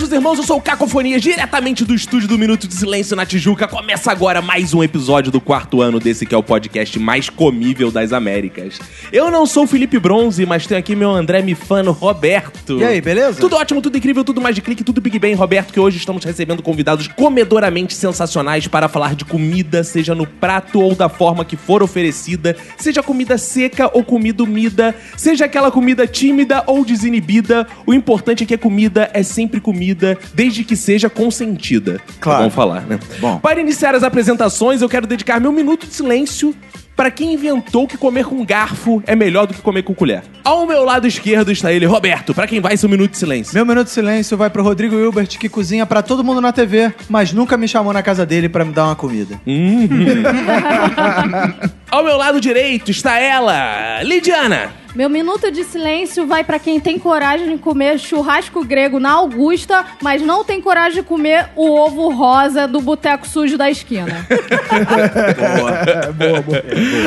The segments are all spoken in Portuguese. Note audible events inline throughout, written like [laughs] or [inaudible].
Fazejos irmãos, eu sou o Cacofonia, diretamente do estúdio do Minuto de Silêncio na Tijuca. Começa agora mais um episódio do quarto ano desse que é o podcast mais comível das Américas. Eu não sou o Felipe Bronze, mas tenho aqui meu André Mifano Roberto. E aí, beleza? Tudo ótimo, tudo incrível, tudo mais de clique, tudo Big Bang, Roberto, que hoje estamos recebendo convidados comedoramente sensacionais para falar de comida, seja no prato ou da forma que for oferecida, seja comida seca ou comida umida, seja aquela comida tímida ou desinibida, o importante é que a comida é sempre comida, desde que seja consentida. Claro. Vamos falar, né? Bom. Para iniciar as apresentações, eu quero dedicar meu minuto de silêncio para quem inventou que comer com garfo é melhor do que comer com colher. Ao meu lado esquerdo está ele, Roberto, para quem vai seu minuto de silêncio. Meu minuto de silêncio vai pro Rodrigo Hilbert, que cozinha pra todo mundo na TV, mas nunca me chamou na casa dele pra me dar uma comida. [laughs] Ao meu lado direito está ela, Lidiana. Meu minuto de silêncio vai pra quem tem coragem de comer churrasco grego na Augusta, mas não tem coragem de comer o ovo rosa do boteco sujo da esquina. [laughs]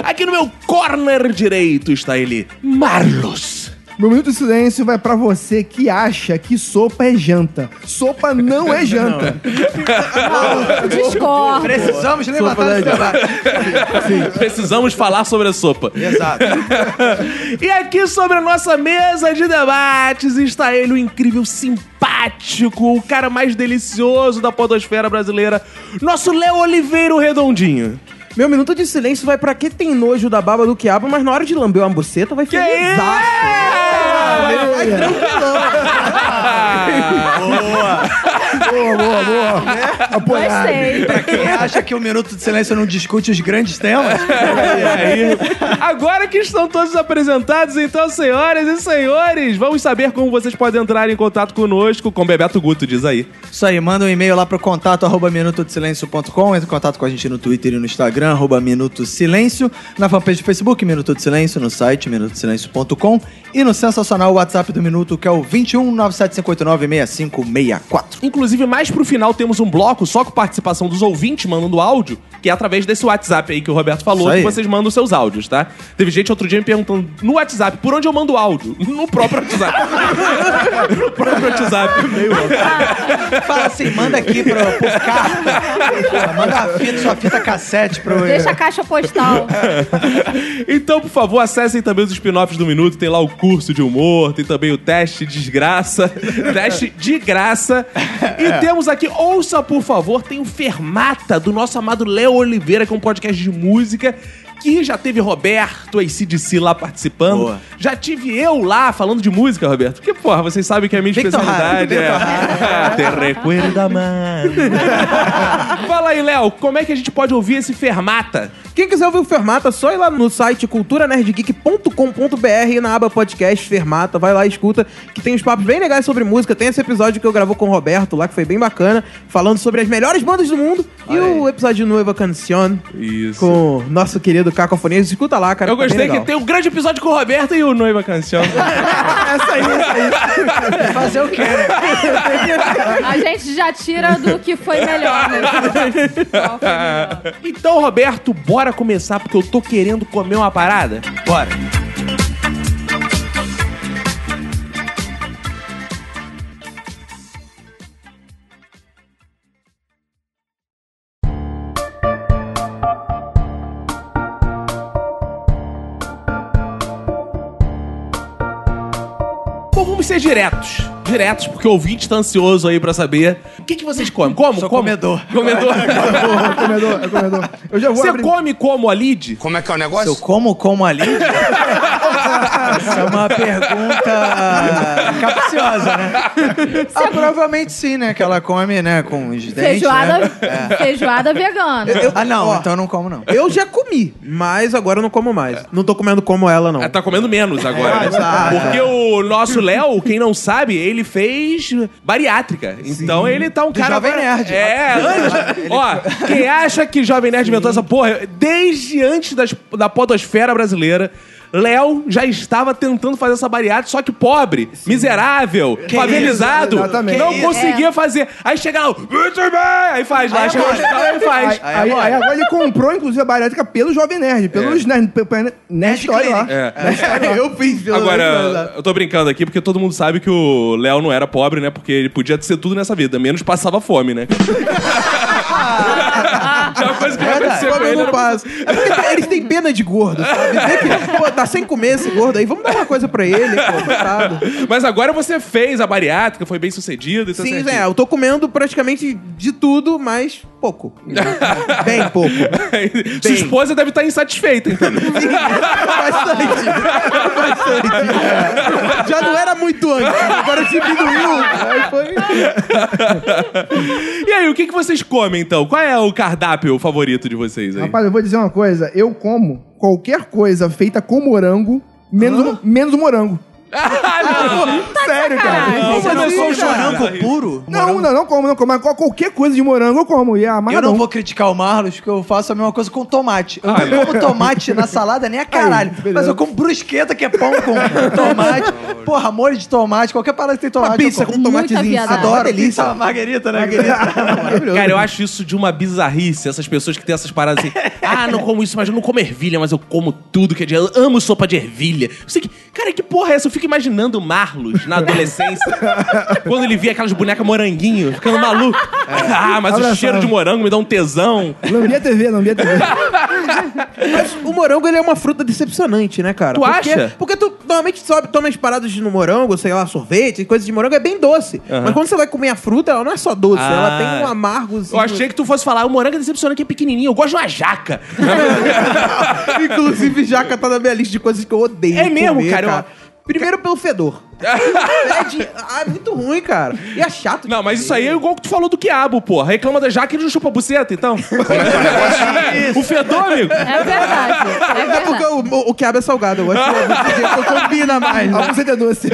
Aqui no meu corner direito está ele, Marlos. Meu minuto de silêncio vai pra você que acha que sopa é janta. Sopa não é janta. [laughs] Discordo. Precisamos levantar da esse debate. Precisamos falar sobre a sopa. Exato. [laughs] E aqui sobre a nossa mesa de debates está ele, o incrível simpático, o cara mais delicioso da podosfera brasileira, nosso Léo Oliveira o Redondinho. Meu minuto de silêncio vai pra quem tem nojo da baba do quiabo, mas na hora de lamber uma buceta vai Que feliz. Vai tranquilão. Boa, boa, boa. Apoiado. Gostei. pra quem acha que o minuto de silêncio não discute os grandes temas, aí, agora que estão todos apresentados, então, senhoras e senhores, vamos saber como vocês podem entrar em contato conosco, com Bebeto Guto, diz aí. Isso aí, manda um e-mail lá pro contato arroba minutodesilencio.com, entra em contato com a gente no Twitter e no Instagram, arroba Minuto Silêncio, na fanpage do Facebook, Minuto de Silêncio, no site minutosilencio.com e no sensacional WhatsApp do Minuto, que é o 21 97589 6564. Inclusive, mais pro final temos um bloco só com participação dos ouvintes mandando áudio, que é através desse WhatsApp aí que o Roberto falou, que vocês mandam seus áudios, tá? Teve gente outro dia me perguntando no WhatsApp, por onde eu mando áudio? No próprio WhatsApp. [laughs] no próprio WhatsApp. Fala assim, manda aqui pro, por carta. Manda a fita, sua fita cassete pro. Deixa a caixa postal. [laughs] Então, por favor, acessem também os spin-offs do Minuto. Tem lá o curso de humor, tem também o teste de desgraça. [laughs] teste de graça. E [laughs] temos aqui, ouça por favor, tem o Fermata do nosso amado Léo Oliveira, que é um podcast de música. Que já teve Roberto, ACDC lá participando. Boa. Já tive eu lá falando de música, Roberto. Porque, porra, vocês sabem que a minha especialidade é. [laughs] Te recuerda, mano. [laughs] Fala aí, Léo, como é que a gente pode ouvir esse Fermata? Quem quiser ouvir o Fermata, só ir lá no site culturanerdgeek.com.br e na aba podcast Fermata, vai lá e escuta, que tem uns papos bem legais sobre música. Tem esse episódio que eu gravou com o Roberto lá, que foi bem bacana, falando sobre as melhores bandas do mundo. e o episódio de Nueva Canción Isso. com o nosso querido Cacofonia. Escuta lá, cara. Eu tá bem gostei que legal. tem um grande episódio com o Roberto e o Noiva Canção. [laughs] Essa aí, essa aí. Fazer o quê, né? [laughs] A gente já tira do que foi melhor, né? [laughs] Foi melhor? então, Roberto, bora começar porque eu tô querendo comer uma parada? Bora. Bom, vamos ser diretos. Diretos, porque o ouvinte tá ansioso aí pra saber. O que, que vocês comem? Como? Sou como? comedor. Comedor. É [laughs] comedor, é comedor. Eu já vou Você abrir. come como a Lid? Como é que é o negócio? Eu como como ali? Essa [laughs] é uma pergunta capciosa, né? Ah, provavelmente sim, né? Que ela come, né, com os dentes, Feijoada, né? É. feijoada vegana. Ah, não, Ó. então eu não como, não. Eu já comi, mas agora eu não como mais. Não tô comendo como ela, não. Ela tá comendo menos agora. É, né? Porque o nosso Léo, quem não sabe, ele fez bariátrica. Então ele tá um Do cara. Jovem agora- Nerd. É, [laughs] antes. Ó, quem acha que Jovem Nerd inventou essa porra, desde antes das- da podosfera brasileira. Léo já estava tentando fazer essa bariátrica, só que pobre, miserável, favelizado, isso? Não Que conseguia fazer. Aí chega lá, muito bem! Aí faz lá, chega no hospital e faz. Aí, aí- aí agora ele comprou, inclusive, a bariátrica pelo Jovem Nerd, pelos Nerd, pe- pe- Nerd Story lá. É. [laughs] eu fiz pelo Agora, eu tô brincando aqui porque todo mundo sabe que o Léo não era pobre, né? Porque ele podia ser tudo nessa vida, menos passava fome, né? [laughs] Tinha uma coisa que vai acontecer com ele. não era- passa. É porque eles têm pena de gordo, sabe? Vê que, pô, tá sem comer esse gordo aí, vamos dar uma coisa pra ele, pô, coitado. Mas agora você fez a bariátrica, foi bem sucedido. e tá Sim, é, eu tô comendo praticamente de tudo, mas pouco. Bem pouco. [laughs] Sua esposa deve estar insatisfeita, então. [laughs] Bastante. Bastante. é. Já não era muito antes, agora diminuiu. Aí foi. E aí, o que, que vocês comem, então? Qual é o cardápio favorito de vocês aí? Rapaz, eu vou dizer uma coisa. Eu como qualquer coisa feita com morango, menos, menos o morango. Sério, cara. Não, Você não assim, come cara? morango puro? Não, não, não como, não como. Mas qual- qualquer coisa de morango eu como. E é Eu amarradão. não vou criticar o Marlos, porque eu faço a mesma coisa com tomate. Eu Ah, não como tomate na salada nem a caralho. beleza. mas eu como brusqueta, que é pão com [laughs] tomate. Porra, molho de tomate, qualquer parada que tem tomate. Uma pizza eu com como. tomatezinho. viadagem. Adoro delícia. pizza margarita, né? [laughs] Maravilhoso. Cara, eu acho isso de uma bizarrice, essas pessoas que têm essas paradas assim. [laughs] ah, não como isso, mas eu não como ervilha, mas eu como tudo que é de. Eu amo sopa de ervilha. Eu sei que, cara, que porra é essa? Eu fico imaginando o Marlos na adolescência, [laughs] quando ele via aquelas bonecas moranguinho, ficando maluco. Ah, mas Olha o só. cheiro de morango me dá um tesão. Lambia TV, lambia TV. Mas o morango, ele é uma fruta decepcionante, né, cara? Tu porque, acha? Porque tu normalmente sobe, toma as paradas de no morango, sei lá, sorvete, coisas de morango, é bem doce. Mas quando você vai comer a fruta, ela não é só doce, Ah. ela tem um amargo. Eu achei que tu fosse falar, o morango é decepcionante que é pequenininho, eu gosto de uma jaca. [laughs] Inclusive, jaca tá na minha lista de coisas que eu odeio. É mesmo, comer, cara? Primeiro pelo fedor. [laughs] Fede- ah, é muito ruim, cara. E é chato. de Não, mas isso aí é igual que tu falou do quiabo, porra. Reclama da jaca e ele não chupa a buceta, então. [laughs] o fedor, amigo. É verdade. É É porque o, o, o quiabo é salgado. Eu de que [laughs] combina mais. A né? buceta é doce.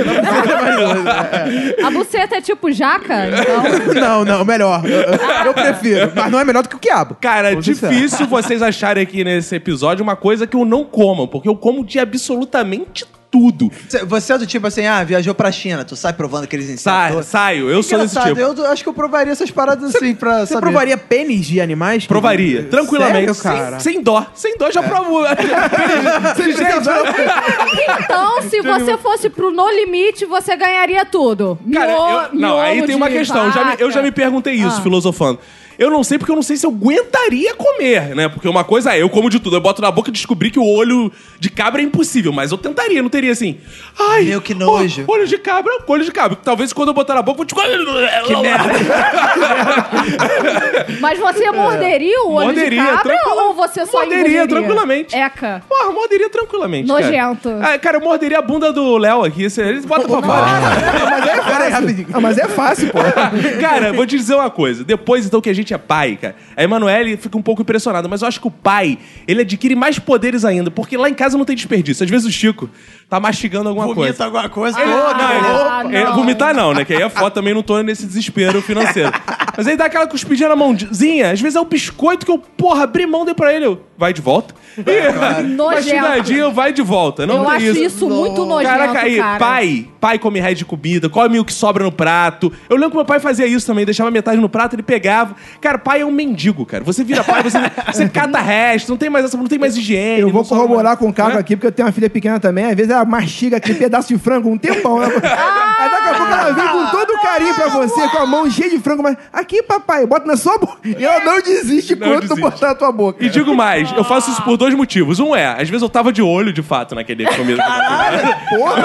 A buceta é tipo jaca, então. Não, não, melhor. Eu, eu- eu prefiro. Mas não é melhor do que o quiabo. Cara, é Vou ser sincero. difícil vocês acharem aqui nesse episódio uma coisa que eu não como, porque eu como de absolutamente tudo. Você- é do tipo assim, ah, viajou pra China, tu sai provando aqueles insetos. Sai, saio, eu sou desse tipo. Eu acho que eu provaria essas paradas assim pra Você saber. provaria pênis de animais? Provaria, tranquilamente. Sério, cara? Sem, sem dó. Sem dó, já provo. [laughs] [laughs] Sem jeito. Então, se você fosse pro No Limite, você ganharia tudo. Cara, Mio- eu- não, aí tem uma questão. Eu já, me, eu já me perguntei isso, Ah. filosofando. Eu não sei porque eu não sei se eu aguentaria comer, né? Porque uma coisa é, eu como de tudo. Eu boto na boca e descobri que o olho de cabra é impossível. Mas eu tentaria, não teria assim... Ai, Meu, que nojo. ó, olho de cabra, olho de cabra. Talvez quando eu botar na boca, eu vou te... Que merda. [laughs] Mas você morderia o olho Morderia, de cabra ou você só Morderia, tranquilamente. Eca. Porra, morderia tranquilamente. Nojento. Cara. Ah, cara, eu morderia a bunda do Léo aqui. Esse- Ele bota pra fora. mas é fácil. Ah, mas é fácil, pô. Cara, vou te dizer uma coisa. Depois, então, que a gente é pai, cara, a Emanuele fica um pouco impressionada, mas eu acho que o pai, ele adquire mais poderes ainda, porque lá em casa não tem desperdício. Às vezes o Chico tá mastigando alguma Vomita coisa. alguma coisa. Ele- não, ele- Ah, ele- não. vomitar não, né? Que aí é foto também não tô nesse desespero financeiro. [laughs] Mas aí dá aquela cuspidinha na mãozinha, às vezes é o biscoito que eu, porra, abri mão, dei pra ele, eu, vai de volta. [laughs] E, Nojento. mastigadinho, vai de volta. Não eu tem acho isso. isso, muito nojento, Caraca, aí, cara. pai, pai come resto de comida, come o que sobra no prato. Eu lembro que meu pai fazia isso também, deixava metade no prato, ele pegava. Cara, pai é um mendigo, cara. Você vira pai, você, você cata resto, não tem mais essa, não tem mais higiene. Eu vou corroborar com o Caco Né? aqui, porque eu tenho uma filha pequena também. Às vezes ela mastiga aquele pedaço de frango um tempão. Né? [laughs] Aí daqui a pouco ela vem com todo o carinho pra você, com a mão cheia de frango. Mas aqui, papai, bota na sua boca. E ela não desiste Não quando desiste. tu botar na tua boca. E digo mais, eu faço isso por dois motivos. Um é, às vezes eu tava de olho, de fato, naquele comida. Porra,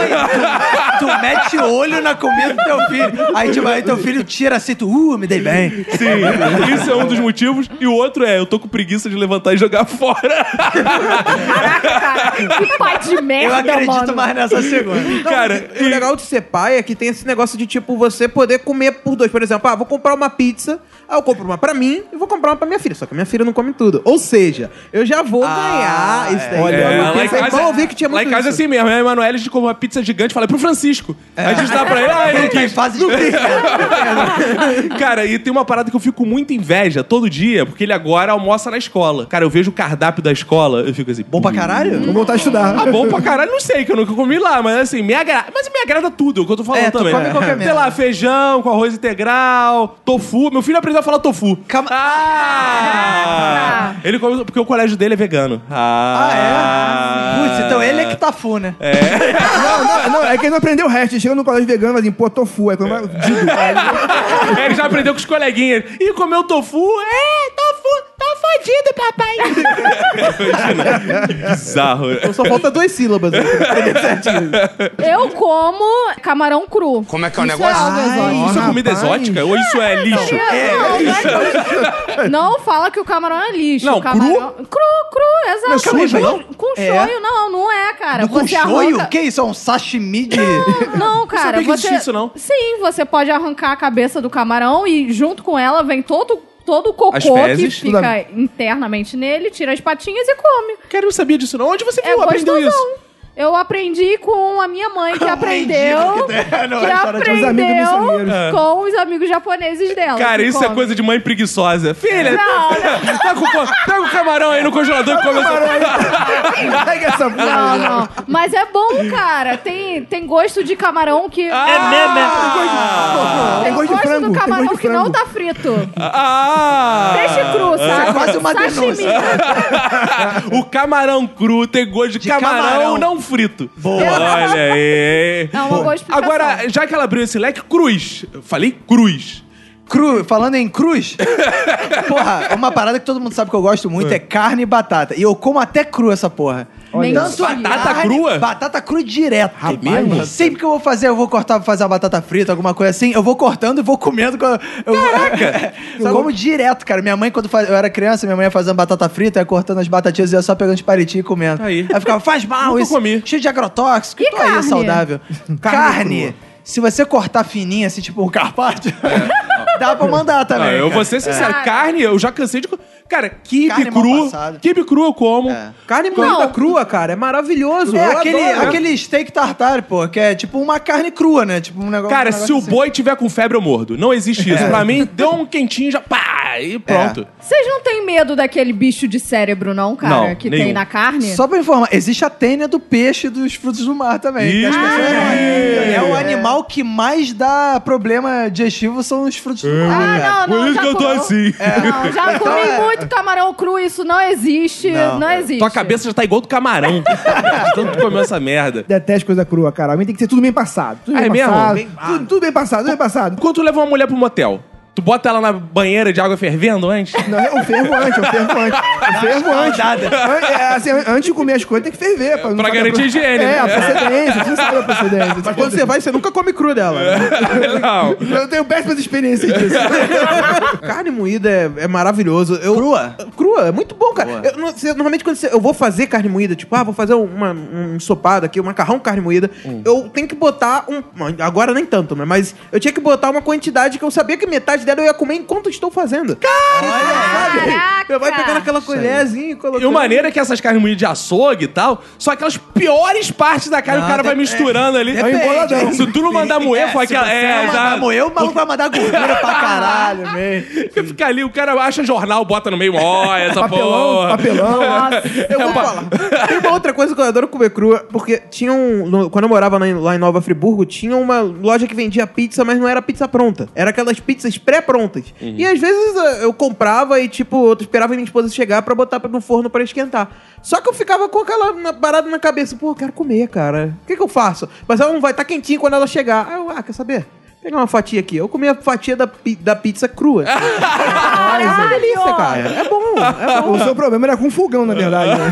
tu, tu mete olho na comida do teu filho. Aí, tipo, aí teu filho tira assim, tu, uh, me dei bem. Sim, isso é um dos motivos. E o outro é, eu tô com preguiça de levantar e jogar fora. Caraca, cara. Que pai de merda, Eu acredito mano. mais nessa segunda. Cara, E o legal de ser pai é que tem esse negócio de, tipo, você poder poder comer por dois. Por exemplo, ah, vou comprar uma pizza, aí eu compro uma pra mim e vou comprar uma pra minha filha. Só que a minha filha não come tudo. Ou seja, eu já vou ganhar isso daí. É, eu lá em casa, bom, vi que tinha lá muito em casa é isso. assim mesmo. A Emanuele, a gente uma pizza gigante e fala pro Francisco. Aí a gente dá pra ele. Ah, [laughs] ele Não tem quis. fase de [laughs] [laughs] Cara, e tem uma parada que eu fico com muita inveja todo dia, porque ele agora almoça na escola. Cara, eu vejo o cardápio da escola, eu fico assim. Bom pra caralho? Vou voltar a estudar. Ah, bom pra caralho, não sei, que eu nunca comi lá, mas assim, me agrada. Mas me agrada tudo, é o que eu tô falando É, tu também. come qualquer Sei merda. lá, feijão com arroz integral, tofu. Meu filho aprendeu a falar tofu. Calma- Ah! Ele come porque o colégio dele é vegano. Ah, Ah, é? Putz, então ele é que tá fu, né? Não, não, não, é que ele não aprendeu o resto. Ele chega no colégio vegano e fala assim, pô, tofu. Quando vai, digo, ele- já aprendeu com os coleguinhas. E comeu tofu? É, tofu, tá fodido, papai. que [laughs] bizarro. Então só falta duas sílabas. certinho. Eu como camarão cru. Como é que é o Isso negócio? algo exótico. Isso é comida rapaz. exótica? Ou isso é lixo? Não, não, é que- não fala que o camarão é lixo. Não, camarão... cru? Cru, exato. Não é sujo, com, não? Com É. shoyu, não, não é, cara. Com você shoyu? arranca... O que é isso? É um sashimi de... Não, cara. sabia que você... isso, não. Sim, você pode arrancar a cabeça do camarão e junto com ela vem todo, todo o cocô As que fica internamente nele, tira as patinhas e come. Não sabia disso não. Onde você É viu? aprendeu isso? Eu aprendi com a minha mãe, que [laughs] aprendeu. que tem- não, que é aprendeu missioneiros. com os amigos japoneses dela. Cara, isso é comem. coisa de mãe preguiçosa. Filha, Não, não. [laughs] Pega o, co- pega o camarão aí no congelador e come essa... Pega essa porra. Não, não. Mas é bom, cara. Tem, tem gosto de camarão que. Ah, é Tem Tem gosto de gosto frango, do camarão gosto de que não tá frito. Ah! Peixe cru, sabe? é quase uma denúncia. [laughs] o camarão cru tem gosto de, De camarão, camarão. não frito. Boa. Olha aí. É uma boa explicação. Agora, já que ela abriu esse leque, cruz. Eu falei cruz. Cru, falando em cruz, [laughs] porra, uma parada que todo mundo sabe que eu gosto muito é carne e batata. E eu como até cru essa porra. Mentira. Batata crua? Batata crua direto. Rapaz, mesmo? Sempre que eu vou fazer, eu vou cortar pra fazer uma batata frita, alguma coisa assim, eu vou cortando e vou comendo. com- Eu, Caraca! [laughs] eu como direto, cara. Minha mãe, quando faz- eu era criança, minha mãe ia fazendo batata frita, ia cortando as batatinhas e ia só pegando os palitinhos e comendo. Aí. Aí ficava, faz mal Nunca isso. comi. Cheio de agrotóxico. E tô aí, carne? saudável. Carne. Se você cortar fininho, assim, tipo um carpaccio, [laughs] dá pra mandar também. Ah, eu cara. vou ser sincero, É. carne, eu já cansei de. Cara, kibe Carne mal cru. passada. Kibe cru eu como. É. Carne moída crua, cara, é maravilhoso. É eu aquele, adoro. aquele steak tartare, pô, que é tipo uma carne crua, né? Tipo um negócio. Cara, um se negócio o assim. boi tiver com febre, eu mordo. Não existe É. isso. Pra mim, deu um quentinho já. Pá! E pronto. Vocês não têm medo daquele bicho de cérebro, não, cara? Não, que nenhum. tem na carne? Só pra informar, existe a tênia do peixe e dos frutos do mar também. que as Ih! pessoas não- é o animal que mais dá problema digestivo são os frutos do mar. Ah, não, não. Por isso já que eu tô comi- assim. Não, já [laughs] comi Então é. Muito camarão cru, isso não existe. Não, Não. existe. Tua cabeça já tá igual do camarão. [laughs] Tanto comeu essa merda. Detesto coisa crua, cara. A mim tem que ser tudo bem passado. Tudo Ah, bem é mesmo? passado. Bem- tudo, tudo bem passado, tudo bem passado. Quando tu leva uma mulher pro motel, tu bota ela na banheira de água fervendo antes? Não, eu fervo antes, eu fervo antes. Eu fervo antes. An- é, assim, an- antes de comer as coisas, tem que ferver. Pra, Pra garantir a higiene, É, né? a procedência. Você sabe a procedência. Mas quando você vai, você nunca come cru dela. né? Não. Eu tenho péssimas experiências disso. Carne moída é, é maravilhoso. Eu, Crua? Crua, é muito bom, cara. Eu, normalmente quando você- eu vou fazer carne moída, tipo, ah, vou fazer uma, um ensopado aqui, um macarrão com carne moída, eu tenho que botar um... Agora nem tanto, né? Mas eu tinha que botar uma quantidade que eu sabia que metade dela eu ia comer enquanto estou fazendo. Caraca! Você vai pegando aquela colherzinha e colocando... E o maneiro é que essas carnes moídas de açougue e tal, são aquelas piores partes da carne, Não, o cara vai dep- misturando ali. Depende. emboladão. Se tu não mandar moer, foi se aquela. você É, não mandar já. moer, o maluco vai mandar gordura pra caralho, [laughs] mesmo. Fica, ali, o cara acha jornal, bota no meio, ó, essa Papelão, porra. papelão. [laughs] Eu vou falar. Tem uma outra coisa que eu adoro comer crua, porque tinha um. no- quando eu morava lá em, lá em Nova Friburgo, tinha uma loja que vendia pizza, mas não era pizza pronta. Era aquelas pizzas pré-prontas. E às vezes eh, eu comprava e, tipo, eu esperava minha esposa chegar pra botar no forno pra esquentar. Só que eu ficava com aquela parada na cabeça, pô, eu quero comer, cara. O que, que eu faço? Mas ela não vai estar quentinha quando ela chegar. Aí eu, ah, quer saber? Pegar uma fatia aqui. Eu comi a fatia da, da pizza crua. [laughs] é uma delícia, cara. É bom, é bom. O seu problema era com fogão, na verdade. Né?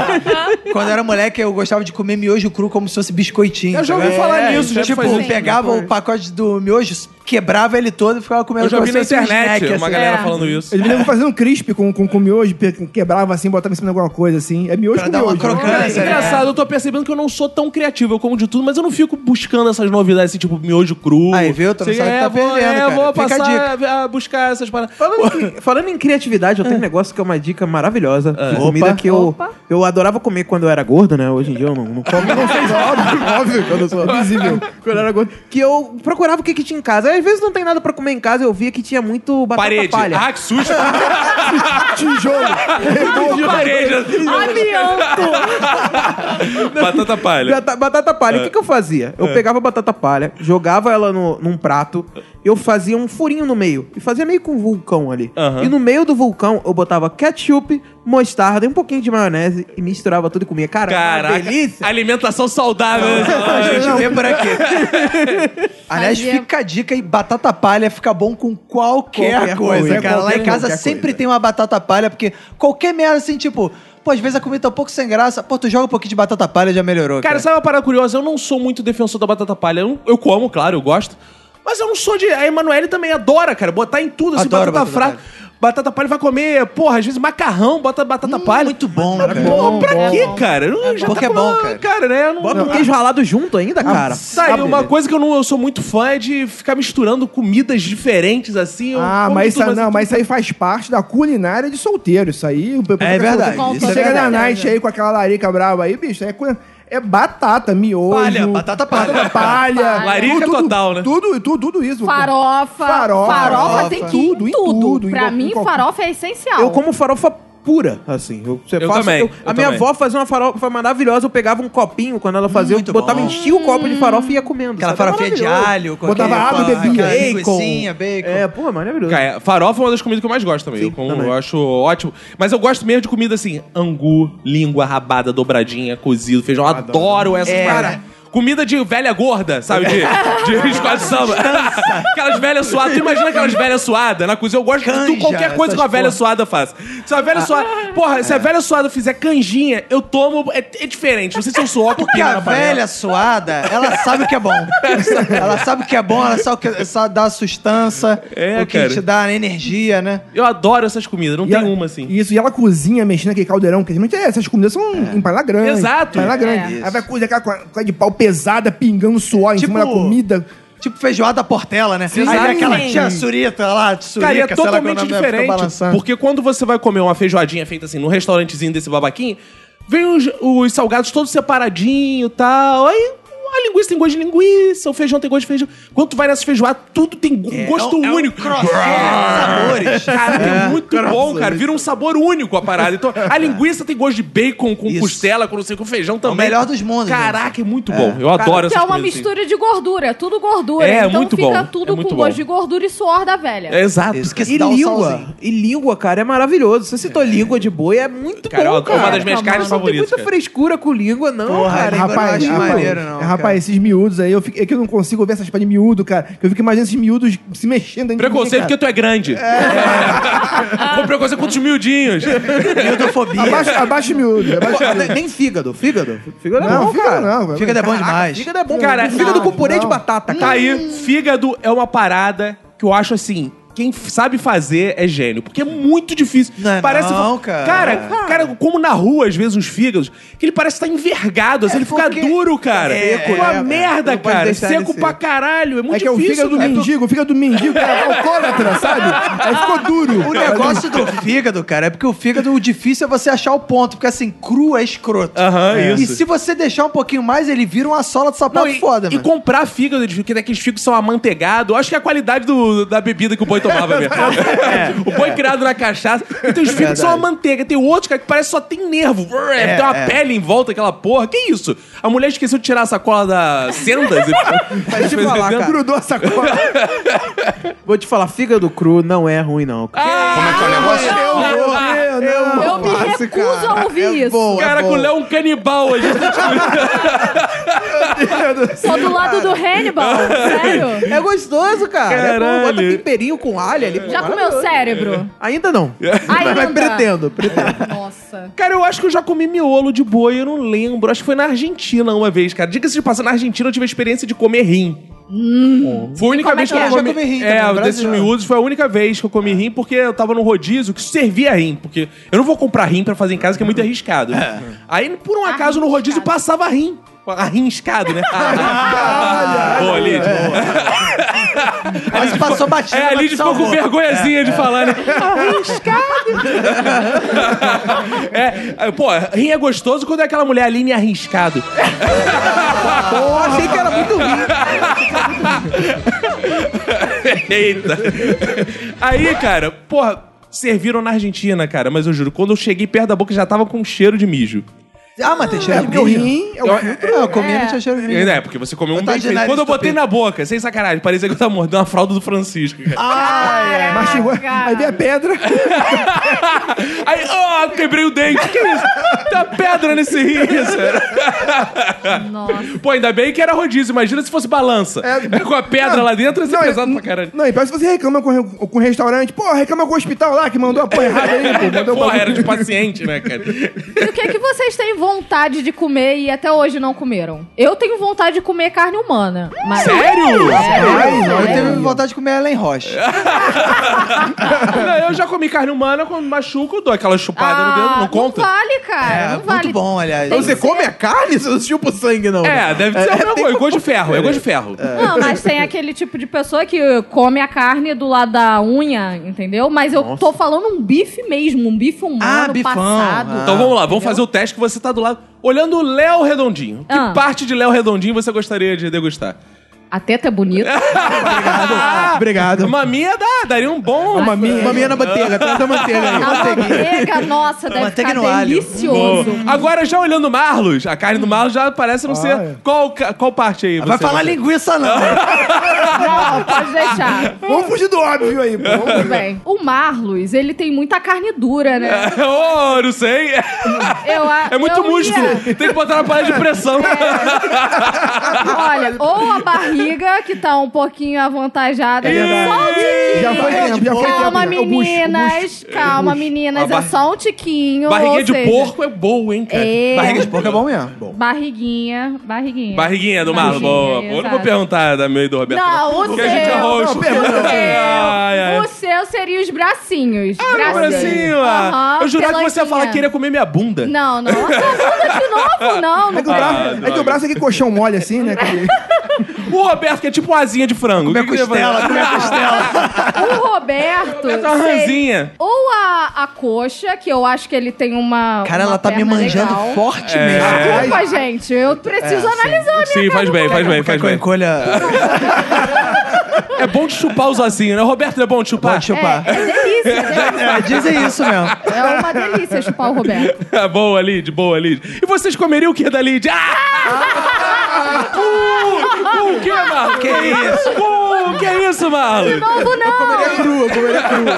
[laughs] Quando eu era moleque, eu gostava de comer miojo cru como se fosse biscoitinho. Eu já ouvi falar nisso, já Tipo, isso. pegava o pacote do miojo, quebrava ele todo e ficava comendo Eu já vi na internet snack, uma assim. galera É. falando isso. Eles me fazendo um crisp com, com, com miojo, quebrava assim, botava em cima de alguma coisa assim. É miojo Pra com dar uma miojo. crocância, É engraçado, eu tô percebendo que eu não sou tão criativo, eu como de tudo, mas eu não fico buscando essas novidades, assim, tipo miojo cru. Aí, viu? Tu não Sei, sabe o que é, tá vou, perdendo, é, cara. vou Fica a passar a, buscar essas paradas. Falando em, falando em criatividade, eu tenho um negócio que é uma dica maravilhosa. de comida Opa. que eu, Opa. eu adorava comer quando eu era gordo, né? Hoje em dia eu não, não como. Não [laughs] sei, óbvio, óbvio que eu sou visível. [laughs] Quando eu era gordo. Que eu procurava o que, que tinha em casa. Às vezes não tem nada pra comer em casa, eu via que tinha muito batata Parede. palha. Ah, que susto. [laughs] Tijolo. Parede. Amianto! [laughs] Batata palha. Bata- batata palha. O que, que eu fazia? Eu pegava a batata palha, jogava ela no, num prato, eu fazia um furinho no meio. E fazia meio com um vulcão ali. Aham. E no meio do vulcão, eu botava ketchup, mostarda e um pouquinho de maionese e misturava tudo e comia. Cara, Caraca, uma delícia. alimentação saudável. A gente vê por aqui. [laughs] Aliás, Fazia- fica a dica aí, batata palha fica bom com qualquer, Qualquer coisa, coisa, cara. Lá qualquer- em casa qualquer sempre coisa. tem uma batata palha, porque qualquer merda assim, tipo, pô, às vezes a comida tá um pouco sem graça, pô, tu joga um pouquinho de batata palha já melhorou. Cara, sabe uma parada curiosa? Eu não sou muito defensor da batata palha. Eu, eu como, claro, eu gosto. Mas eu não sou de. A Emanuele também adora, cara. Botar em tudo, assim, Adoro batata, batata fraca. Batata palha vai comer, porra, às vezes macarrão, bota batata palha. Muito bom, cara. Pô, pra é quê, bom. cara? Eu já porque tá é bom, com- cara. né? Não, Bota não, um queijo ralado junto ainda, cara. Sabe, uma coisa que eu não eu sou muito fã é de ficar misturando comidas diferentes assim. Ah, mas isso, não, mas isso aí faz parte da culinária de solteiro. Isso aí. É verdade, isso é chega na night aí com aquela larica brava aí, bicho, é, cu- é batata, miojo. Palha, batata palha. Batata palha. Larica tudo, total, né? Tudo, tudo, tudo isso. Farofa. Farofa. Farofa tem que ir Tudo, tudo. tudo, em Pra mim, em qual- farofa é essencial. Eu como farofa pura, assim. Eu, você Eu faço- também, eu- eu a minha também. avó fazia uma farofa maravilhosa. Eu pegava um copinho quando ela fazia, Muito eu botava, bom. enchia o copo de farofa e ia comendo. Aquela? É farofinha de maravilhoso. alho, Botava água e bebia. Bacon. bacon. É, pô, maravilhoso. Cara, farofa é uma das comidas que eu mais gosto também. Sim, eu, como- também. eu acho ótimo. Mas eu gosto mesmo de comida assim: angu, língua, rabada, dobradinha, cozido, feijão. Eu adoro essas É. paradas. Comida de velha gorda, sabe? De, de [laughs] escola de samba. [laughs] aquelas velhas suadas. Tu imagina aquelas velhas suadas na cozinha? Eu gosto de Canja, tudo, qualquer coisa que uma velha porra. suada faz. Se a velha suada. Porra, se a velha suada fizer canjinha, eu tomo. É, é diferente. Não sei se eu sou Porque a velha suada, [laughs] ela sabe o que é bom. ela sabe o que é bom, ela sabe o que sabe dar sustância, É, o que cara. te dá energia, né? Eu adoro essas comidas, não E tem ela- uma assim. Isso, e ela cozinha mexendo naquele caldeirão, porque geralmente é, essas comidas são em panela grande. Exato. Panela É. grande. Isso. Aí vai cozinhar aquela coisa de pau pesada, pingando suor em Tipo- cima da comida. Tipo feijoada portela, né? Aí Exato. vem aquela Sim. tia surita lá, de surica, Cara, e é lá totalmente é, fica diferente. Porque quando você vai comer uma feijoadinha feita assim, num restaurantezinho desse babaquinho, vem os, os salgados todos separadinho e tal. Aí a linguiça tem gosto de linguiça, o feijão tem gosto de feijão. Quando tu vai nessa feijoada, tudo tem go- gosto é um- é um único. crossover de sabores. [laughs] Cara, é muito bom, cara. Vira um sabor único a parada. Então, a linguiça tem gosto de bacon com Isso. costela, com não sei, com feijão também. melhor dos mundos, Caraca, é muito bom. Eu adoro Que essas é uma assim. mistura de gordura, é tudo gordura. É, então muito fica bom, tudo é muito com bom. gosto de gordura e suor da velha. É, exato. Isso que E um língua. E língua, cara, é maravilhoso. Você citou língua de boi, é muito Cara, bom, é cara. uma das minhas carnes não Não tem favoritas. muita frescura com língua, não, cara. Rapaz, rapaz, maneiro, não, é, cara. Rapaz, esses miúdos aí, eu, fico- é que eu não consigo ver essas paradas de miúdo, cara. Que eu fico imaginando esses miúdos se mexendo dentro de mim, Preconceito porque tu é grande. [laughs] Com preconceito contra os miudinhos. Miudofobia. Abaixa, abaixa o miúdo. Pô, miúdo. nem- fígado. Fígado. Fígado é Não, bom, fígado cara. não. Fígado é bom Caraca, demais. Fígado é bom. Cara, fígado não, com purê de não. batata, Tá cara. aí, fígado é uma parada que eu acho assim. Quem sabe fazer é gênio, porque é muito difícil. Não é parece não, cara. cara. Cara, como na rua, às vezes, uns fígados, que ele parece estar envergado, assim, ele fica duro, cara. É, É, uma é, merda, cara. Seco pra caralho. É muito É que é o difícil. fígado do cara. mendigo, o fígado do mendigo, que é alcoólatra, [laughs] sabe? Aí ficou duro. O negócio do fígado, cara, é porque o fígado, o difícil é você achar o ponto, porque assim, cru é escroto. Aham, E isso. se você deixar um pouquinho mais, ele vira uma sola de sapato Não, e, foda, e mano. comprar fígado, de- porque daqueles figos são amanteigados. Eu acho que é a qualidade do- da bebida que o boi tomava mesmo. O boi criado na cachaça. E tem os figos que são a manteiga. Tem outros, cara, que parece que só tem nervo. tem uma é. pele em volta, aquela porra. Que isso? A mulher esqueceu de tirar a sacola da Sendas. e- [laughs] eu te falar, cara. Grudou a sacola. Vou te falar, fígado cru não é ruim, não. cara. Como é que é o negócio? Eu vou, eu não. Eu me faço, recuso a ouvir é isso. Bom, é bom. o Léo é um canibal. A gente tá Tô [laughs] do lado do Hannibal, sério. É gostoso, cara. É bom. Bota Caralho. temperinho com alho ali. Já comeu cérebro? Ainda não. Ainda. Mas pretendo, pretendo. Nossa. Cara, eu acho que eu já comi miolo de boi, eu não lembro. Acho que foi na Argentina uma vez, cara. Diga-se de passar, na Argentina eu tive a experiência de comer rim. Foi a única como é vez que, que eu é? comi. Comi rim é, também, desses miúdos foi a única vez que eu comi rim porque eu tava no rodízio que servia rim. Porque eu não vou comprar rim pra fazer em casa, que é muito arriscado. né? Aí, por um acaso, no rodízio passava rim. Arriscado, né? [laughs] Boa, Lid. [laughs] Quase passou batida. É, a mas Lid ficou com vergonhazinha de falar, né? É, pô, rim é gostoso quando é aquela mulher Aline arriscado. Pô, achei que era muito ruim. Eita. Aí, cara, porra, serviram na Argentina, cara, mas eu juro, quando eu cheguei perto da boca já tava com cheiro de mijo. Ah, mas tem É, cheiro de porque o mijo. rim é o Eu- filtro. Não, eu comi É. não tinha cheiro de mijo. É, porque você comeu um Tá bem de feito. Quando eu botei na boca, sem sacanagem, parecia que eu tava mordendo a fralda do Francisco, cara. Ah, Mastigou. Aí vem a pedra. [laughs] Aí, ó, quebrei o dente. Que isso? Tem uma pedra nesse rim, [laughs] cara. Nossa. Pô, ainda bem que era rodízio. Imagina se fosse balança. É. [laughs] Com a pedra lá dentro, ia ser Não, pesado e- pra caralho. Não, e parece que você reclama com, com o restaurante. Pô, reclama com o hospital lá que mandou a porra errada aí, pô. Mandou Porra, era de paciente, né, cara? E o que, que vocês têm vontade de comer e até hoje não comeram? Eu tenho vontade de comer carne humana. Mas... Sério? Rapaz, Eu É. teve vontade de comer Ellen Roche. [laughs] Não, eu já comi carne humana, quando machuco, dou aquela chupada no dedo, não conta? Ah, Não vale, cara. É, não vale. muito bom, aliás. Tem Você que ser- come a carne? Você não chupa o sangue, não. É, deve ser o meu é gosto de ferro, é gosto de ferro. Não, mas tem aquele tipo de pessoa que come a carne do lado da unha, entendeu? Mas eu tô falando um bife mesmo, um bife humano Ah, bifão. passado. Ah. Então vamos lá, vamos fazer o teste que você tá do lado. Olhando o Léo Redondinho. Que Ah. parte de Léo Redondinho você gostaria de degustar? A teta é bonita. Ah, [laughs] Obrigado. Maminha dá, daria um bom. Uma minha. Maminha na manteiga, tenta manteiga aí. A manteiga, [laughs] nossa, deve Manteiga ficar no alho. delicioso. Agora, já olhando o Marlos, a carne do Marlos já parece não Ah, ser. é. Qual, qual parte aí? Vai você falar gosta? linguiça, não. [laughs] Não, pode deixar. Vamos fugir do óbvio aí, Tudo bem. O Marlos, ele tem muita carne dura, né? Ô, não sei. Eu, a- É muito eu músculo. ia- Tem que botar na panela de pressão. Olha, ou a barriga, que tá um pouquinho avantajada. verdade. Só um tiquinho. Já foi tempo, já foi tempo. Calma, já. O bucho, o meninas. bucho. Calma, meninas. A bar- É só um tiquinho. Barriguinha ou de seja, porco é boa, hein, cara? É. Barriga de porco é bom mesmo. Bom. Barriguinha, barriguinha. Barriguinha do Barriguinha, boa. Eu não vou exato. perguntar da meu e do Roberto. Não, o Porque seu. a gente é host. Não, pergunta. Seu. Ai, ai. O seu seria os bracinhos. Ah, meu bracinho. ah. Aham, eu jurava que você ia falar que queria comer minha bunda. Não, não. [laughs] Essa bunda de novo? Não, não É que, o Ah, braço, é que o braço é que colchão mole assim, né? [laughs] O Roberto, que é tipo uma asinha de frango. Comer vai costela, comer costela. [laughs] O Roberto. É uma ranzinha. Ou a, a coxa, que eu acho que ele tem uma. Cara, uma ela tá me manjando legal. fortemente. Desculpa, gente. Eu preciso analisar a minha Sim, faz bem, faz bem, faz bem. encolha... É bom de chupar os ossinhos, né? Roberto, é bom de chupar? Pode chupar. É, é delícia, [laughs] é delícia. É, dizem isso mesmo. É uma delícia chupar o Roberto. [laughs] boa, Lid, boa, Lid. E vocês comeriam o que da Lid? Ah! Uh, uh, o que, Marlon? Que isso? Uh, que isso, Marlon? Novo não! crua, comeria crua.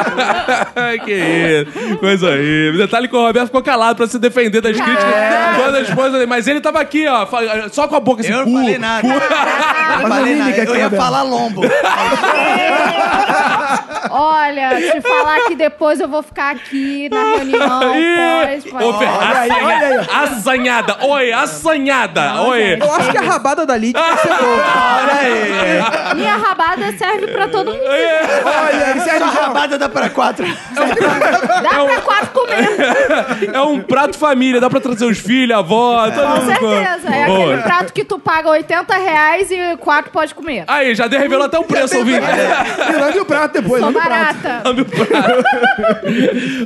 Ai, [laughs] que isso. Coisa aí. Detalhe que o Roberto ficou calado pra se defender das críticas. Quando a esposa dele- Mas ele tava aqui, ó, só com a boca assim. Eu não falei nada. cu. Eu não falei nada. Eu ia falar lombo. Olha, te falar que depois eu vou ficar aqui na reunião [laughs] ô, Fer- Olha aí, olha aí, assanha- Assanhada. Oi, assanhada. Oi. Eu acho que a rabada da Lid vai ser boa. [laughs] Olha aí. Minha rabada serve pra todo mundo. Olha, ele serve rabada dá pra quatro. Dá pra quatro comer. É um prato família, dá pra trazer os filhos, a avó, todo Com mundo. certeza. É Boa. aquele prato que tu paga 80 reais e quatro pode comer. Aí, já deu- revelou até o preço, ouvinte. Lambe o prato depois, Sou barata. Lambe o prato.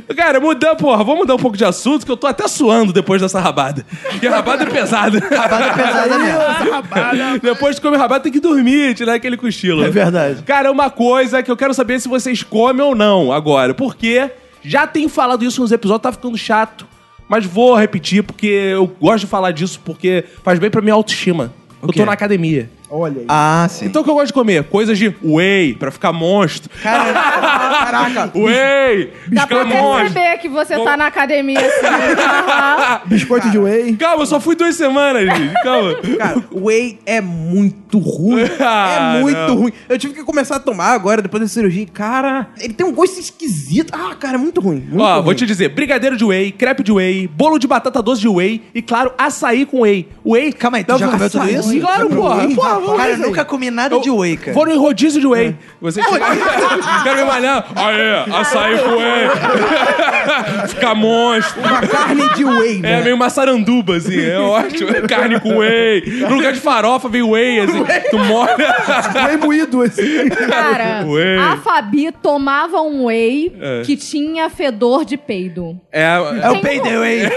[laughs] Cara, mudando, porra, vamos mudar um pouco de assunto, que eu tô até suando depois dessa rabada. Porque a rabada é pesada. Rabada pesada mesmo. depois de comer rabada tem que dormir, tirar aquele cochilo. É verdade. Cara, uma coisa que eu quero saber se vocês comem ou não agora. Porque já tenho falado isso nos episódios, tá ficando chato. Mas vou repetir, porque eu gosto de falar disso, porque faz bem pra minha autoestima. Eu quê? tô na academia. Olha aí. Ah, sim. Então o que eu gosto de comer? Coisas de whey, pra ficar monstro. Caraca. [laughs] Whey! Dá pra perceber que você tá na academia assim. Aham. [laughs] Biscoito de whey. Calma, eu só fui duas semanas, gente. Calma. Cara, whey é muito ruim. [laughs] Ah, é muito não. ruim. Eu tive que começar a tomar agora, depois da cirurgia. Cara, ele tem um gosto esquisito. Ah, cara, é muito ruim. Muito Ó, ruim. vou te dizer, brigadeiro de whey, crepe de whey, bolo de batata doce de whey e, claro, açaí com whey. Whey... Calma aí, tu já comeu tudo isso? Claro, Já porra. Porra. Cara, eu nunca comi nada de whey, cara. Vou no rodízio de whey. Você chega... [laughs] Quero me malhar. Aê, açaí com whey. [laughs] Fica monstro. Uma carne de whey, É né? meio maçaranduba, assim. É ótimo. [laughs] Carne com whey. No lugar de farofa vem whey, assim. Tu molha. Whey moído, assim. Cara, Whey. a Fabi tomava um whey É. que tinha fedor de peido. É, É o payday whey.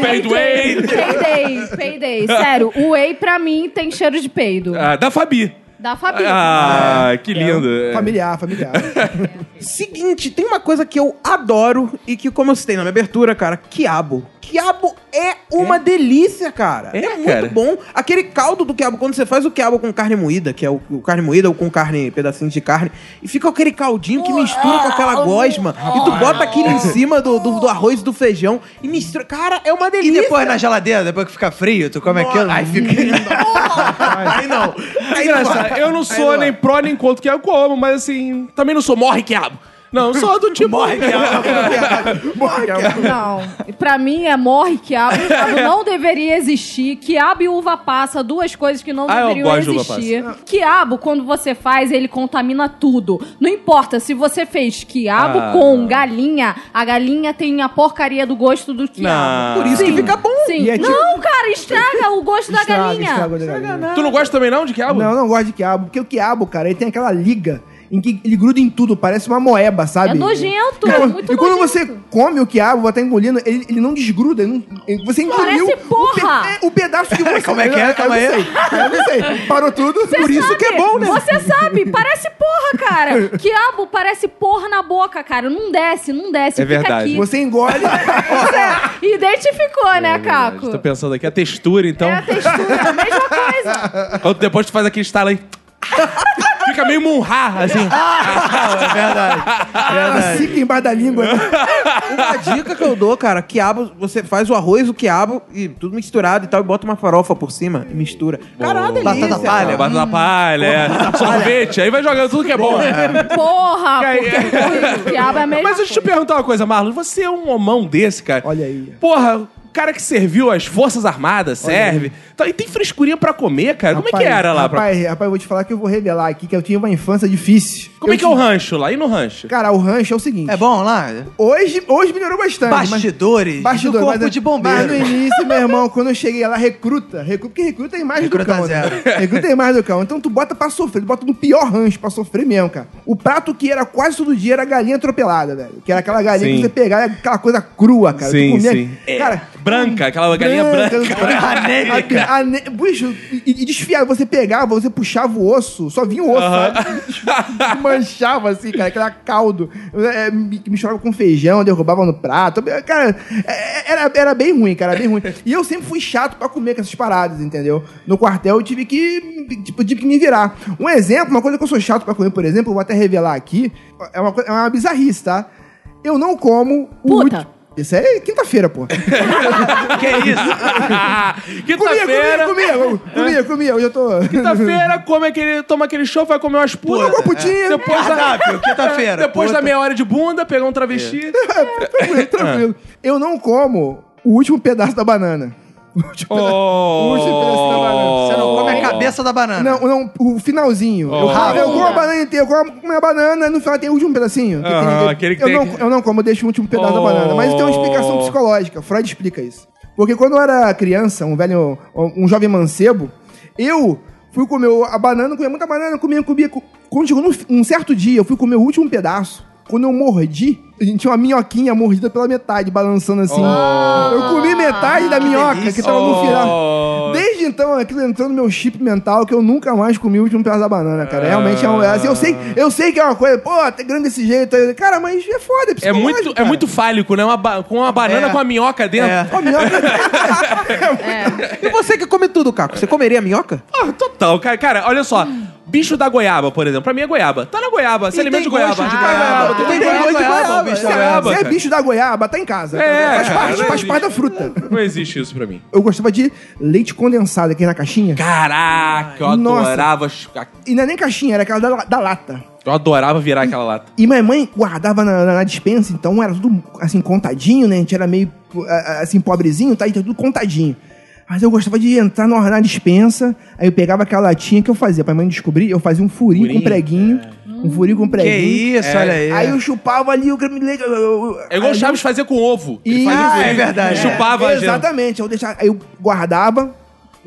Payday, payday. Sério, o whey pra mim tem cheiro de peido. Ah, da Fabi. Da Fabi. Ah, que lindo. É. Familiar, familiar. [laughs] Seguinte, tem uma coisa que eu adoro e que, como eu citei na minha abertura, cara, quiabo. Quiabo é uma delícia, cara. É, muito cara. bom. Aquele caldo do quiabo, quando você faz o quiabo com carne moída, que é o, o carne moída ou com carne, pedacinhos de carne, e fica aquele caldinho que mistura com aquela gosma, e tu bota aquilo em cima do, do, do arroz e do feijão, e mistura. Cara, é uma E delícia. depois na geladeira, depois que fica frio, tu come aquilo. Aí fica. [laughs] Aí não. É engraçado. Eu não sou nem pró nem contra que eu como, mas assim, também não sou morre quiabo. Não, sou do tipo. Morre [laughs] Não, pra mim é morre quiabo. Quiabo não deveria existir. Quiabo e uva passa, duas coisas que não Ah, eu deveriam gosto de uva existir. Quiabo, quando você faz, ele contamina tudo. Não importa se você fez quiabo Ah. com galinha, a galinha tem a porcaria do gosto do quiabo. Não. Por isso que fica bom. Sim. É tipo- Não, cara, estraga o gosto da Estraga, galinha. estraga da galinha. Tu não gosta também não de quiabo? Não, eu não gosto de quiabo. Porque o quiabo, cara, ele tem aquela liga em que ele gruda em tudo, parece uma moeba, sabe? É nojento, Cara, muito E quando nojento. você come o quiabo, estar engolindo, ele, ele não desgruda. ele não- ele- você engoliu Parece o, porra! pe- é, o pedaço que [laughs] você... Como é que é? Calma aí. Eu não sei. Eu não sei. Parou tudo. Você por isso sabe, que é bom, né? Você sabe, parece porra, cara. [laughs] Quiabo parece porra na boca, cara. Não desce, não desce. É fica verdade. aqui. Você engole... [laughs] Você identificou, né, Caco? Tô pensando aqui, a textura, então. É a textura, a mesma coisa. Quando depois tu faz aquele estalo aí. Fica meio munhar, assim. é verdade. Ela fica embaixo da língua. né? Uma dica que eu dou, cara, quiabo, você faz o arroz, o quiabo e tudo misturado e tal, e bota uma farofa por cima e mistura. Cara, é uma delícia. Batata palha. É, bata na palha, é. sorvete, aí vai jogando tudo que é bom. Porra, Cai- porque quiabo é a mesma Mas deixa eu te coisa. perguntar uma coisa, Marlon. Você é um homão desse, cara. Olha aí. Porra, o cara que serviu as Forças Armadas, serve. Tá, E tem frescurinha pra comer, cara. Como é que Rapaz, era lá? Pra... Rapaz, rapaz, eu vou te falar que eu vou revelar aqui que eu tive uma infância difícil. Como é Eu que é o rancho lá? E no rancho? Cara, o rancho é o seguinte. É bom lá? Hoje, hoje melhorou bastante. mas- Bastidores Bastidor, do corpo mas, de bombeiro. Mas no início, meu irmão, quando eu cheguei lá, recruta. recruta porque recruta é imagem Recruta do cão. zero. Né? [laughs] Recruta é imagem do cão. Então tu bota pra sofrer, tu bota no pior rancho pra sofrer mesmo, cara. O prato que era quase todo dia era galinha atropelada, velho. Que era aquela galinha Sim. que você pegava, aquela coisa crua, cara. Sim, tu comia, sim. Cara, Branca, aquela galinha branca. Anêmica. [laughs] A- ane- Bicho, e, e desfiava, você pegava, você puxava o osso, só vinha o osso, sabe? [laughs] Manchava assim, cara, aquele caldo. É, mi- misturava com feijão, derrubava no prato. Cara, é, era, era bem ruim, cara, bem ruim. E eu sempre fui chato pra comer com essas paradas, entendeu? No quartel eu tive que, tipo, tive que me virar. Um exemplo, uma coisa que eu sou chato pra comer, por exemplo, eu vou até revelar aqui, é uma, é uma bizarrice, tá? Eu não como o Puta. Isso é quinta-feira, pô. [laughs] Que isso? [laughs] Comia, Quinta-feira. comia, comia, comia, comia. Hoje eu tô. Quinta-feira, come aquele, toma aquele show, vai comer umas putas. Uma putinha. Depois da, Cardápio, quinta-feira. depois da meia hora de bunda, pegar um travesti. [laughs] tranquilo, tranquilo. Eu não como o último pedaço da banana. O último pedaço- o último pedaço da banana. Você não come a cabeça da banana. Não, não, o finalzinho. Eu, Oh. como, eu como a banana inteira, eu como a banana, no final tem o último pedacinho. que Aham, tem- eu, tem não, eu não como, eu deixo o último pedaço Oh. da banana. Mas tem uma explicação psicológica. Freud explica isso. Porque quando eu era criança, um velho, um jovem mancebo, eu fui comer a banana, comia muita banana, comia, comia. Quando chegou num, um certo dia, eu fui comer o último pedaço. Quando eu mordi, tinha uma minhoquinha mordida pela metade, balançando assim. Eu comi metade da minhoca que tava no final. Oh. Desde então, aquilo entrou no meu chip mental que eu nunca mais comi o último pedaço da banana, cara. Realmente é um. é assim, eu, sei, eu sei que é uma coisa, pô, tá grande desse jeito. Cara, mas é foda, é É muito, é cara. muito fálico, né? Uma com uma banana É. com a minhoca dentro. É. Ó, minhoca. [laughs] E você que come tudo, Caco, você comeria minhoca? Ah, total, cara. Cara, olha só. Bicho da goiaba, por exemplo. Pra mim é goiaba. Tá na goiaba. Se E alimenta de tem goiaba. de Ah, goiaba. Tem tem gosto de goiaba, bicho da goiaba. Se é cara. bicho da goiaba, tá em casa. É, faz parte, faz parte da fruta. Não existe isso pra mim. Eu gostava de leite condensado aqui na caixinha. Caraca, eu Nossa. adorava. E não é nem caixinha, era aquela da, da lata. Eu adorava virar aquela lata. E minha mãe guardava na, na, na dispensa, então era tudo assim, contadinho, né? A gente era meio ah, assim, pobrezinho, tá? Então tudo contadinho. Mas eu gostava de entrar na, na dispensa, aí eu pegava aquela latinha que eu fazia, pra mãe descobrir, eu fazia um furinho, Furinho, com preguinho. Um furinho com Que preguinho. isso, olha aí. Aí eu chupava ali o creme de leite. eu- eu- É igual o Chaves fazia com ovo. E- Ah, é verdade. Chupava a gema. Exatamente. Eu deixava, aí eu guardava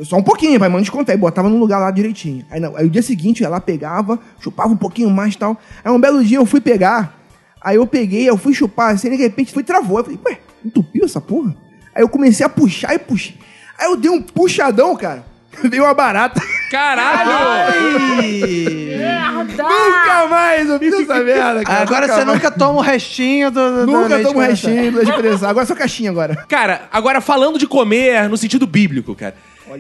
só um pouquinho, pra mãe descontar, e botava no lugar lá direitinho. Aí, não, aí o dia seguinte eu ia lá, pegava, chupava um pouquinho mais e tal. Aí um belo dia eu fui pegar, aí eu peguei, eu fui chupar, assim, de repente foi travou. Eu falei, ué, entupiu essa porra? Aí eu comecei a puxar e puxei. Aí eu dei um puxadão, cara. [laughs] Veio uma barata. Caralho! Merda! Nunca mais eu fiz essa merda, cara. Agora você nunca toma o restinho do, do Nunca tomo condensado. restinho do leite condensado. Agora é só caixinha agora. Cara, agora falando de comer no sentido bíblico, cara.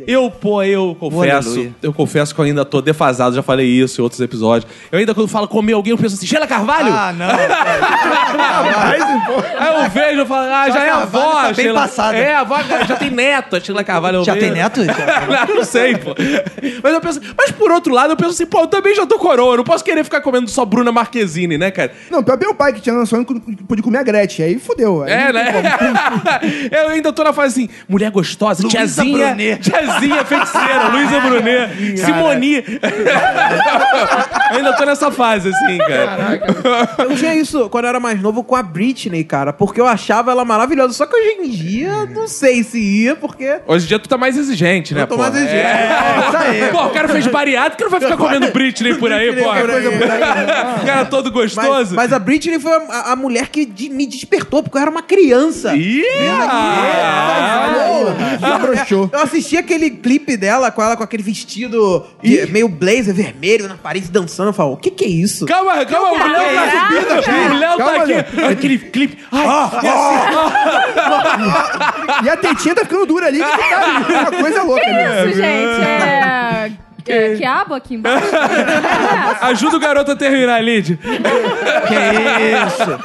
Eu, pô, eu confesso, aleluia. eu confesso que eu ainda tô defasado, já falei isso em outros episódios. Eu ainda quando falo comer alguém, eu penso assim, Sheila Carvalho? Ah, não. [laughs] Aí eu vejo e falo, ah, já é a Carvalho avó, tá bem Sheila. passada. É, a avó já tem neto, a Sheila Carvalho. eu Já vejo. tem neto? [laughs] não, não sei, pô. Mas eu penso, mas por outro lado, eu penso assim, pô, eu também já tô coroa, eu não posso querer ficar comendo só Bruna Marquezine, né, cara? Não, pior meu pai que tinha sonho que podia comer a Gretchen. Aí fudeu. Aí É, né? [laughs] eu ainda tô na fase assim, mulher gostosa, Luísa tiazinha, Brunet. tiazinha feiticeira, Luísa Brunet, Simoni. ainda tô nessa fase, assim, cara. Eu tinha isso quando eu era mais novo com a Britney, cara, porque eu achava ela maravilhosa. Só que hoje em dia, não sei se ia, porque. Hoje em dia tu tá mais exigente, né, Eu tô pô? mais exigente. É, isso aí. Pô, o cara fez bariátrica, não vai ficar comendo Britney por aí, pô. O cara todo Mas, gostoso. mas a Britney foi a, a mulher que de- me despertou, porque eu era uma criança. Ih, ah. Desabrochou. Eu assisti aquele clipe dela com ela com aquele vestido de- meio blazer vermelho na Paris dançando. Eu falo, o que que é isso? Calma, calma, o Léo tá subindo. O Léo tá Calma, aqui. Léo. Aquele clipe. Ai, E a tetinha tá ficando dura ali. Que tá, é uma coisa louca, né? Isso, gente, é... é quiabo aqui embaixo? É. [laughs] ajuda o garoto a terminar, Lid. Que isso?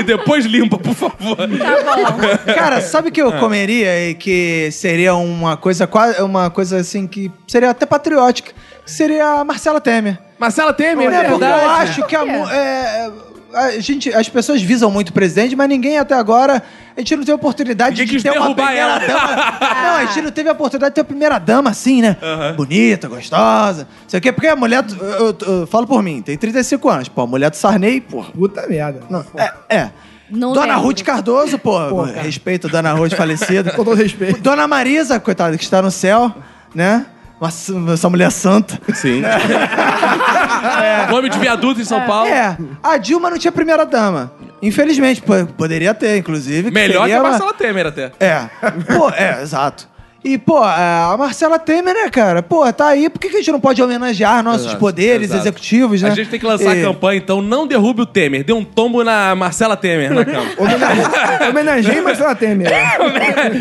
E depois limpa, por favor. Tá bom. Cara, sabe o que eu comeria e que seria uma coisa quase uma coisa assim que seria até patriótica? Seria a Marcela Temer. Marcela Temer, É, é porque eu verdade. acho que a, mu- é, a gente, as pessoas visam muito o presidente, mas ninguém até agora a gente não teve a oportunidade Ninguém de ter uma primeira ela. dama. [laughs] Não, a gente não teve a oportunidade de ter a primeira dama assim, né? Bonita, gostosa. Sei o quê, porque a mulher, eu, eu- eu falo por mim, tem 35 anos. Pô, a mulher do Sarney, porra. Puta merda. Não, É, é. Não Dona lembro. Ruth Cardoso, pô. respeito a Dona Ruth falecida. [laughs] com todo respeito. Dona Marisa, coitada, que está no céu, né? Nossa, essa mulher santa. Sim. [laughs] Nome de viaduto em São Paulo. É, a Dilma não tinha primeira dama. Infelizmente, po- poderia ter, inclusive. Melhor que seria a uma- Marcela Temer até. É. Pô, é, exato. E, pô, a Marcela Temer, né, cara? Pô, tá aí. Por que que a gente não pode homenagear nossos Exato, poderes exato. executivos, né? A gente tem que lançar E- a campanha, então não derrube o Temer. Dê um tombo na Marcela Temer na cama. [laughs] Homenageei Marcela Temer. [laughs]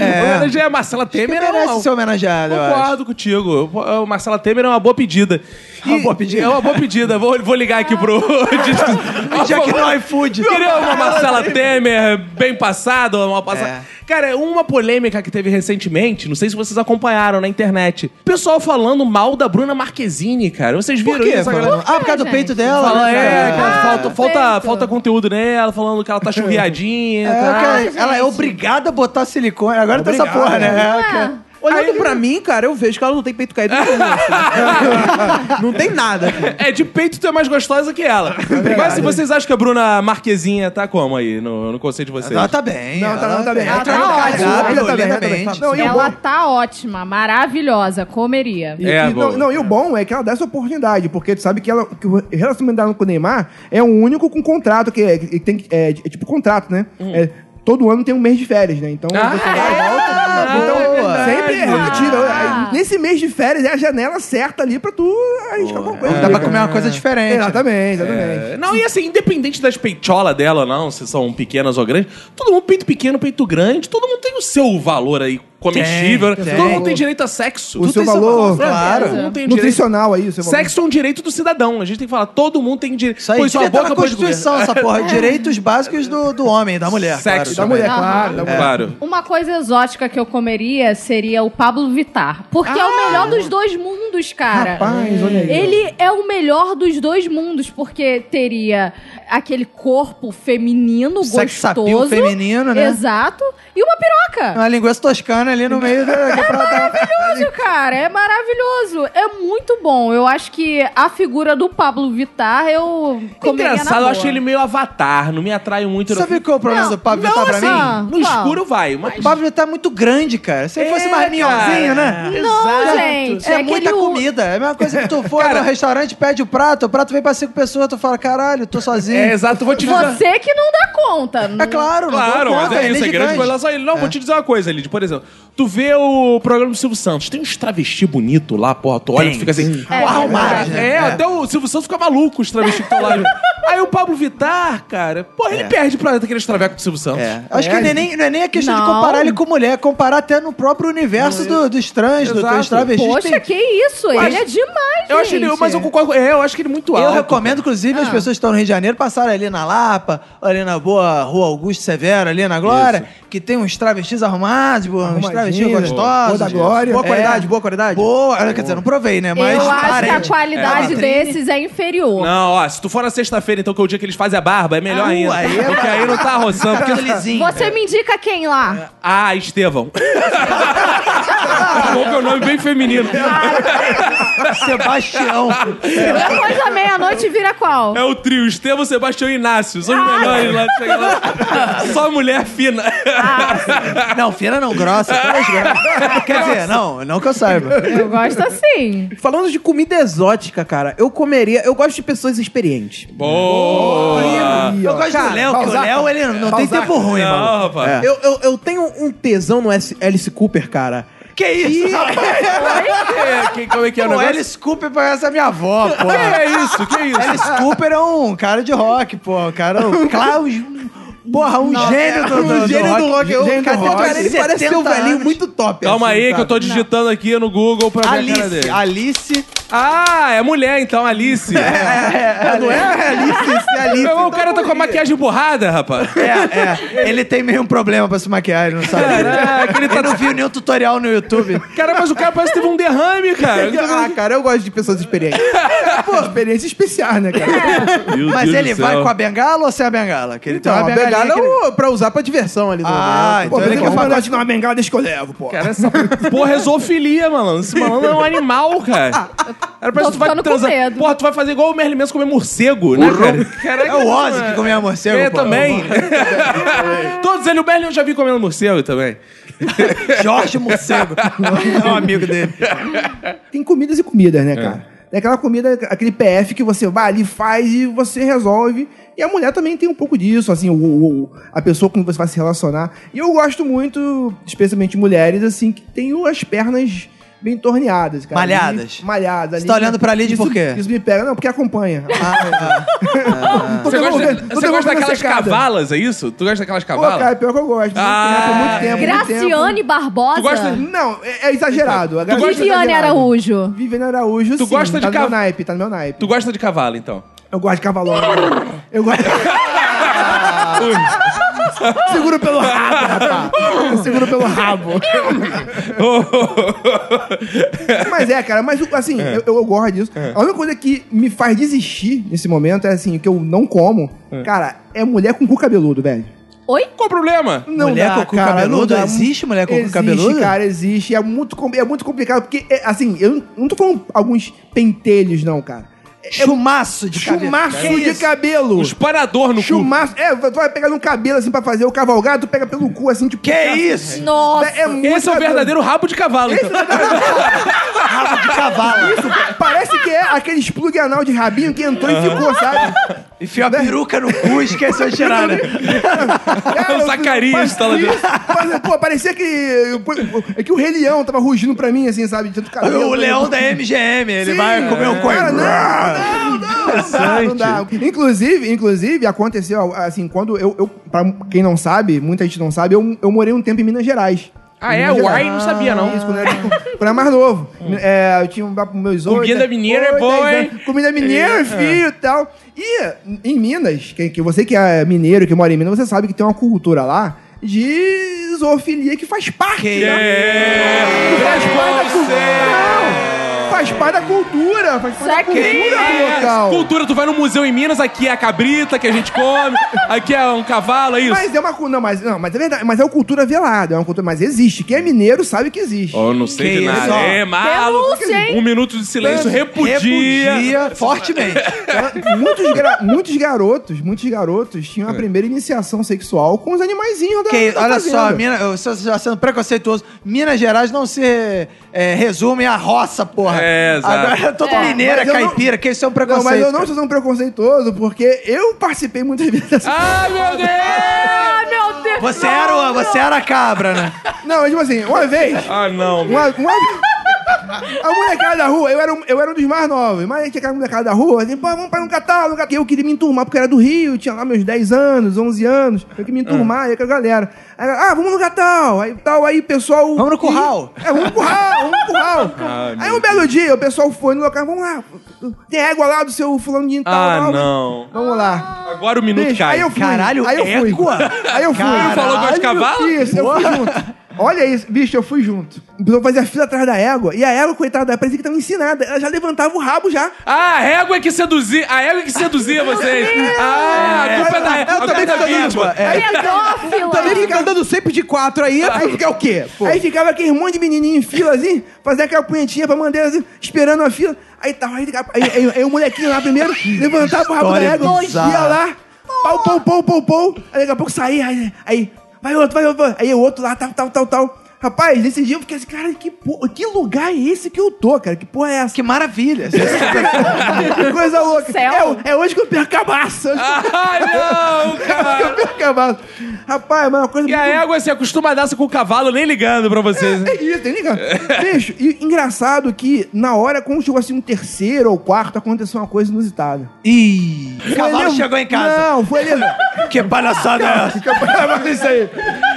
É. A Marcela Que Temer é merece uma- ser acho. Concordo contigo. Marcela Temer é uma boa pedida. Uma E- boa pedida? É uma boa pedida. Vou, vou ligar aqui pro... [laughs] Pedir aqui no iFood. Queria uma Marcela Temer bem passada, uma passada. É. Cara, uma polêmica que teve recentemente, não sei se vocês acompanharam na internet. Pessoal falando mal da Bruna Marquezine, cara. Vocês viram Por quê? isso? Galera? Ah, por causa do gente? peito dela. Fala, né, é, Ah, falta, falta, peito. falta conteúdo nela, falando que ela tá [laughs] churriadinha. É, tá? cara, ela é obrigada a botar silicone. Agora tem essa porra, né? né? É, cara. Olhando pra mim, cara, eu vejo que ela não tem peito caído nenhum. assim. [laughs] não tem nada. aqui. É, de peito tu é mais gostosa que ela. Mas se vocês acham que a Bruna Marquezinha tá como aí, no, no conceito de vocês? Ela tá bem. Não, tá, não, tá bem. Ela tá tá ótima. Ela tá bem, ela tá bem. lindamente. Não, e o Ela bom- tá ótima, maravilhosa, comeria. E, É, e, boa. não, não, e o bom é que ela dá essa oportunidade, porque tu sabe que, ela, que o relacionamento dela com o Neymar é o único com contrato, que, é, que tem, é, é tipo contrato, né? É, todo ano tem um mês de férias, né? Então Ah, você vai e é? volta. Ah, Então, é sempre é. Ah. Nesse mês de férias é a janela certa ali pra tu arriscar alguma coisa. Dá pra comer uma coisa diferente. Exatamente, exatamente. É, Não, e assim, independente das peitolas dela ou não, se são pequenas ou grandes, todo mundo peito pequeno, peito grande, todo mundo tem o seu valor aí comestível. Tem, tem. Todo mundo tem direito a sexo. O seu tem valor, claro. Todo mundo tem direito. Nutricional aí, o seu valor. Sexo é um direito do cidadão. A gente tem que falar, todo mundo tem direito. Isso aí estar na boca Constituição, essa porra. Direitos básicos do, do homem, da mulher. Sexo. Da mulher, Aham. claro. Da mulher. Claro. Uma coisa exótica que eu comeria comeria seria o Pablo Vittar. Porque é o melhor dos dois mundos, cara. Rapaz, olha aí. Ele é o melhor dos dois mundos, porque teria aquele corpo feminino Sex gostoso. feminino, né? Exato. E uma piroca. Uma linguiça toscana ali no meio da. É maravilhoso, [laughs] cara. É maravilhoso. É muito bom. Eu acho que a figura do Pablo Vittar eu comeria na Engraçado, eu acho ele meio avatar, não me atrai muito. Sabe qual é o problema Não, do Pablo Vittar pra assim, mim? no Qual? escuro vai, mas... O Pablo Vittar é muito grande, cara. Se ele fosse É, mais minhãozinho, né? Não, Exato. gente. É, É, muita comida. É a mesma coisa que tu for Cara- no restaurante, pede o prato, o prato vem pra cinco pessoas, tu fala, caralho, tô sozinho. É, exato, vou te dizer... Você que não dá conta. É claro, não Claro, mas conta, é ele isso, é grande coisa ele. Não, vou te dizer uma coisa, Lid. Por exemplo, tu vê o programa do Silvio Santos, tem uns travesti bonito lá, porra, tu olha e fica assim, É, porra, verdade. é, é, até o Silvio Santos fica maluco, os travestis que estão lá. [laughs] Aí o Pablo Vittar, cara, porra, ele perde pra aqueles travecos do Silvio Santos. É. Acho que não é, nem, não é nem a questão de Não. comparar ele com mulher, é comparar até no próprio universo do- dos trans, do- dos travestis. Poxa, Tem- que isso? Ele é demais, Eu acho ele, gente. mas eu concordo, é, eu acho que ele é muito alto. Eu recomendo, inclusive, Ah. as pessoas que estão no Rio de Janeiro passarem ali na Lapa, ali na boa Rua Augusto Severo, ali na Glória, que tem uns travestis arrumados, pô, uns travestis boa. gostosos. Boa da Glória. Boa É. qualidade, boa qualidade. Boa, quer dizer, não provei, né? Mas eu acho que a qualidade É, desses é inferior. Não, ó, se tu for na sexta-feira, então, que é o dia que eles fazem a barba, é melhor Ah, ainda. aí é porque aí não tá roçando. Porque... Você me indica quem lá? Ah, Estevão. Bom que é um nome bem feminino. Sebastião. Depois da meia-noite vira qual? É o trio, Estevão, Sebastião e Inácio. São os melhores lá. Chega lá. Só mulher fina. Não, fina não, grossa. Todas [laughs] grossas. Quer dizer, não, não que eu saiba. Eu gosto assim. Falando de comida exótica, cara, eu comeria. Eu gosto de pessoas experientes. Boa! Aí, Eu ó. gosto do Léo, que o. Léo, ele não tem Balzac. tempo ruim, Não, mano. rapaz. É. Eu, eu, eu tenho um tesão no S- Alice Cooper, cara. Que isso, rapaz? [laughs] É, que- como é que é o O negócio? Alice Cooper parece a minha avó, pô. Que é isso? Que é isso? Alice Cooper é um cara de rock, pô. Um cara, um [laughs] Klaus... Porra, um gênio do, do, Um gênio do rock. Eu, gênio do cara, rock. cara, ele parece ser um 70 velhinho anos. muito top. Calma assim, aí, que eu tô sabe? digitando aqui no Google pra ver a cara Alice, dele. Alice. Ah, é mulher então, Alice. É, não é Alice, é Alice. o cara tá com a maquiagem borrada, rapaz. É, é. Ele tem meio um problema pra se maquiar, ele não sabe. Caraca, ele tá- Ele não viu nenhum tutorial no YouTube. Cara, mas o cara parece que teve um derrame, cara. Ah, cara, eu gosto de pessoas experientes. [laughs] Pô, experiência especial, né, cara? Mas ele vai com a bengala ou sem a bengala? Que ele Então, tem a uma bengalinha bengala que é o- pra usar pra diversão ali. no Ah, então ele quer falar de uma bengala, deixa que eu levo, pô. Cara, essa [laughs] porra é zoofilia, malandro. Esse malandro é um animal, cara. Era pra Tô tu vai transar. medo. Porra, tu vai fazer igual o Merlin Manson comer morcego, né, cara? Caraca, É o Ozzy que comia morcego, É, pô. também. [laughs] Todos eles, o Merlin eu já vi comendo morcego também. Jorge Morcego. É um amigo dele. Tem comidas e comidas, né, cara? Tem aquela comida, aquele PF que você vai ali, faz e você resolve. E a mulher também tem um pouco disso, assim, o, o- a pessoa com quem você vai se relacionar. E eu gosto muito, especialmente mulheres, assim, que tem as pernas bem torneadas, cara. Malhadas. E- malhadas. Você tá olhando pra Lid por quê? Isso me pega, não, porque acompanha. Ah, [laughs] Tô Você gosta, você gosta daquelas secada. cavalas, é isso? Tu gosta daquelas Pô, cavalas? cara, pior que eu gosto. Muito Ah, tempo, muito tempo. muito Graciane tempo. Barbosa. Tu gosta- Não, é, é exagerado. A Graciane é Viviane exagerado. Araújo. Viviane Araújo, Tu sim, gosta de tá no meu naipe, tá no meu naipe. Tu gosta de cavalo, então? Eu gosto de cavalão. Eu gosto. [laughs] Seguro pelo rabo, rapaz. Seguro pelo rabo. Mas é, cara, mas assim, eu, eu gosto disso. A única coisa que me faz desistir nesse momento é assim, que eu não como, cara, é mulher com cu cabeludo, velho. Oi? Qual o problema? Não Mulher dá, com cu cara, cabeludo? dá. Existe mulher com cu existe, cabeludo? cara, existe. É muito, é muito complicado, porque, é, assim, eu não- não tô falando alguns pentelhos, não, cara. Chumaço de cabelo. Chumaço Que de isso? cabelo. Um espanador no cu. Chumaço. É, tu vai pegar no cabelo assim pra fazer o cavalgado, tu pega pelo cu assim, tipo. Que isso? Nossa. É muito Esse é o cabelo. verdadeiro rabo de cavalo, então. Rabo de cavalo. Isso, parece que é aquele plug anal de rabinho que entrou e ficou, sabe? Enfiou a peruca no cu e esqueceu de tirar, né? [laughs] Cara, O Zacarias tá lá dentro. Mas, pô, parecia que. É que o Rei Leão tava rugindo pra mim, assim, sabe? De tanto cabelo. O leão da MGM, ele Sim, vai comer um coelho. Cara, não, não, não, não dá, não dá. Inclusive, inclusive, aconteceu, assim, quando eu, eu pra quem não sabe, muita gente não sabe, eu, eu morei um tempo em Minas Gerais. Ah, é? Uai, Gerais. não sabia, não. Isso, quando eu era, [laughs] quando eu era mais novo. É, eu tinha meus oito... Comida mineira é boa, hein? Comida mineira, filho e tal. E em Minas, que, que você que é mineiro, que mora em Minas, você sabe que tem uma cultura lá de zoofilia que faz parte. Que né? É. Faz parte da cultura. Faz parte da cultura. Faz parte da Sexy. cultura do É, local. Cultura, tu vai no museu em Minas, aqui é a cabrita que a gente come, aqui é um cavalo, é isso? Mas é uma cu- não, mas não, mas é verdade, mas é uma cultura velada, é uma cultura, mas existe. Quem é mineiro sabe que existe. Oh, não sei Que de nada. isso? É, malo. Denúncia, hein? Um minuto de silêncio repudia. Repudia [laughs] fortemente. Então, muitos, gra- muitos garotos, muitos garotos tinham a primeira iniciação sexual com os animaizinhos da, Que, da olha fazenda. só, Mina, eu- já sendo preconceituoso, Minas Gerais não se é, resume à roça, porra. É, exato. Agora, todo É. mineiro é Mas eu não- caipira, que isso é um Não, preconceito. mas eu não estou sendo preconceituoso, porque eu participei muitas vezes dessa. Ai, meu Deus! Ai, meu Deus. Você era, o- você era a cabra, né? Não, tipo assim, uma vez, Ah, não. uma, uma- a molecada da rua, eu era, um, eu era um dos mais novos, mas tinha aquela molecada da rua, assim, pô, vamos para um catálogo, e eu queria me enturmar, porque eu era do Rio, tinha lá meus 10 anos, 11 anos, eu queria me enturmar, aí com a galera. Ah, vamos no catal, aí tal, aí o pessoal... Vamos no curral. É, vamos no curral, vamos no curral. [laughs] aí um belo dia, o pessoal foi no local, vamos lá, tem égua lá do seu fulano de tal. Ah, não. Vamos lá. Agora o minuto Deixa, cai. aí eu fui. Caralho, aí eu fui. égua? Aí eu fui. Caralho. Falou com as cavalas? Isso, eu fui junto. Olha isso, bicho, eu fui junto. Eu fazia fila atrás da égua. E a égua, coitada, parecia que tava ensinada. Ela já levantava o rabo já. Ah, a régua é que seduzia. A égua é que seduzia vocês. Ah, a culpa é da égua. A culpa é da vítima. É. Também fica andando sempre de quatro aí, aí fica o quê? Pô. Aí ficava aquele monte de menininho em fila, assim, fazia aquela punhetinha pra manter, assim, esperando a fila. Aí tava, aí, aí, aí, aí o molequinho lá primeiro levantava o rabo da égua, bizarra. ia lá, pau, pau, pau, pau, pau. Aí daqui a pouco saía, aí, aí vai outro, vai outro, aí o outro lá, tal, tal, tal, tal. Rapaz, nesse dia eu fiquei assim, cara, que, porra, que lugar é esse que eu tô, cara? Que porra é essa? Que maravilha. [laughs] Que coisa louca. Céu. É, é hoje que eu perco a massa. Hoje [laughs] Ai, não, [laughs] que eu cara. perco a massa. Rapaz, mas é uma coisa E a égua se acostuma a dar com o cavalo, nem ligando pra vocês. né? É isso, tem ligado? Bicho, e engraçado que na hora, quando chegou assim um terceiro ou quarto, aconteceu uma coisa inusitada. Ih, o cavalo ele- chegou em casa. Não, foi ele. Que palhaçada é essa? Olha isso aí.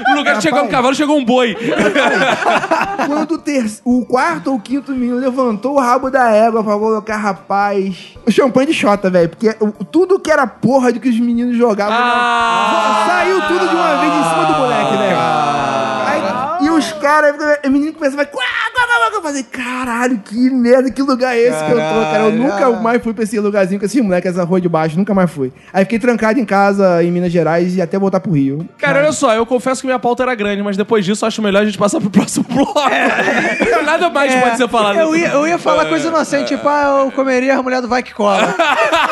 No lugar que chegou um cavalo, chegou um boi. [laughs] Quando o, ter... o quarto ou quinto menino levantou o rabo da égua pra colocar, rapaz. O champanhe de xota, velho. Porque tudo que era porra de que os meninos jogavam. Ah. Saiu tudo de uma vez em cima do moleque, velho. Aí, os caras, o menino começava a. Quá. Eu falei, caralho, que merda, que lugar é esse que eu tô, cara? Eu nunca mais fui pra esse lugarzinho com esse moleque, essa rua de baixo, nunca mais fui. Aí fiquei trancado em casa em Minas Gerais e até voltar pro Rio. Cara, olha só, eu confesso que minha pauta era grande, mas depois disso eu acho melhor a gente passar pro [laughs] próximo bloco. [laughs] Nada mais É, pode ser falado. Eu ia, eu ia falar coisa inocente, tipo, ah, eu comeria a mulher do Vai Que Cola. [laughs]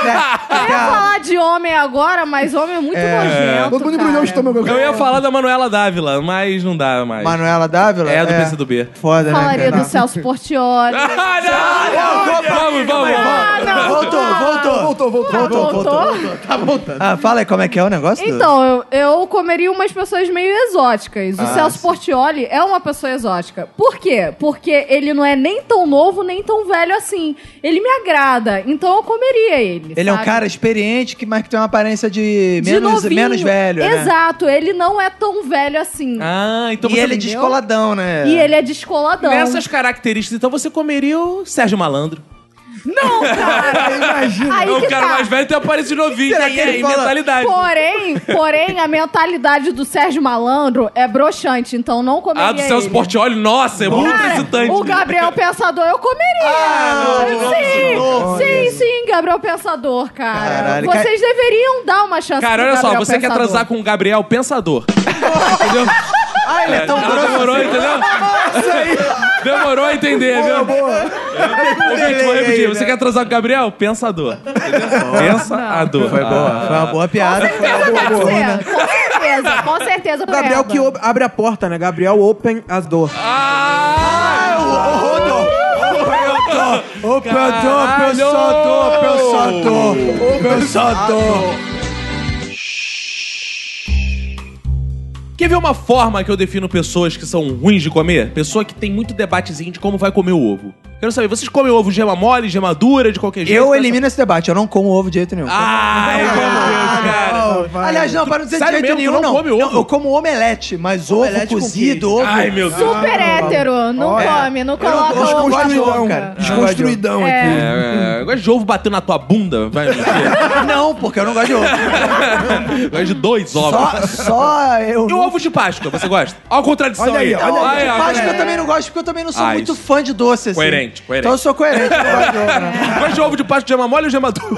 É, Eu ia falar de homem agora, mas homem é muito nojento. Todo mundo embrulhou o estômago. Eu ia falar da Manuela Dávila, mas não dá mais. Manuela Dávila? É, do PCdoB. Foda, né? Falaria do Celso Portioli. [laughs] Ah, não! Vamos, vamos, vamos. Voltou, voltou. Voltou, voltou. Voltou, voltou. Tá voltando. Ah, fala aí como é que é o negócio. do- Então, eu, eu comeria umas pessoas meio exóticas. O Ah, Celso Portioli é uma pessoa exótica. Por quê? Porque ele não é nem tão novo, nem tão velho assim. Ele me agrada, então eu comeria ele. Ele é um sabe? cara experiente, que, mas que tem uma aparência de, De menos, novinho. menos velho, né? Exato, ele não é tão velho assim. Ah, então E você... ele é entendeu? Descoladão, né? E ele é descoladão. Nessas características, então você comeria o Sérgio Malandro. Não, [laughs] cara. Imagina. Aí o cara tá. mais velho tem aparecido novinho. Será E que ele fala- mentalidade. Porém, porém, a mentalidade do Sérgio Malandro é broxante, então não comeria Ah, do Celso. Portioli, nossa, é muito Cara, excitante. o Gabriel Pensador eu comeria. Ah, de novo, sim, de novo. sim, sim, Gabriel Pensador, cara. Caralho, Vocês deveriam dar uma chance Cara, pro olha só, você quer Pensador. transar com o Gabriel Pensador. [laughs] entendeu? Ah, ele é tão Ah, grosso. demorou, entendeu? Demorou a entender, viu? Ouvinte, vou repetir. Você quer transar com o Gabriel? Pensador. Pensador. Foi boa, foi uma boa piada. Foi uma boa, Pode boa, ser, né? com certeza, com certeza. O Gabriel que ob- abre a porta, né? Gabriel open as door. Ah! Ô, pensador, pensador, pensador, pensador. Quer ver uma forma que eu defino pessoas que são ruins de comer? Pessoa que tem muito debatezinho de como vai comer o ovo. Quero saber, vocês comem ovo gema mole, gema dura, de qualquer jeito? Eu elimino esse debate, eu não como ovo de jeito nenhum. Ai, meu Deus, cara. Não, vai. Aliás, não, para não dizer de Sério jeito mesmo, nenhum, não não. come ovo? Não, eu como omelete, mas ovo Omelete com cozido, ovo... Ai, meu Deus. Super hétero, não Olha, come, não eu coloca não ovo na Desconstruidão, boca. cara. Desconstruidão aqui. É, eu gosto de ovo batendo na tua bunda. Vai, Não, porque eu não gosto de ovo. [laughs] eu gosto de dois ovos. Só, só eu... E o ovo de Páscoa, você gosta? Olha a contradição Olha aí, aí. olha aí. Páscoa eu também não gosto, porque eu também não sou Ah, muito isso. fã de doce, assim. Coerente, coerente. Então eu sou coerente, eu não gosto de ovo, né? [laughs] Gosta de ovo de Páscoa de gema mole ou gema dura?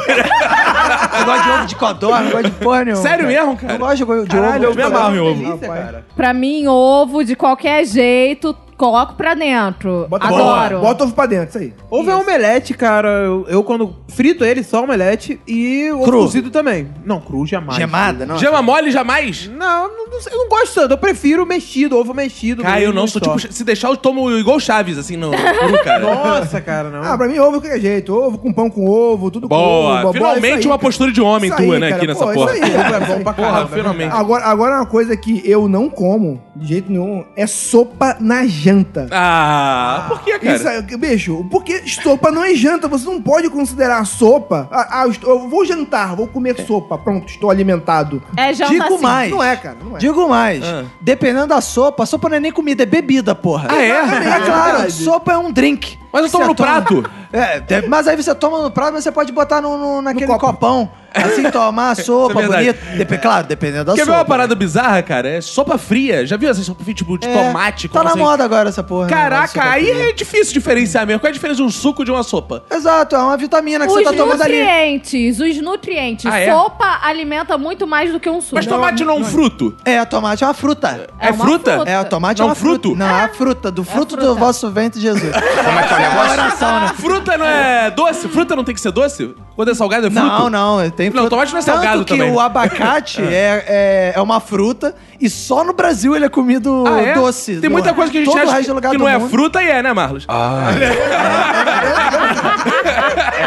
Eu gosto de ovo de codorna, não gosto de porra nenhuma. Sério mesmo, cara? Eu gosto de, de Caralho, eu ovo. me amarro em ovo. Delícia, cara. Pra mim, ovo, de qualquer jeito, coloco pra dentro. Bota, Adoro. Bota ovo pra dentro, isso aí. Ovo é omelete, cara. Eu, eu quando frito ele, só omelete e ovo Cru. cozido também. Não, cru jamais. Gemada, não? Gema mole jamais? Não, não, não sei, eu não gosto tanto. Eu prefiro mexido, ovo mexido. Cara, eu não sou tipo. Se deixar, eu tomo igual Chaves, assim, no cru, [laughs] cara. Nossa, cara, não. Ah, pra mim, ovo de qualquer jeito. Ovo com pão com ovo, tudo com Boa. ovo. Finalmente isso aí, uma postura de homem Isso tua, aí, né, cara. aqui nessa Pô, porra. Isso aí, Ovo é isso bom pra [laughs] Porra, caralho. finalmente. Agora, agora uma coisa que eu não como, de jeito nenhum, é sopa na janta. Ah, por que, cara? Isso aí, bicho, porque sopa não é janta, você não pode considerar sopa. Ah, ah, eu estou- eu vou jantar, vou comer sopa, pronto, estou alimentado. É janta Digo assim. mais. Não é, cara, não é. Digo mais. Ah. Dependendo da sopa, a sopa não é nem comida, é bebida, porra. Ah, é? É claro, sopa é um drink. Mas eu tomo no toma- prato. [laughs] É, deve- mas aí você toma no prato, mas você pode botar no, no- naquele copo. copão. Assim, [laughs] tomar a sopa Isso é verdade. bonita. Dep- claro, dependendo da Quer ver sopa. uma parada bizarra, cara? É sopa fria. Já viu essa sopa fria, tipo, de É, tomate? Tá na sei- moda agora essa porra. né, Caraca, sopa aí fria. é difícil diferenciar mesmo. Qual é a diferença de um suco de uma sopa? Exato, é uma vitamina que Os você tá tomando ali. nutrientes, os nutrientes. Ah, é? Sopa alimenta muito mais do que um suco. Mas tomate não é um fruto. É, tomate é uma fruta. É, É uma fruta? fruta. É, o tomate Não, é uma fruto? fruta. Não, é a fruta. Do fruto do fruta. vosso ventre, Jesus. Como é que é o negócio? oração, né? Fruta não é doce? Fruta não tem que ser doce? Quando é salgado é fruto? Não, não, tem Não, tomate não é salgado Tanto que também. o abacate [laughs] é, é, é uma fruta e só no Brasil ele é comido Ah, é? doce. Tem muita coisa que a gente acha que do não é mundo. fruta e é, né, Marlos?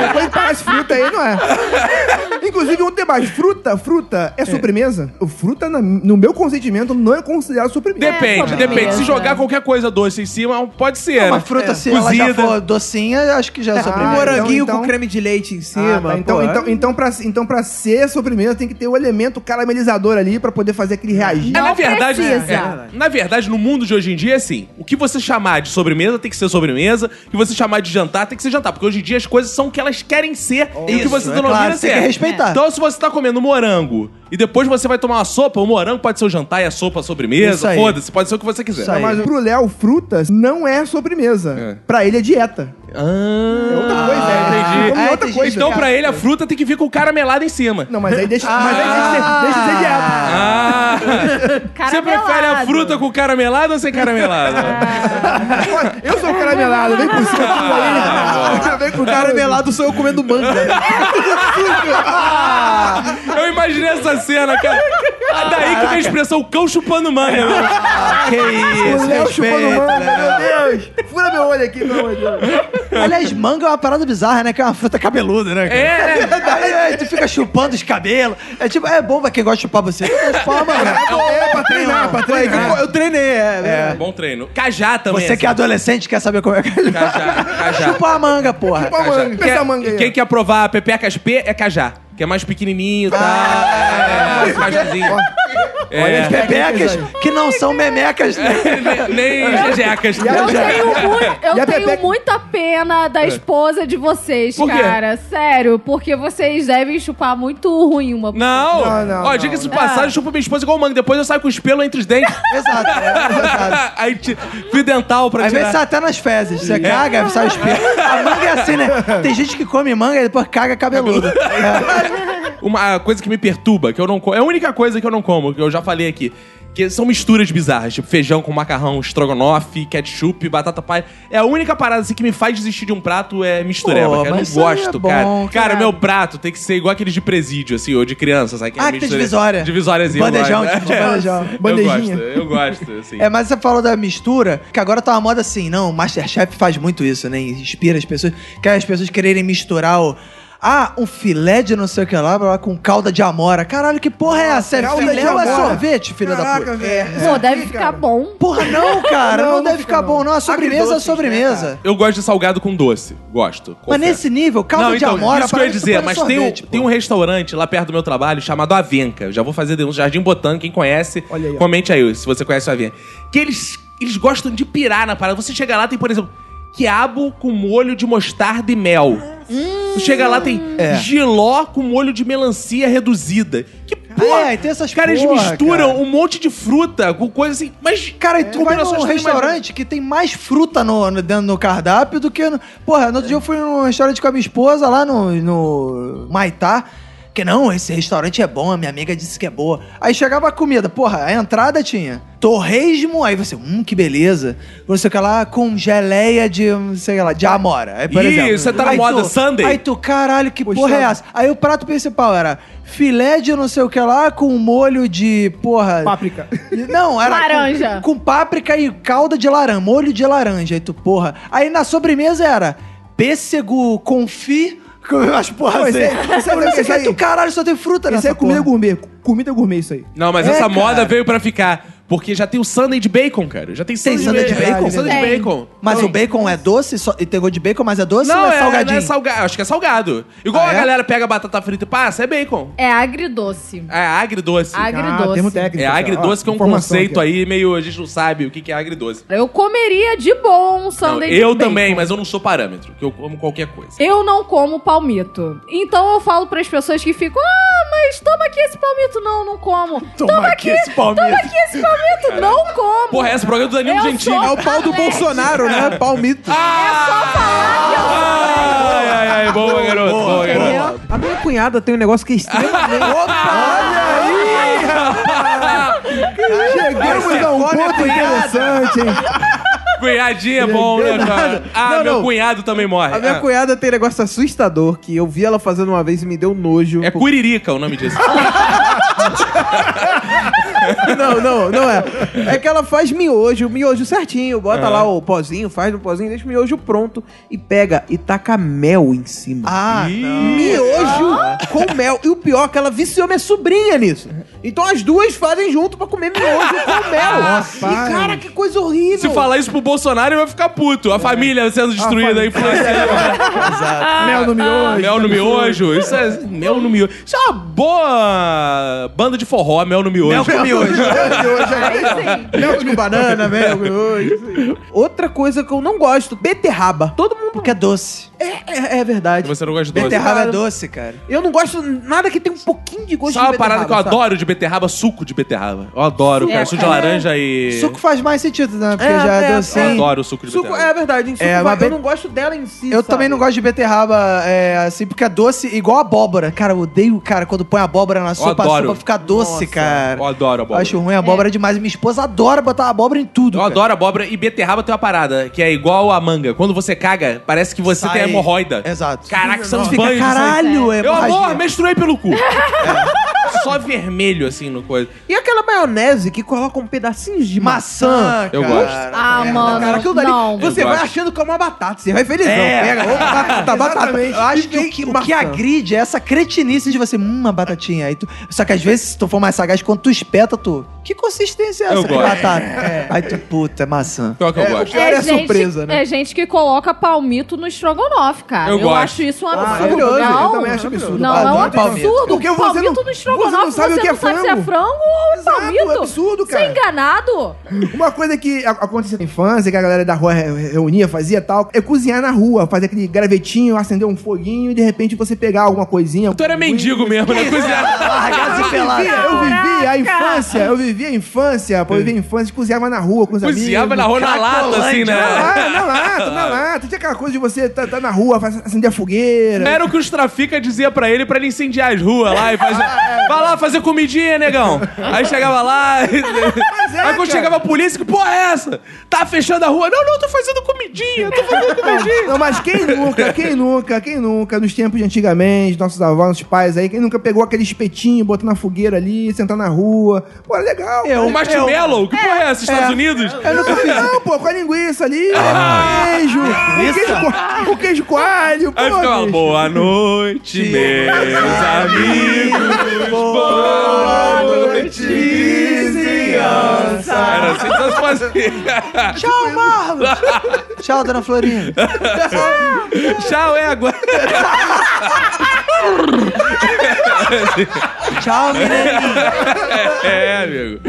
Depois que parece fruta aí, não é. Inclusive, um debate. Fruta, fruta é sobremesa? O Fruta, na- no meu consentimento, não é considerado sobremesa. Depende, É, depende. Se jogar qualquer coisa doce em cima, pode ser, Uma né? fruta, É. se ela já Cozida. for docinha, acho que já é Ah, Um sobremesa. moranguinho então- com creme de leite em Ah, cima. tá. Então, pô, então, é- então, pra, então, pra ser sobremesa, tem que ter o elemento caramelizador ali pra poder fazer aquele reagir. É, na verdade, precisa. é, na verdade, no mundo de hoje em dia é assim: o que você chamar de sobremesa tem que ser sobremesa, o que você chamar de jantar tem que ser jantar, porque hoje em dia as coisas são o que elas querem ser e o que você é denomina claro, ser. tem que respeitar. Então, se você tá comendo morango e depois você vai tomar uma sopa, o morango pode ser o jantar e a sopa a sobremesa, foda-se, pode ser o que você quiser. Mas pro Léo, frutas não é sobremesa. É. Pra ele é dieta. Ah, É outra coisa, é. entendi. Ah, outra entendi. coisa. Então, pra ele, a fruta tem que vir com caramelada em cima. Não, mas aí deixa, mas aí deixa, deixa de ser dieta. Ah! Você prefere a fruta com caramelada ou sem caramelada? [laughs] Olha, Eu sou caramelado, vem por cima aí. Vem com Caramelado sou eu comendo manga. [laughs] Eu imaginei essa cena, cara. Ah, Daí que vem a expressão cão chupando manga. meu. Que isso, O Léo chupando manga, né? meu Deus. Fura meu olho aqui, pelo amor de Deus. Aliás, manga é uma parada bizarra, né? Que é uma fruta cabeluda, né? cara? É, né? Aí, aí tu fica chupando os cabelos. É tipo, é bom pra quem gosta de chupar você. Tu gosta de chupar uma manga. É pra treinar, pra treinar. Eu treinei, é. É, bom treino. Cajá também. Você que é assim. adolescente quer saber como é que Cajá, [laughs] cajá. Chupa a manga, porra. Chupa a manga. Quer- Essa manga aí. Quem quer provar pepecas P é cajá. Que é mais pequenininho e tal. É, cajazinho. É. Bebecas que não são memecas, né? [laughs] Nem nem [laughs] jejecas. Eu tenho, eu a tenho muita pena da esposa de vocês, Por quê? cara. Sério, porque vocês devem chupar muito ruim uma Não! Não, não, Ó, não, diga-se de passagem, chupa minha esposa igual manga. Depois eu saio com os pelos entre os dentes. [laughs] Exato, é, exato. Aí te, fio dental pra Às vezes sai até nas fezes. Você caga, sai espelho. A manga é assim, né? Tem gente que come manga e depois caga cabeludo. É. [laughs] Uma coisa que me perturba, que eu não como. É a única coisa que eu não como, que eu já falei aqui. Que são misturas bizarras, tipo feijão com macarrão, estrogonofe, ketchup, batata palha. É a única parada assim que me faz desistir de um prato é mistureba, Pô, cara. Eu não mas isso aí é gosto, bom, cara. cara. Meu prato tem que ser igual aqueles de presídio, assim, ou de criança, sabe? Ah, é que tem mistura- divisória. Divisóriazinha. eu Bandejão, gosto. tipo de bandejão. [laughs] Eu Bandejinha. gosto, eu gosto, assim. É, mas você falou da mistura, que agora tá uma moda assim, não, o Masterchef faz muito isso, né? Inspira as pessoas, que é as pessoas quererem misturar o- Ah, um filé de não sei o que lá, blá, com calda de amora. Caralho, que porra é essa? É calda filé de ou é amora. sorvete, filha da Caraca, puta? velho. Pô, deve ficar bom. Porra, não, cara. Não, não, não deve fica ficar bom, não. A sobremesa é Agridoces, sobremesa. né, Eu gosto de salgado com doce. Gosto. Mas confesso. nesse nível, calda não, de então, amora... isso que eu ia parece dizer, mas tem, um, sorvete, tem um restaurante lá perto do meu trabalho chamado Avenca. Eu já vou fazer denúncia. Jardim Botânico, quem conhece, Olha aí, ó. comente aí se você conhece o Avenca. Que eles, eles gostam de pirar na parada. Você chega lá, tem, por exemplo, quiabo com molho de mostarda e mel. Você chega lá, tem É. giló com molho de melancia reduzida. Que porra! É, tem essas Cara, eles porra, misturam cara. um monte de fruta com coisa assim. Mas, Cara, e tu vai num tu restaurante que tem mais fruta no, no- dentro do cardápio do que no... Porra, no outro dia eu fui num restaurante com a minha esposa lá no, no Maitá. Que não, esse restaurante é bom, a minha amiga disse que é boa. Aí chegava a comida, porra, a entrada tinha torresmo, aí você, hum, que beleza. Não sei o que lá, com geleia de, não sei lá, de amora. Aí, por Ih, exemplo. você tá na aí moda tu- Sunday? Aí tu, caralho, que Poxa. porra é essa? Aí o prato principal era filé de não sei o que lá com molho de, porra... Páprica. Não, era Laranja. Com, com páprica e calda de laranja, molho de laranja. Aí tu, porra. Aí na sobremesa era pêssego, confit, as porra assim. esse aí- sei esse que aí- tu, caralho, só tem fruta Isso nessa é comida porra. gourmet. Comida gourmet isso aí. Não, mas É, essa cara. moda veio pra ficar. Porque já tem o sundae de bacon, cara. Já tem Tem sundae sundae de bacon? Sundae de Tem. bacon. Mas o bacon é doce? Só, e tem gosto de bacon, mas é doce Não, ou é, é, salgadinho? não é salgado. Acho que é salgado. Igual Ah, a é? galera pega batata frita e passa, é bacon. É agridoce. É agridoce. Agridoce. Ah, termo técnico. É agridoce, Ó, que é um informação conceito aqui, ó. aí meio. A gente não sabe o que que é agridoce. Eu comeria de bom um Não, sundae de eu bacon. também, mas eu não sou parâmetro, que eu como qualquer coisa. Eu não como palmito. Então eu falo pras pessoas que ficam, ah, mas toma aqui esse palmito. Não, não como. [laughs] Toma, aqui esse palmito. Toma aqui esse palmito. Não como. Porra, esse programa do Danilo Eu Gentili. sou É o pau do. Bolsonaro, né? Palmito. É só falar que eu Ai, ai, ai, boa, garoto, boa, garoto. Entendeu? A minha cunhada tem um negócio que é extremamente... Chegamos a um ponto interessante, hein? Cunhadinha é bom, né, cara? Ah, Não, meu não. cunhado também morre. A minha Ah, cunhada tem um negócio assustador que eu vi ela fazendo uma vez e me deu nojo. É curirica o nome disso. [laughs] [laughs] Não, não, não é. É que ela faz miojo, miojo certinho, bota lá o pozinho, faz no pozinho, deixa o miojo pronto e pega e taca mel em cima. Ah, Ih. Miojo com mel. E o pior é que ela viciou minha sobrinha nisso. Então as duas fazem junto pra comer miojo com [laughs] mel. Nossa, e cara, que coisa horrível. Se falar isso pro Bolsonaro, ele vai ficar puto. A família sendo destruída, influenciando. [laughs] Mel no miojo. Mel no miojo. Isso é mel no miojo. Isso é uma boa banda de forró, mel no miojo. Mel com miojo. Aí sim. Mel com banana, mel com miojo. Outra coisa que eu não gosto, beterraba. Todo mundo... Porque é doce. É, é, é verdade. Você não gosta de doce? Beterraba é doce, cara. Eu não gosto nada que tenha um pouquinho de gosto Sabe de uma parada que eu beterraba, sabe? adoro de beterraba? Suco de beterraba. Eu adoro, Suco, cara. Suco de é. laranja e... Suco faz mais sentido, né? Porque É, já é, é, Eu docinho. adoro suco de Suco, beterraba. é verdade, em suco É, vai- mas be- eu não gosto dela em si, Eu sabe? também não gosto de beterraba, é, assim, porque é doce igual abóbora. Cara, eu odeio, cara, quando põe abóbora na sopa, a adoro. sopa fica doce, cara. Eu adoro abóbora. Acho ruim abóbora demais. Minha esposa adora botar abóbora em tudo, Eu cara. adoro abóbora e beterraba tem uma parada que é igual a manga. Quando você caga, parece que você Sai- tem hemorroida. Exato. Caraca, são Você fica, banhos. caralho, é Eu, amor, menstruei pelo cu. Só vermelho, assim, no coisa. E aquela maionese que coloca um pedacinhos de maçã. Maçã, Eu cara. gosto. Ah, É, mano. Cara, aquilo dali, não. você Eu vai gosto. achando que é uma batata. Você vai felizão. É. Pega, opa, batata. Eu acho que o vem que, o que agride é essa cretinice de você, hum, uma batatinha. Aí tu, só que às vezes, se tu for mais sagaz, quando tu espeta, tu. Que consistência é essa Eu de gosto. batata? Aí tu, puta, é maçã. Pior que eu É, gosto. Cara, é surpresa, né? É gente que coloca palmito no estrogonofe, cara. Eu Eu, gosto. acho isso um absurdo. maravilhoso. não, Eu também acho absurdo. Não, Ah, é um absurdo. Porque você palmito não- no você estrogonofe, não sabe o que é não sabe se é frango. ou Exato, palmito. é absurdo, Você é cara. enganado? Uma coisa que acontecia na infância, que a galera da rua re- reunia, fazia tal, é cozinhar na rua, fazer aquele gravetinho, acender um foguinho e de repente você pegar alguma coisinha. Tu era mendigo mesmo, né? Cozinhar. [laughs] Largasse Eu pelado. vivi, eu vivi a infância, eu vivi a infância, pô, eu vivi a infância, cozinhava na rua com os amigos. Cozinhava na rua na lata, assim, né? Na lata, na lata, na lata. Tinha aquela coisa de você tá, tá na rua, faz- acender a fogueira. Era o que os trafica dizia pra ele pra ele incendiar as ruas lá e fazer. [laughs] Vai lá fazer comidinha, negão. Aí chegava lá. [laughs] [laughs] é, aí quando cara. chegava a polícia, que porra é essa? Tá fechando a rua. Não, não, tô fazendo comidinha, tô fazendo comidinha. Não, mas quem nunca, quem nunca, quem nunca, nos tempos de antigamente, nossos avós, nossos pais aí, quem nunca pegou aquele espetinho, botou na fogueira ali, sentar na rua. Pô, é legal. Eu- O marshmallow? Que porra é essa? Estados Unidos? Eu nunca fiz. Não, pô, com a linguiça ali, queijo, o queijo, co- o queijo coalho, pô. Aí fica uma bicho. boa noite, meus amigos. Boa noite, vizinhança. Era assim que você fazia. Tchau, Marlos! Tchau, dona Florinda. [laughs] Tchau, égua. Tchau, mineirinho. É, amigo.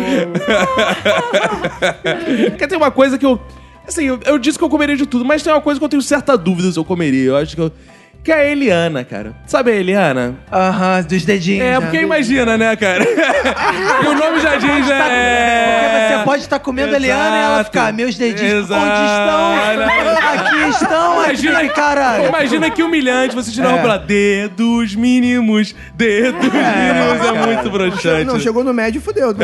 Porque tem uma coisa que eu. Assim, eu, eu disse que eu comeria de tudo, mas tem uma coisa que eu tenho certa dúvida se eu comeria. Eu acho que eu. Que é a Eliana, cara. Sabe a Eliana? Aham, dos dedinhos. É, já. porque imagina, né, cara? [laughs] e o nome já diz, né? Porque você pode estar comendo a Eliana e ela Exato. ficar, meus dedinhos, Exato. onde estão? Aqui estão, Imagina, aqui, caralho. imagina que humilhante você tirar É. um pra dedos mínimos, dedos mínimos, é muito broxante. Não, chegou no médio, fudeu.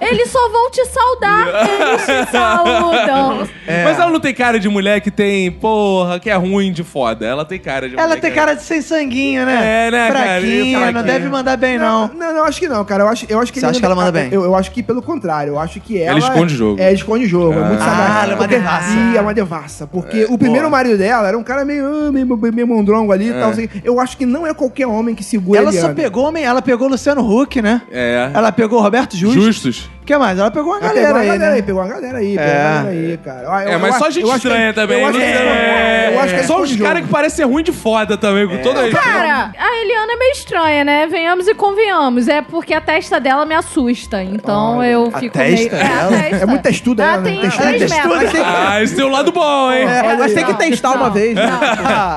Eles só vão te saudar. [laughs] Eles te saudam. É. Mas ela não tem cara de mulher que tem, porra, que é ruim de foda. Ela tem cara de Ela tem que cara de sem sanguinho, né? É, né, cara? Fraquinha, não deve mandar bem, não. Não, não, acho que não, cara. Eu acho, eu acho que Você acha que ela manda bem? Eu, eu acho que pelo contrário. Eu acho que ela. esconde o jogo. É, esconde o jogo. É muito Ah, sacanagem. ela é uma Porque- devassa. Sim, é uma devassa. Porque o primeiro marido dela era um cara meio, ah, meio, meio mondrongo ali e tal. assim. Eu acho que não é qualquer homem que segura Ela Eliana. só pegou homem, ela pegou o Luciano Huck, né? É. Ela pegou o Roberto Justo. Justos. O que mais? Ela pegou uma Ela galera pegou aí, galera né? aí, pegou uma galera aí, pegou É. uma galera aí, cara. Eu- É, mas acho- só gente eu acho que- estranha também. Eu acho que, É. eu acho que é Só os o jogo. caras que parecem ruim de foda também, com toda Cara, a Eliana é meio estranha, né? Venhamos e convenhamos. É porque a testa dela me assusta. Então eu a fico testa meio. dela? a testa. É muito textuda Ela ela, né? tem Textuda. três metros. tem- Ah, esse tem um lado bom, hein? É, mas tem que testar uma vez, né?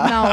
Não,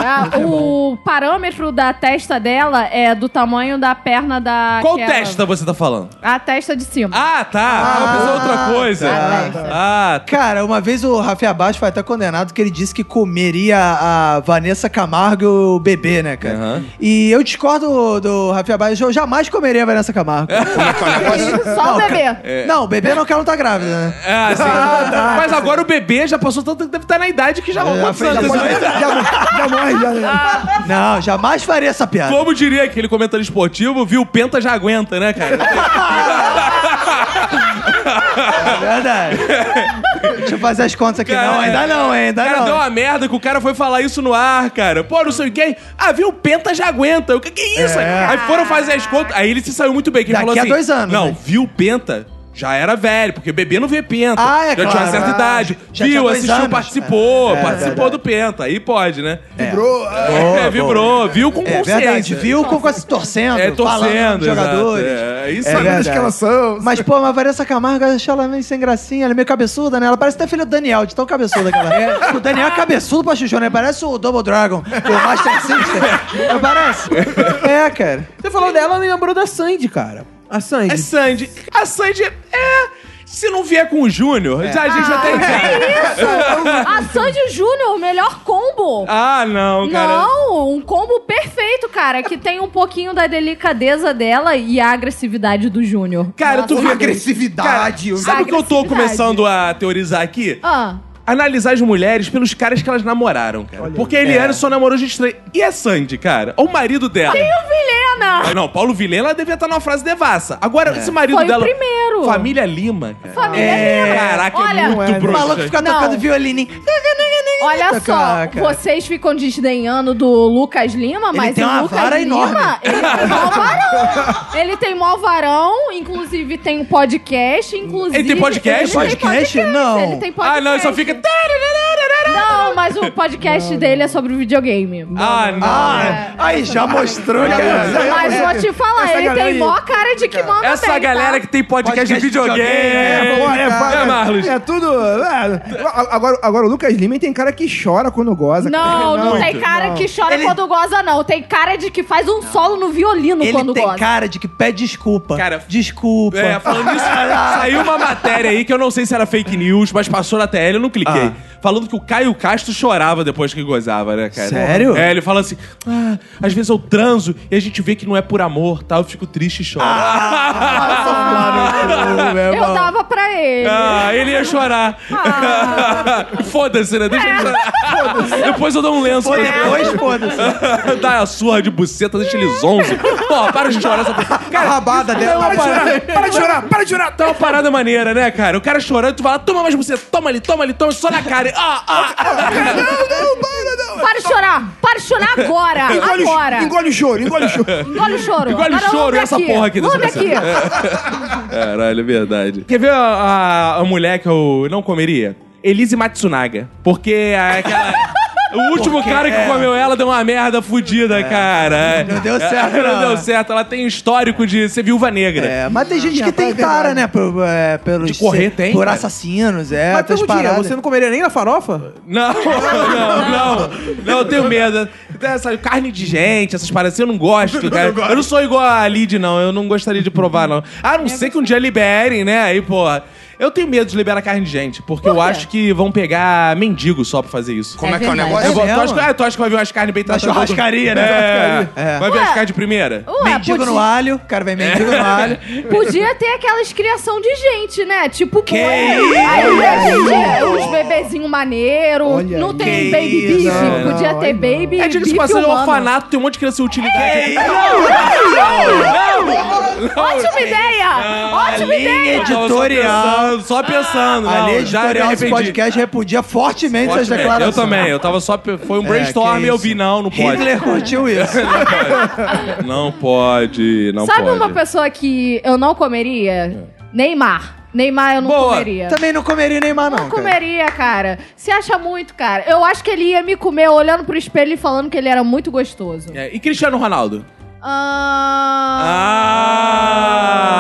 [laughs] o parâmetro da testa dela é do tamanho da perna da. Qual aquela- testa você tá falando? A testa de cima. Ah, tá. eu pensei outra coisa. tá. Ah, tá. Cara, uma vez o Rafael Baixo foi até condenado que ele disse que comeria a Vanessa Camargo e o bebê, né, cara? Aham. E eu discordo do Rafael Baixo, eu jamais comeria a Vanessa Camargo. [laughs] Só o bebê. É. Não, o bebê não, que ela não tá grávida, né? Ah, sim. [laughs] Mas agora o bebê já passou tanto que deve estar na idade que já. Quantos já anos? Já, já, já morre, já. Não, jamais faria essa piada. Como diria aquele comentário esportivo, viu? Penta já aguenta, né, cara? [laughs] É verdade. Deixa eu fazer as contas aqui. Cara, não, ainda não, hein, ainda cara, não. deu uma merda que o cara foi falar isso no ar, cara. Pô, não sei o que. Ah, viu? Penta já aguenta. O que, que é isso? Aí foram fazer as contas. Aí ele se saiu muito bem. Que ele Daqui falou a assim, dois anos, Não, né? viu Penta. Já era velho, porque bebê não vê penta. Ah, é já tinha claro. uma certa Ah, idade. já Viu, tinha assistiu, anos. participou. É, é participou verdade. do penta. Aí pode, né? Vibrou. É, vibrou. Viu com É consciência. verdade, viu com, com se torcendo, É, falando torcendo. dos jogadores. É, isso É verdade. escalação. Mas, pô, mas a Vanessa Camargo, eu acho ela meio sem gracinha, ela é meio cabeçuda, né? Ela parece até filha do Daniel, de tão cabeçuda que ela é. O Daniel é cabeçudo pra chuchu, né? Parece o Double Dragon, o Master System. Não parece? É, cara. Você falou dela, me lembrou da Sandy, cara. A Sandy. É Sandy. A Sandy é. Se não vier com o Júnior, já- a gente já tem. [laughs] A Sandy Júnior, melhor combo. Ah, não, cara. Não, um combo perfeito, cara, que tem um pouquinho da delicadeza dela e a agressividade do Júnior. Cara, tu Nossa, viu Agressividade. Cara, sabe o que eu tô começando a teorizar aqui? Ah, Analisar as mulheres pelos caras que elas namoraram, cara. Porque a Eliane só namorou gente estranha. E a Sandy, cara? O marido dela. e o Vilhena? Ah, não, Paulo Vilhena ela devia estar numa frase devassa. Agora, esse marido Foi o dela. primeiro. Família Lima, cara. Família Lima. Caraca, Olha, é muito é, né? broxante. O maluco fica Não. tocando violino. Olha só, Caraca. vocês ficam desdenhando do Lucas Lima, Ele mas tem o Lucas vara Lima, enorme. ele tem mó [laughs] varão. ele tem mó varão, inclusive tem um podcast, inclusive... Ele tem podcast? Ele tem Podcast? Não. Ele tem podcast. Ah, não, ele só fica. Não, mas o podcast dele é sobre videogame. Ah, não. Ah, aí já mostrou que é. Mas vou te falar, Essa ele tem aí- mó cara de que manda Essa bem, galera tá? que tem podcast, Podcast de videogame. videogame. É, pô, é, é, é, Marlos. é tudo. é. agora, agora, o Lucas Lima tem cara que chora quando goza. Não, não, tem cara que chora Ele- quando goza, não. Tem cara de que faz um solo no violino Ele quando tem goza. cara de que pede desculpa. Cara, desculpa. É, falando nisso, saiu uma matéria aí que eu não sei se era fake news, mas passou na TL, eu não cliquei. Ah. Falando que o Caio Castro chorava depois que gozava, né, cara? Sério? É, ele fala assim: ah, às vezes eu transo e a gente vê que não é por amor, tá? Eu fico triste e choro. [laughs] Eu dava pra ele. Ah, ele ia chorar. Ah. [laughs] Foda-se, né? Deixa ele chorar. Depois eu dou um lenço pra Depois, foda-se. [laughs] Dá a surra de buceta, deixa ele zonzo. Pô, para de chorar essa porra. A Cara, rabada dela. Não, para, Para de chorar, para de chorar. Tá uma parada maneira, né, cara? O cara chorando, tu vai lá, toma mais buceta, toma ali, toma ali, toma só na cara. Ah, ah, ah. Para de chorar! Para de chorar agora! Engole, agora! o, engole o choro, engole o choro. Engole o choro! Engole o Agora choro lambe essa aqui. porra aqui dessa Lambe aqui! [laughs] Caralho, é verdade. Quer ver a, a- a mulher que eu não comeria? Elise Matsunaga. Porque a- aquela... O último cara que comeu ela deu uma merda fudida, cara. Não deu certo, Não não. deu certo. Ela tem um histórico de ser viúva negra. É, mas tem gente que rapaz, tem é verdade. né? Por, é, pelos, De correr tem, Por cara. assassinos, é. Mas perguntinha, paradas. você não comeria nem na farofa? Não, [laughs] não, não. Não, eu tenho medo. Essa carne de gente, essas paradas assim, eu não gosto, [laughs] cara. Eu não sou igual a Lid, não. Eu não gostaria de provar, não. A não ser que um dia liberem, né? Aí, pô. Eu tenho medo de liberar carne de gente, porque eu quê? acho que vão pegar mendigo só pra fazer isso. Como é, que é o verdade. negócio? Eu vou- tu, acha, que- ah, tu acha que vai ver umas carnes bem tratadas? churrascaria, né? É. É. Vai ver Ué. as carnes de primeira? Ué, Mendigo podia, no alho, o cara vai mendigo no alho. podia ter aquelas criação de gente, né? Tipo, Que isso? Aí hoje em dia, uns bebezinhos maneiros. Olha Não aí. tem Que baby isso? beef. Não, Podia não, ter aí não. baby É, diga-se beef passando, humano. orfanato tem um monte de criança sem utilidade. Ótima ideia! Ótima ideia! Eu tava só Editorial. Pensando, Só pensando. A não, linha já desse arrependi. podcast repudia fortemente essas declarações. Eu também, eu tava só. Foi um brainstorm que e eu vi, não, não pode. Hitler curtiu [laughs] isso. Não pode, não Sabe pode. uma pessoa que eu não comeria? Neymar. Neymar eu não Boa. comeria. Também não comeria Neymar, não. Não cara. comeria, cara. Se acha muito, cara. Eu acho que ele ia me comer olhando pro espelho e falando que ele era muito gostoso. É, e Cristiano Ronaldo? Ah...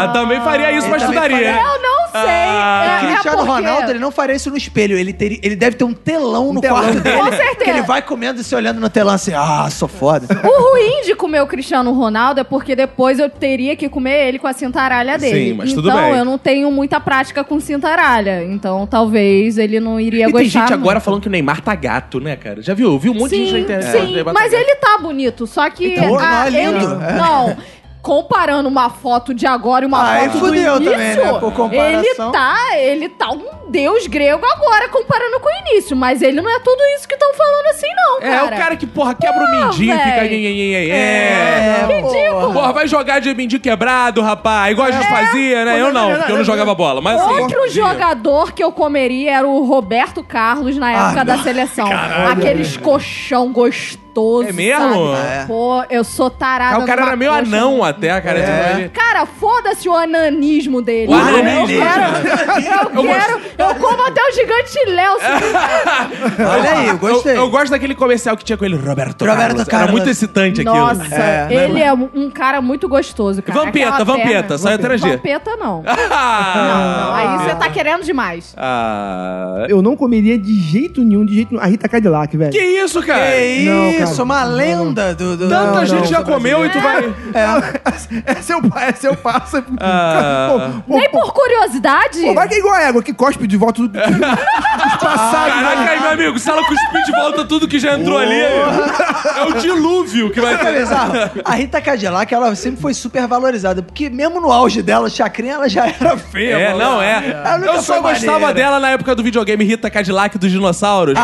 Ah, também faria isso, Ele mas estudaria. faria. Eu não sei. Ah. É- é Cristiano porque- Ronaldo, ele não faria isso no espelho. Ele, teria, ele deve ter um telão no telão. quarto dele. Com certeza. Que ele vai comendo e se olhando no telão assim, ah, sou foda. O ruim de comer o Cristiano Ronaldo é porque depois eu teria que comer ele com a cintaralha dele. Sim, mas então tudo bem. eu não tenho muita prática com cintaralha. Então talvez ele não iria E gostar. tem gente agora muito. falando que o Neymar tá gato, né, cara? Já viu? Viu um monte de gente na Sim, internet. o sim. Tá Mas gato. ele tá bonito, só que. Então, não, é lindo. ele- É. Não. Comparando uma foto de agora e uma Aí foto do início, também, né? Por comparação. ele tá, ele tá um deus grego agora comparando com o início, mas ele não é tudo isso que estão falando assim não, É, cara. o cara que, porra, quebra o Pô, mindinho e fica... véi. nhe, nhe, É, nhe. ridículo. Porra, vai jogar de mindinho quebrado, rapaz. Igual a gente fazia, né? Eu não, porque eu não jogava bola. Mas assim... Outro jogador que eu comeria era o Roberto Carlos na época Ah, da seleção. Aqueles colchão gostoso. É mesmo? sabe? É. Pô, eu sou tarada. Ah, o cara era meio anão até, cara. É. Ele- Cara, foda-se o ananismo dele. O Eu ananismo. quero, eu, quero, [laughs] eu como até o gigante Léo. [laughs] Olha aí, eu gostei. Eu, eu gosto daquele comercial que tinha com ele, Roberto, Roberto Carlos. Era Carlos. muito excitante aquilo. Nossa, É, ele é um cara muito gostoso, cara. Vampeta, Aquela vampeta, sai atrás dele. Vampeta não. Ah, [laughs] Não, não, aí você tá querendo demais. Ah. Eu não comeria de jeito nenhum, de jeito nenhum. A Rita Cadillac, velho. Que isso, cara? Que Não, isso, uma lenda do... do Tanta Não, gente não, já comeu e tu vai. É seu [laughs] pai, é seu passo. Ah. Pô, Nem por curiosidade. pô, vai que é igual a égua, que cospe de volta tudo. [laughs] Os passados. Caraca, aí, meu amigo, se ela cuspir de volta tudo que já entrou ali, é o dilúvio que vai é bizarro? [laughs] A Rita Cadillac, ela sempre foi super valorizada, porque mesmo no auge dela, chacrinha, ela já era feia. É, mano. não é. Eu só gostava maneira. dela na época do videogame Rita Cadillac dos dinossauros.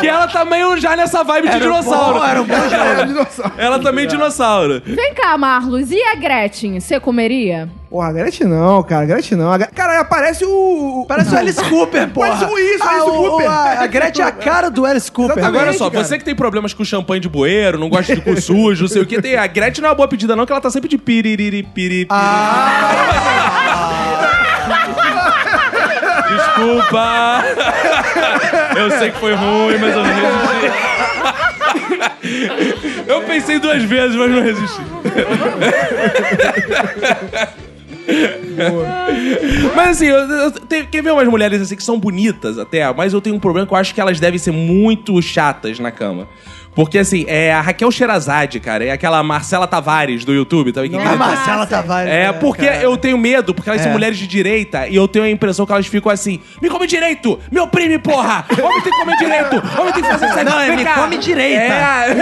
que ela tá meio já nessa vibe de Era um dinossauro. bom, era um bom dinossauro. Ela também é dinossauro. Vem cá, Marlos. E a Gretchen? Você comeria? Porra, a Gretchen não, cara. a Gretchen não. A Gre- Cara, aparece o. Parece o Alice Cooper, porra. Parece o isso, Ah, Alice o- Cooper. A, a Gretchen é a cara do Alice Cooper. Exatamente. Agora só, cara. você que tem problemas com champanhe de bueiro, não gosta de cu sujo, não sei o que, tem a Gretchen não é uma boa pedida não, que ela tá sempre de piriri, piriri, Desculpa. [laughs] Eu sei que foi ruim, mas eu não resisti. Eu pensei duas vezes, mas não resisti. Mas assim, eu, eu, quer ver umas mulheres assim que são bonitas até, mas eu tenho um problema que eu acho que elas devem ser muito chatas na cama. Porque assim, é a Raquel Sherazade, cara, é aquela Marcela Tavares do YouTube, tá? Que A grita- Marcela Tavares. é, porque cara. eu tenho medo, porque elas são É. mulheres de direita e eu tenho a impressão que elas ficam assim: me come direito, me oprime, porra! Homem tem que comer direito, homem tem que fazer sexo. Não, é Vem me cá." come direita. É.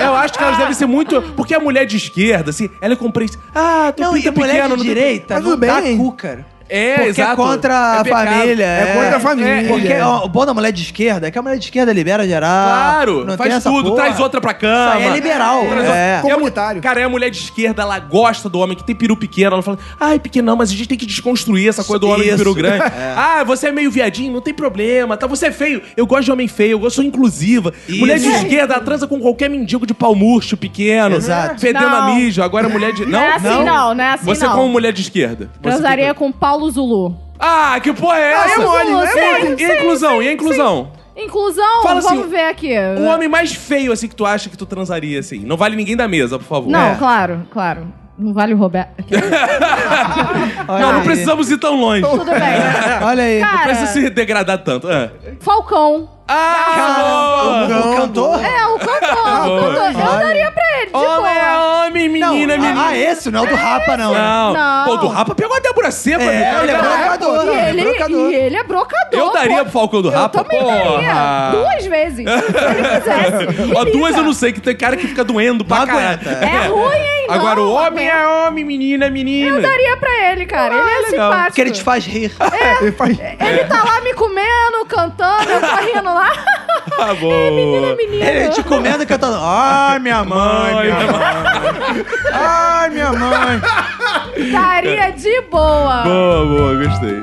[laughs] eu acho que elas devem ser muito. Porque a mulher de esquerda, assim, ela é compreensível. Ah, tu Não, pinta e mulher pequeno. de não tem- direita Mas não tudo dá bem. cu, cara. É, Porque exato. é contra É a pecado. família. É contra a família. Porque É. ó, o bom da mulher de esquerda é que a mulher de esquerda libera geral. Claro, não faz tudo, porra. traz outra pra cama. Isso aí é liberal. Traz É. a Comunitário. Cara, é a mulher de esquerda, ela gosta do homem que tem peru pequeno. Ela fala, ai, pequenão, mas a gente tem que desconstruir essa coisa do homem de peru grande. [laughs] É. Ah, você é meio viadinho, não tem problema. Tá, você é feio. Eu gosto de homem feio, eu sou inclusiva. Isso. Mulher de esquerda, ela transa com qualquer mendigo de pau murcho pequeno. Exato. Fedendo a Não. mijo. Agora a mulher de... Não, é assim não, não é assim Você não. como mulher de esquerda. Transaria com Paulo Zulu. Ah, que porra é Ah, é essa? mole, não é Sim, mole. E a inclusão? E a inclusão? Inclusão, Fala assim, vamos ver aqui. O homem mais feio, assim, que tu acha que tu transaria, assim. Não vale ninguém da mesa, por favor. Não, É. claro, claro. Não vale o Roberto. [laughs] Não, não precisamos ir tão longe. Tudo bem. [laughs] Olha aí. Cara, Não precisa se degradar tanto. É. Falcão. Ah, boa! o cantor? É, o cantor. o cantor. Eu daria pra ele, de Homem é boa. homem, Não, menina, menina. ah, esse não é o do Rapa, não. Não. Não. Pô, do Rapa pegou a Débora Seco. É, ele é brocador. E ele, brocador. e ele é brocador. Eu daria pô. pro Falcão do Rapa, Eu também porra. daria. Duas vezes. Se ele quisesse. [laughs] Ó, duas eu não sei, que tem cara que fica doendo pra caralho. aguenta. É ruim, hein? [laughs] Agora, Não, o homem aguenta. é homem, menina é menina. Eu daria pra ele, cara. ele é legal. simpático. Porque ele te faz rir. [laughs] Ele faz... Ele tá lá me comendo, cantando, eu tô rindo lá. Tá bom. menina, menina. Ele te comendo e cantando. Ai, minha mãe, Ai, minha mãe. Ai, minha mãe. Daria de boa. Boa, boa, gostei.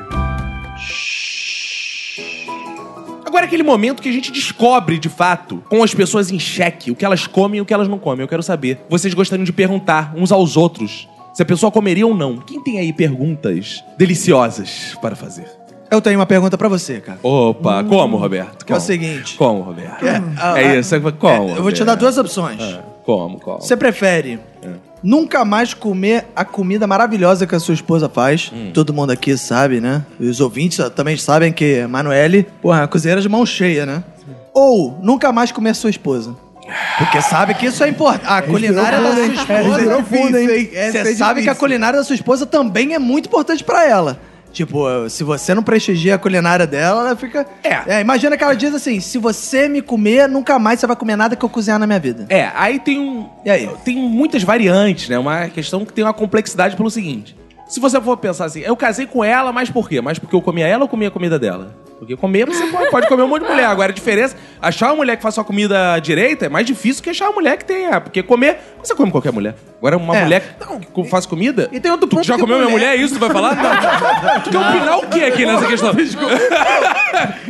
Agora é aquele momento que a gente descobre, de fato, com as pessoas em xeque, o que elas comem e o que elas não comem. Eu quero saber. Vocês gostariam de perguntar uns aos outros se a pessoa comeria ou não. Quem tem aí perguntas deliciosas para fazer? Eu tenho uma pergunta pra você, cara. Opa, como, Roberto? É o Como? seguinte. Como, Roberto? É, ah, É ah, isso, é como? Eu vou te dar duas opções. Ah, Como, como? Você prefere É. nunca mais comer a comida maravilhosa que a sua esposa faz? Hum. Todo mundo aqui sabe, né? E os ouvintes também sabem que a Manuele, porra, é cozinheira de mão cheia, né? Ou nunca mais comer sua esposa. Porque sabe que isso é importante. A culinária da sua esposa. Fundo, hein? Você é sabe que a culinária da sua esposa também é muito importante pra ela. Tipo, se você não prestigia a culinária dela, ela fica. É. imagina que ela diz assim: se você me comer, nunca mais você vai comer nada que eu cozinhar na minha vida. É, aí tem um. E aí? Tem muitas variantes, né? Uma questão que tem uma complexidade pelo seguinte. Se você for pensar assim, eu casei com ela, mas por quê? Mas porque eu comia ela ou comia a comida dela? Porque comer, você pode, pode comer um monte de mulher. Agora, a diferença, achar uma mulher que faça a comida direita é mais difícil que achar uma mulher que tenha. Porque comer, você come qualquer mulher. Agora, uma É. mulher que faz comida... E tem outro Tu ponto já que comeu minha mulher- mulher? É isso que tu vai falar? Não. [laughs] Tu quer opinar o que aqui nessa questão?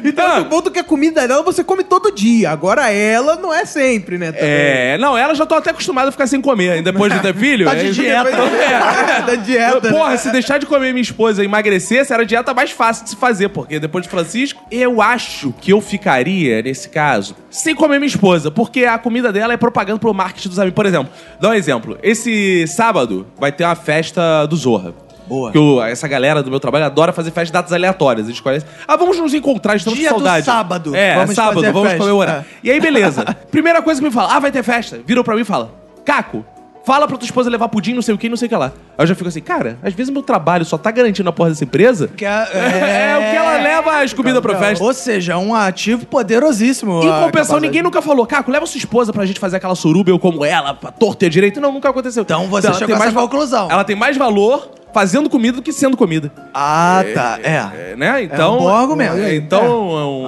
E [laughs] tem outro ponto que a comida dela você come todo dia. Agora ela não é sempre, né? também. É, não, ela já tô até acostumada a ficar sem comer. Depois de ter filho... [laughs] Tá de é- dieta. É. da dieta. né? Porra, se deixar de comer minha esposa e emagrecesse, era a dieta mais fácil de se fazer, porque depois de Francisco, eu acho que eu ficaria, nesse caso, sem comer minha esposa, porque a comida dela é propaganda pro marketing dos amigos. Por exemplo, dá um exemplo. Esse sábado vai ter uma festa do Zorra. Boa. Que eu- essa galera do meu trabalho adora fazer festas de datas aleatórias. Eles conhecem. Ah, vamos nos encontrar, estamos Dia com do saudade. sábado. É, Vamos sábado, fazer vamos festa. comemorar. É. E aí, beleza. Primeira coisa que me fala, ah, vai ter festa. Viram pra mim e fala, Caco, fala pra tua esposa levar pudim, não sei o que, não sei o que lá. Aí eu já fico assim, cara, às vezes meu trabalho só tá garantindo a porra dessa empresa. Que é, [laughs] É, o que ela leva as comidas pra festa. Ou seja, um ativo poderosíssimo. Em a compensação, ninguém nunca falou, Caco, leva sua esposa pra gente fazer aquela suruba, eu como ela, pra torta e direito. Não, nunca aconteceu. Então você ela chegou tem a essa va- conclusão. Ela tem mais valor fazendo comida do que sendo comida. Ah, tá. É. É, né? Então, um bom argumento. é, então, É. eu- É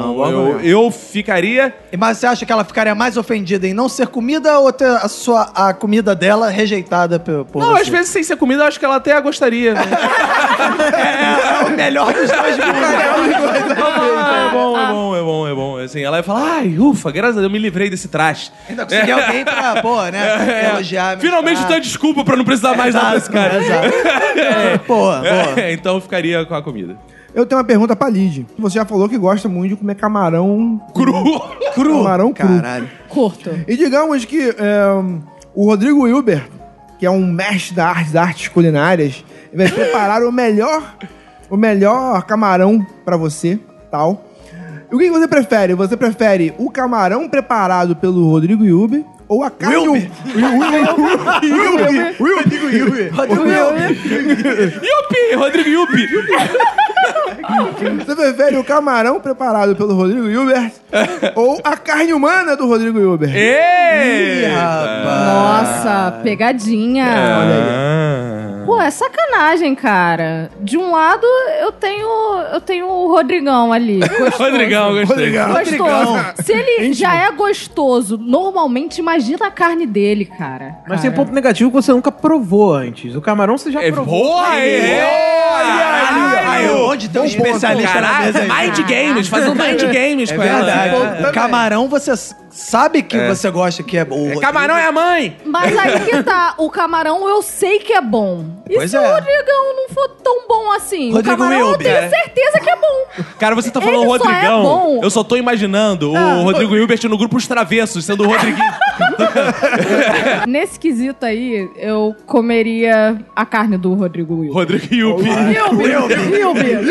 um bom eu, argumento. eu ficaria Mas você acha que ela ficaria mais ofendida em não ser comida ou ter a, sua, a comida dela rejeitada por, por Não, você? às vezes sem ser comida, eu acho que ela até gostaria. [laughs] É o melhor dos dois mundos. [laughs] É bom, é bom, é bom, é bom. Assim, ela vai falar, ai, ufa, graças a Deus, eu me livrei desse traste. Ainda consegui alguém pra, pô, né? [laughs] É, Elogiar. Finalmente pratos. tem desculpa pra não precisar mais nada desse cara. Exato. É, Boa, [laughs] boa. É, então eu ficaria com a comida. Eu tenho uma pergunta pra Lid. Você já falou que gosta muito de comer camarão Cru! cru. Camarão cru. Caralho. Curto. E digamos que é, o Rodrigo Hilbert, que é um mestre das artes, culinárias, ele vai preparar o melhor, o melhor camarão pra você, tal. E o que você prefere? Você prefere o camarão preparado pelo Rodrigo Hilbert ou a carne... Wilber. [laughs] Wilber. Rodrigo Hilbert. Yupi! Rodrigo Yupi! Você prefere o camarão preparado pelo Rodrigo Hilbert ou a carne humana do Rodrigo Hilbert? Ei! Ih, rapaz. Nossa, pegadinha. Ah. Pô, é sacanagem, cara. De um lado, eu tenho eu tenho o Rodrigão ali. [laughs] gostoso. Rodrigão, gostei. Gostoso. Se ele já é gostoso, normalmente imagina a carne dele, cara. Mas tem um Cara. ponto negativo que você nunca provou antes. O camarão você já É, provou. boa, é! Aí, onde tem um especialista na mesa aí? Caralho, mind games, fazendo [laughs] mind games É com ela. verdade. Camarão, você sabe que você gosta que é bom. Camarão é a mãe! Mas aí que tá, o camarão eu sei que é bom. E Pois se é. o Rodrigão não for tão bom assim? Rodrigo o camarão eu tenho É. certeza que é bom. Cara, você tá Ele falando só é Rodrigão. bom. eu só tô imaginando o Rodrigo Hilbert no grupo Os Travessos, sendo o Rodriguinho. [laughs] Nesse quesito aí, eu comeria a carne do Rodrigo Wilber. Rodrigo Hilbert.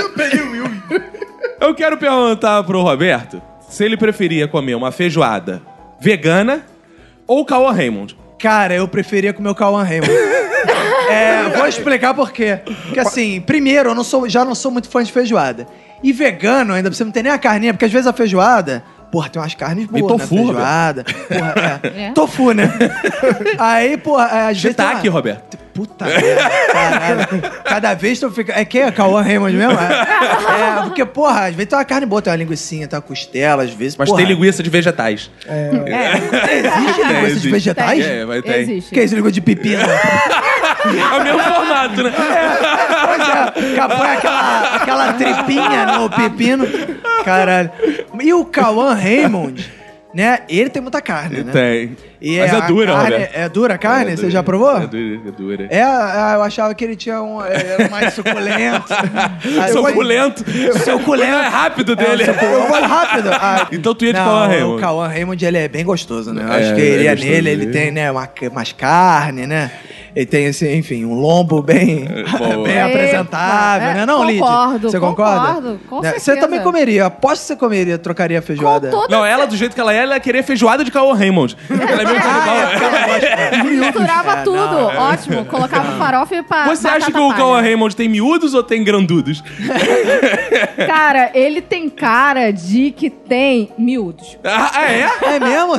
Eu quero perguntar pro Roberto se ele preferia comer uma feijoada vegana ou Cauã Raymond. Cara, eu preferia comer o Cauã Raymond. é, vou explicar por quê. Porque assim, primeiro, eu não sou, já não sou muito fã de feijoada. E vegano, ainda você não tem nem a carninha, porque às vezes a feijoada, porra, tem umas carnes boas, E tofu, né? Feijoada. Porra, é. [laughs] É. Tofu, né? [laughs] Aí, porra, é, às vezes. Shiitake, uma- Roberto. Puta merda, caralho. Cada vez tu fica. É quem é Cauã Raymond mesmo? É, é, porque, porra, às vezes tem uma carne boa, tem uma linguicinha, tem uma costela, às vezes. Mas porra, tem linguiça de vegetais. É, [laughs] existe linguiça de existe. vegetais? É, mas tem. Existe. Que é isso, língua de pepino? É o mesmo formato, né? É, põe aquela, aquela tripinha no pepino. Caralho. E o Cauã Raymond, né? Ele tem muita carne, né? Tem. E Mas é a dura, carne, Roberto. É dura a carne? É Você dura. já provou? É dura, é dura. É, ah, eu achava que ele tinha um. Era mais suculento. [laughs] Ah, eu- Suculento. Suculento. É rápido É, dele. eu vou rápido. Ah, Então tu ia de não, Cauã O Raymond. Cauã Raymond, ele é bem gostoso, né? Eu É, acho que ele é ele é nele, ele tem, né, uma, mais carne, né? Ele tem, esse, enfim, um lombo bem, [laughs] bem É, apresentável, é, né? Não, Lid? concordo, Você concorda? concordo, com Né? Você também comeria. Aposto que você comeria, trocaria feijoada. Não, ela, do jeito que ela é, ela ia querer feijoada de Cauã Raymond. Ela é. Misturava É, tudo. não, é. Ótimo. Colocava farofa e pa Você acha que o. Cauã Raymond tem miúdos ou tem grandudos? [laughs] Cara, ele tem cara de que tem miúdos. Ah, é? É mesmo?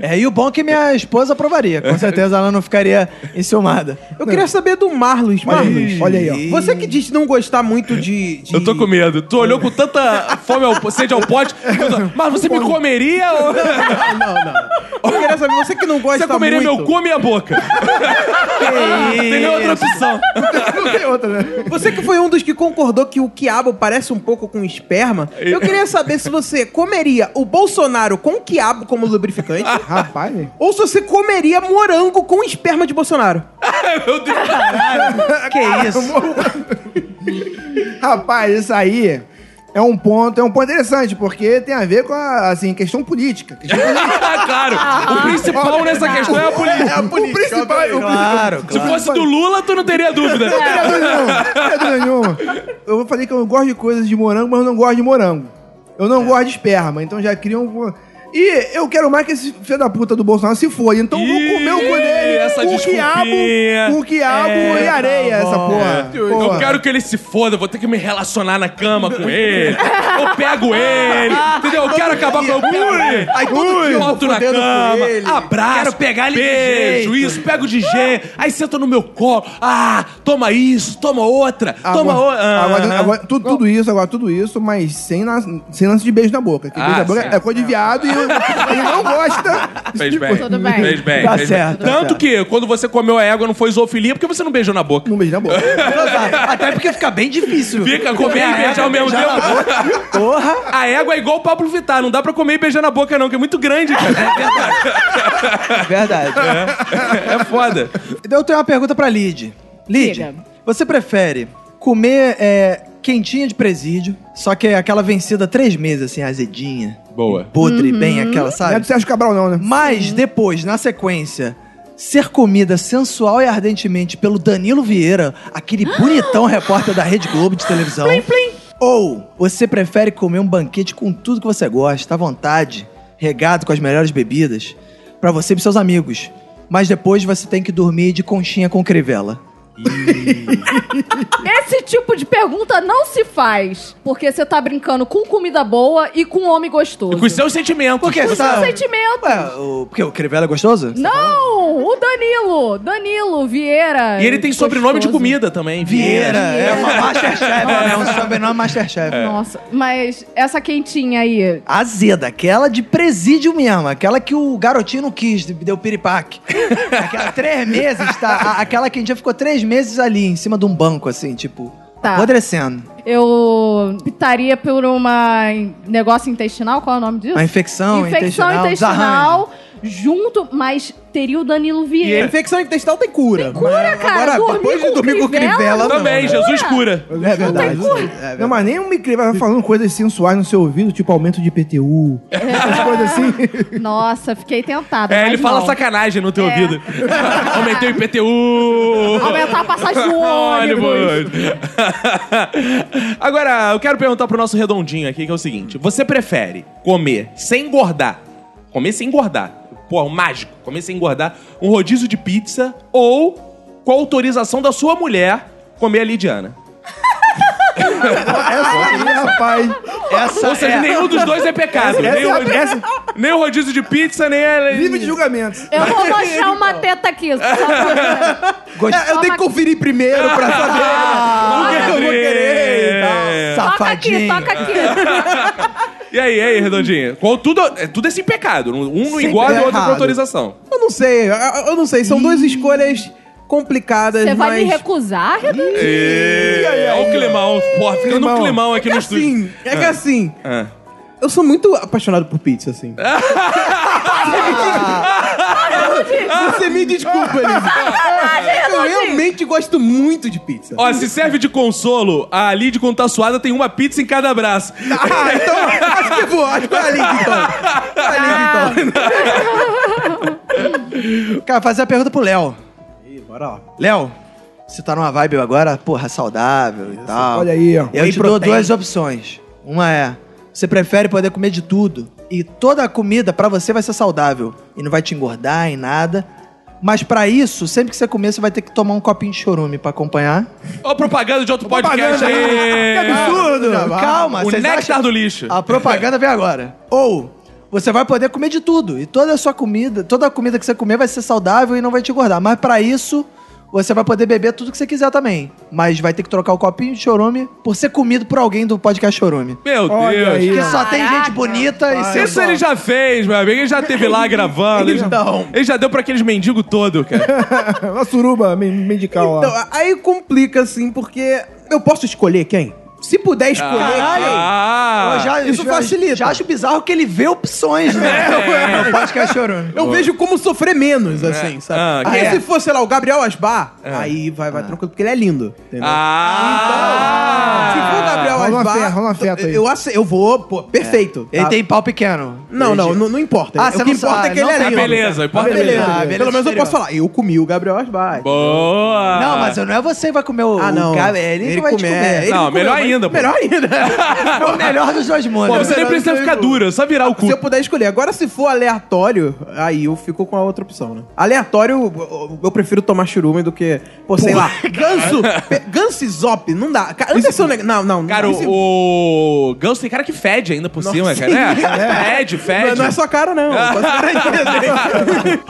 é, e o bom é que minha esposa aprovaria. Com certeza ela não ficaria enciumada. Eu queria saber do Marlos. Olha Marlos, aí, olha aí, ó. Você que disse não gostar muito de. de- Eu tô com medo. Tu olhou com tanta fome ao, sede ao pote. Mas você me comeria ou... Não, não. [laughs] Eu queria saber, você que não gosta Você comeria muito. meu cu ou minha boca? [laughs] Tem nem outra opção. [laughs] Não tem outra, né? Você que foi um dos que concordou que o quiabo parece um pouco com esperma, eu queria saber se você comeria o Bolsonaro com quiabo como lubrificante Rapaz, ou se você comeria morango com esperma de Bolsonaro. Meu Deus. [laughs] Que isso? rapaz, isso aí é um ponto, é um ponto interessante, porque tem a ver com a, assim, questão política. Questão [laughs] política. claro. O principal nessa questão é a política. o principal, o Claro, Se claro. fosse do Lula, tu não teria dúvida. Não tem dúvida nenhuma, não dúvida nenhuma. Eu falei que eu gosto de coisas de morango, mas eu não gosto de morango. Eu não gosto de esperma, então já cria um... E eu quero mais que esse filho da puta do Bolsonaro se for. Então eu vou Ih, comer o cu dele essa com quiabo, com quiabo É, e areia, tá essa bom. porra. Eu Porra. quero que ele se foda, vou ter que me relacionar na cama com ele. Eu pego ele, entendeu? Eu quero acabar com ele. Aí todo dia eu boto na cama, abraço, Quero pegar ele de beijo, jeito. isso, pego de jeito, aí senta no meu colo. Ah, toma isso, toma outra, toma Agora, outra. Ah. agora, agora, tudo, tudo isso, agora tudo isso, mas sem, nas- sem lance de beijo na boca. Que Ah, beijo na boca sim. é coisa de viado e eu- ele não gosta. Fez bem. Tudo bem. Fez bem. Tá fez certo, bem. tá Tanto certo. que quando você comeu a égua não foi zoofilia, porque você não beijou na boca. Não beijo na boca. [laughs] Até porque fica bem difícil. Fica, comer e beijar ao mesmo tempo. Porra. A égua é igual o Pablo Vittar, não dá pra comer e beijar na boca não, que é muito grande, cara. Verdade. É foda. Então eu tenho uma pergunta pra Lid. Lid, Diga. você prefere comer é, quentinha de presídio, só que é aquela vencida três meses, assim, azedinha, Boa. podre, bem aquela, Não é sabe? do Sérgio Cabral, não, né? Mas depois, na sequência, ser comida sensual e ardentemente pelo Danilo Vieira, aquele [gasps] bonitão repórter da Rede Globo de televisão. Ou você prefere comer um banquete com tudo que você gosta, à vontade, regado com as melhores bebidas, pra você e pros seus amigos. Mas depois você tem que dormir de conchinha com crivela. [laughs] Esse tipo de pergunta não se faz. Porque você tá brincando com comida boa e com homem gostoso. E com os seus sentimentos. Por quê? Com Você seus tá... sentimentos. Ué, o... Porque o Crivella é gostoso? Não! O Danilo! Danilo Vieira. E ele tem sobrenome de Gostoso. comida também. Vieira. É uma Masterchef, né? É um sobrenome Masterchef. Nossa, mas essa quentinha aí. Azeda, aquela de presídio mesmo, aquela que o garotinho não quis, deu piripaque. aquela três meses, tá? A- Aquela que a gente já ficou três meses ali, em cima de um banco, assim, tipo, Tá. apodrecendo. Eu optaria por uma negócio intestinal, qual é o nome disso? Uma infecção, Infecção intestinal, intestinal, junto, mas teria o Danilo E a Vieira. infecção intestinal tem cura. Tem cura, Mas cara. Agora, Dormir depois com de dormir com não, Também, né? Jesus cura. É verdade. É Não, mas nem um vai falando coisas sensuais no seu ouvido, tipo aumento de IPTU. Essas coisas assim. Nossa, fiquei tentada. É, ele fala não. sacanagem no teu É. ouvido. [laughs] Aumentei o IPTU. Aumentar a passagem do [laughs] ônibus. Agora, eu quero perguntar pro nosso redondinho aqui, que é o seguinte. Você prefere comer sem engordar, comer sem engordar, pô, o mágico, comer sem engordar, um rodízio de pizza ou, com a autorização da sua mulher, comer a Lidiana? Essa aí, rapaz. Essa Ou seja, é... nenhum dos dois é pecado. Essa nem, é o essa- nem o rodízio de pizza, nem a... Livre de julgamentos. Eu vou mostrar uma teta aqui. só pra- Gost... É, eu tenho que conferir primeiro pra saber o que eu vou querer e tal. Toca aqui, Safadinho. toca aqui. E aí, e aí, redondinho? Qual, tudo, é, tudo é sem pecado. Um não engorda e o outro com errado. autorização. Eu não sei, eu, eu não sei. São duas escolhas complicadas, Você vai mas... me recusar? É, Olha o climão. Porra, ficando um Climão. aqui É no que estúdio. assim, é que assim, Ah. eu sou muito apaixonado por pizza, assim. [laughs] Você me desculpa, Liz. [laughs] Eu realmente gosto muito de pizza. Ó, se serve de consolo, a Lid com suada tem uma pizza em cada braço. Ah, então acho que vou, acho que é a Liz, então. É a Liz, então. Cara, fazer a pergunta pro Léo. Bora lá. Léo, você tá numa vibe agora, porra, saudável e tal. Olha aí, ó. Eu Whey te dou duas opções. Uma é, você prefere poder comer de tudo e toda a comida pra você vai ser saudável e não vai te engordar em nada. Mas pra isso, sempre que você comer, você vai ter que tomar um copinho de chorume pra acompanhar. Ó, propaganda de outro podcast propaganda, aí. [laughs] Que absurdo. Calma, O vocês néctar acham- do lixo. A propaganda vem agora. Ou você vai poder comer de tudo e toda a sua comida, toda a comida que você comer vai ser saudável e não vai te engordar. Mas pra isso, você vai poder beber tudo que você quiser também. Mas vai ter que trocar o copinho de chorume por ser comido por alguém do podcast chorume. Meu Olha Deus. aí. Porque só tem gente bonita e Isso sensual. ele já fez, meu amigo. Ele já teve lá [laughs] gravando. Ele já, Então. ele já deu pra aqueles mendigos todo, cara. [laughs] Uma suruba me- medical Então, lá. aí complica, assim, porque eu posso escolher quem? Se puder escolher. Ah, Eu já, isso já- facilita. Já acho bizarro que ele vê opções, né? No podcast chorume. Eu vejo como sofrer menos, assim, sabe? Ah, Aí é? se fosse, sei lá, o Gabriel Asbar, aí vai, vai tranquilo, porque ele é lindo. Entendeu? Ah! Se for o Gabriel rola Asbar, fé, rola uma afeto aí. eu, ace- eu vou, pô, perfeito. Ele tá? tem pau pequeno. Não, não, Ele- não, não importa. Ah, o que não importa sabe, é que ele é lindo. beleza, importa beleza. beleza. Ah, beleza Pelo menos eu posso falar, eu comi o Gabriel Asbar. Boa! Não, mas não é você que vai comer o Ah, não. é ele, que vai é, comer. ele Não, melhor mas- ainda, pô. Melhor ainda. [laughs] É o melhor dos dois mundos. Pô, você nem precisa ficar duro, é só virar o cu. Se eu puder escolher. Agora, se for aleatório, aí eu fico com a outra opção, né? Aleatório, eu, eu prefiro tomar churume do que, pô, sei lá, [laughs] ganso, pe- ganso e zop, não dá. Cara, não, neg- não, não. Cara, o, o Ganso tem cara que fede ainda por cima, cara. É, fede, [laughs] fede. não, não é só cara, não. Posso garantir.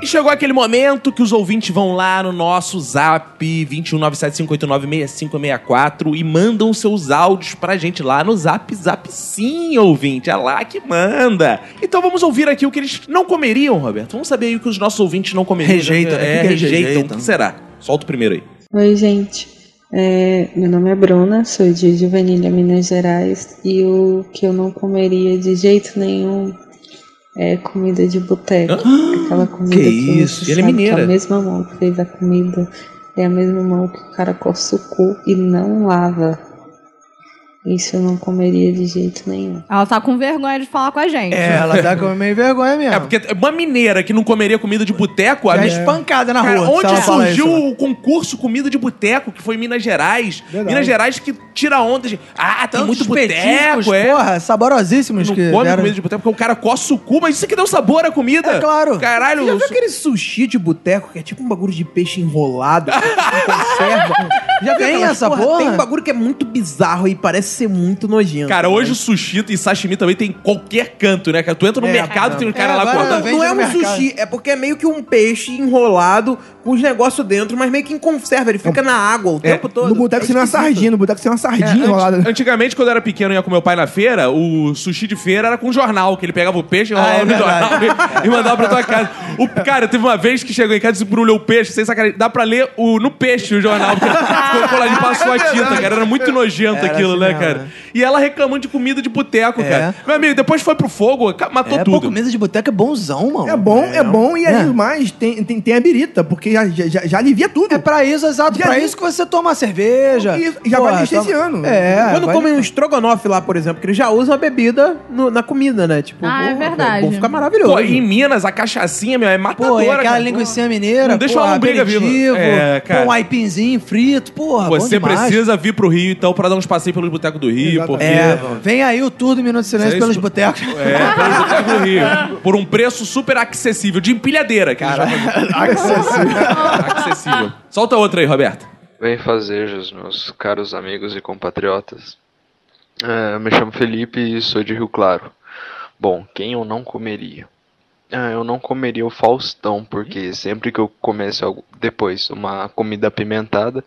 E chegou aquele momento que os ouvintes vão lá no nosso zap 21975896564 e mandam seus áudios pra gente lá no zap zap sim, ouvinte. É lá que manda. Então vamos ouvir aqui o que eles não comeriam, Roberto. Vamos saber aí o que os nossos ouvintes não comeriam. Rejeita, né? É, O que que eles rejeitam. rejeitam? O que será? Solta o primeiro aí. Oi, gente. É, meu nome é Bruna, sou de Juvenilha, Minas Gerais, e o que eu não comeria de jeito nenhum é comida de boteco. Aquela comida que que, isso? você Ela é que mineira. a mesma mão que fez a comida é a mesma mão que o cara coça o cu e não lava. Isso eu não comeria de jeito nenhum. Ela tá com vergonha de falar com a gente. É, ela tá com meio vergonha mesmo. [laughs] É, porque uma mineira que não comeria comida de boteco, a Já é espancada na Cara, rua. onde surgiu isso. o concurso Comida de Boteco, que foi em Minas Gerais? Verdade. Minas Gerais que tira onda de. Ah, tem Tantos muito boteco, é. porra, saborosíssimos Não que come deram. comida de boteco porque o cara coça o cu, mas isso aqui deu sabor à comida. É claro. Caralho, Já eu viu aquele sushi de boteco que é tipo um bagulho de peixe enrolado, [laughs] conserva? Já viu Tem essa porra? Tem um bagulho que é muito bizarro e parece ser muito nojento. Cara, hoje o sushi e sashimi também tem em qualquer canto, né? cara? Tu entra no É, mercado, tem um cara É, lá agora cortando. não é um mercado. sushi, é porque é meio que um peixe enrolado os negócios dentro, mas meio que em conserva. Ele fica na água o tempo todo. No boteco É seria uma sardinha, no boteco seria uma sardinha enrolada. Ant- Antigamente, quando eu era pequeno e ia com meu pai na feira, o sushi de feira era com jornal, que ele pegava o peixe, enrolava Ah, é no jornal e, e mandava pra tua casa. O, cara, teve uma vez que chegou em casa e embrulhou o peixe, sem sacanagem. Dá pra ler o, no peixe o jornal, porque [laughs] ficou coladinho, passou a tinta, cara. Era muito nojento Era aquilo, assim né, cara? E ela reclamando de comida de boteco, É. cara. Meu amigo, depois foi pro fogo, matou É, pô, tudo. comida de boteco é bonzão, mano. É bom, é, bom e É. do mais, tem, tem, tem a birita, porque já, já, já- alivia tudo. É pra isso, exato. Já pra isso que você toma cerveja. Isso, já vai anestesiando. É. Quando vai- comem um estrogonofe lá, por exemplo, que eles já usam a bebida no- na comida, né? Tipo, Ah, é verdade. Fica maravilhoso. Pô, em Minas, a cachaçinha, meu, é matadora, Pô, e aquela cara. linguiça mineira, Não deixa pô, uma lombriga viva. É, cara. pô, um aipinzinho frito, porra, Você precisa vir pro Rio, então, pra dar uns passeios pelos botecos do Rio, porque... É, vem aí o Tudo Minuto de Silêncio Sei pelos isso. botecos. É, pelo Boteco do Rio. Por um preço super acessível, de empilhadeira. Cara, [laughs] acessível. Solta outra aí, Roberto. Bem fazejos, meus caros amigos e compatriotas. É, me chamo Felipe e sou de Rio Claro. Bom, quem eu não comeria? Ah, eu não comeria o Faustão, porque sempre que eu algo depois uma comida apimentada,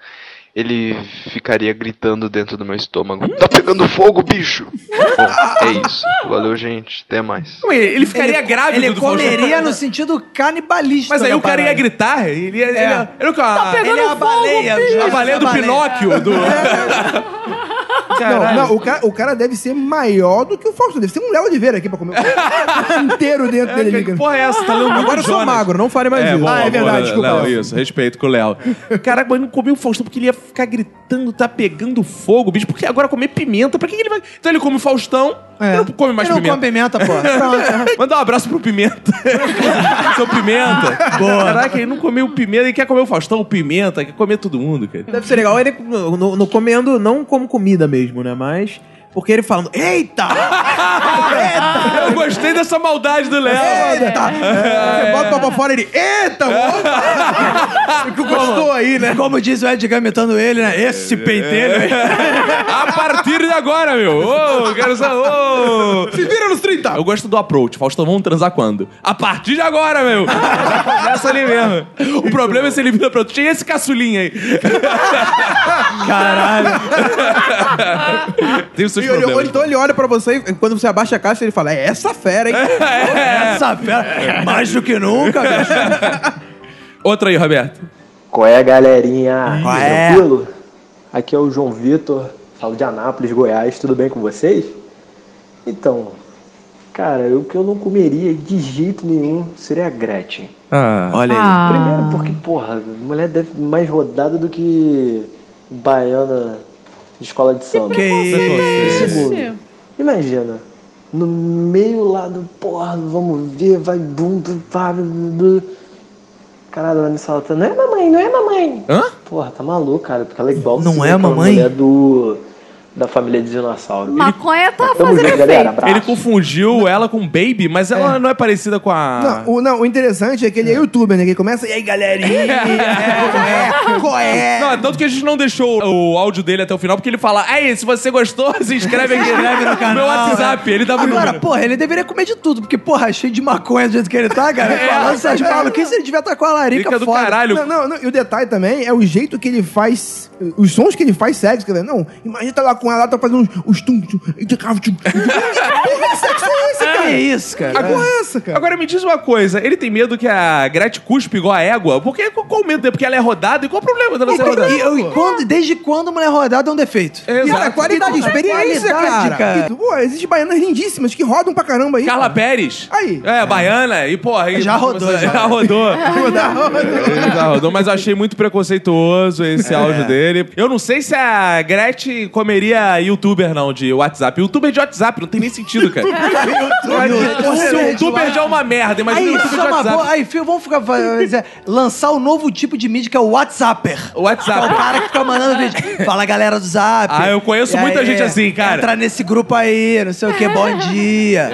ele ficaria gritando dentro do meu estômago: Tá pegando fogo, bicho! Bom, é isso. Valeu, gente. Até mais. Ué, Ele ficaria grávido Ele do comeria no sentido canibalista. Mas aí o cara ia gritar, ele ia... Ele, ia- ele, é o que, a- Ele é a baleia. a baleia do Pinóquio. Do... Não, [laughs] Caralho. não, o cara, o cara deve ser maior do que o Faustão. Deve ser um Léo Oliveira aqui pra comer o [laughs] inteiro dentro dele. Que ali, cara. porra é essa? Tá lendo Agora eu sou magro, não fale mais É, isso. bom, Ah, é verdade, Léo, desculpa, Léo, isso, respeito com o Léo. Caraca, mas não comeu o Faustão porque ele ia ficar gritando, tá pegando fogo, bicho. Porque agora comer pimenta, pra que, que ele vai. Então ele come o Faustão, É. ele não come mais Ele não pimenta. come pimenta, pô. [laughs] Manda um abraço pro Pimenta. [laughs] Seu Pimenta. Boa. Caraca, ele não comeu Pimenta, ele quer comer o Faustão, o Pimenta, quer comer todo mundo, cara. Deve ser legal ele no, no- no comendo, não como comida mesmo, né? Mas. Porque ele falando, eita! [laughs] Eu gostei dessa maldade do Léo. Eita! Você bota pra fora ele, eita! opa! [laughs] que gostou aí, né? Como diz o Edgar imitando ele, né? Esse peiteiro. [laughs] A partir de agora, meu. Ô, quero saber. Ô. Se vira nos 30! Eu gosto do approach. Faustão, vamos transar quando? A partir de agora, meu. Já Começa ali mesmo. O problema é se ele vira pra outro. Tinha esse caçulinha aí. Caralho. Tem os seus E ele- problemas. então ele olha pra você e quando você abaixa a caixa, ele fala: É essa fera, hein? Essa fera. Mais do que nunca, bicho. Outra aí, Roberto. Qual é, galerinha? Qual é? Tranquilo? Aqui é o João Vitor, falo de Anápolis, Goiás. Tudo bem com vocês? Então, cara, o que eu não comeria de jeito nenhum seria a Gretchen. Olha aí. Ah. Primeiro porque, porra, mulher deve mais rodada do que baiana de escola de samba. Que isso. Segundo, imagina, no meio lá do porra, vamos ver, vai bum, bum, pá, bum. Caralho, a Vanessa Salta, não é mamãe, não é mamãe. Hã? Porra, tá maluco, cara, porque ela é igual Não é aquela mamãe? mulher do da família de dinossauro. Maconha tá fazendo junto, galera. efeito. Abraço. Ele confundiu ela com Baby, mas ela não é parecida com a. Não, o, não, o interessante é que ele é youtuber, né? Que ele começa, e aí, galerinha? [laughs] é, qual é? Não, tanto que a gente não deixou o áudio dele até o final, porque ele fala: Aí, se você gostou, [laughs] se inscreve aqui. Inscreve no canal, Meu WhatsApp, ele dava Agora, número. porra, ele deveria comer de tudo, porque, porra, cheio de maconha do jeito que ele tá, cara. Falando essas maluquices, ele devia estar com a larica Fica do foda. caralho. Não, não, não, e o detalhe também é o jeito que ele faz, os sons que ele faz sexo. Quer dizer, não, imagina tá lá com ela, tá fazendo uns, uns tum, tum, e de carro, tum, [laughs] tum. Que porra de sexo é cara? Que isso, cara? Que porra é essa, cara? Agora me diz uma coisa, ele tem medo que a Gretchen cuspe igual a égua? Porque qual qual o medo dele? Porque ela é rodada e qual o problema dela ser rodada? E, e- e quando- desde quando mulher rodada é um defeito? Exato. é qualidade, E experiência, qualidade, cara. E tu, pô, existem baianas lindíssimas que rodam pra caramba aí. Carla cara. Pérez. Aí. É, baiana. E, porra... aí- Já rodou, Já, [laughs] já. rodou. [laughs] Ele já rodou, mas eu achei muito preconceituoso esse áudio dele. Ele, eu não sei se a Gretchen comeria youtuber, não, de WhatsApp. Youtuber de WhatsApp, não tem nem sentido, cara. [laughs] Se o youtuber já é uma merda, imagina Aí, youtuber é de WhatsApp. boa. Aí, Fio, vamos ficar, fazer- lançar o novo tipo de mídia que é o WhatsApper. O WhatsApp. É o cara que fica mandando vídeo. Fala, galera do Zap. Ah, eu conheço muita gente assim, cara. Entra nesse grupo aí, não sei o que, bom dia.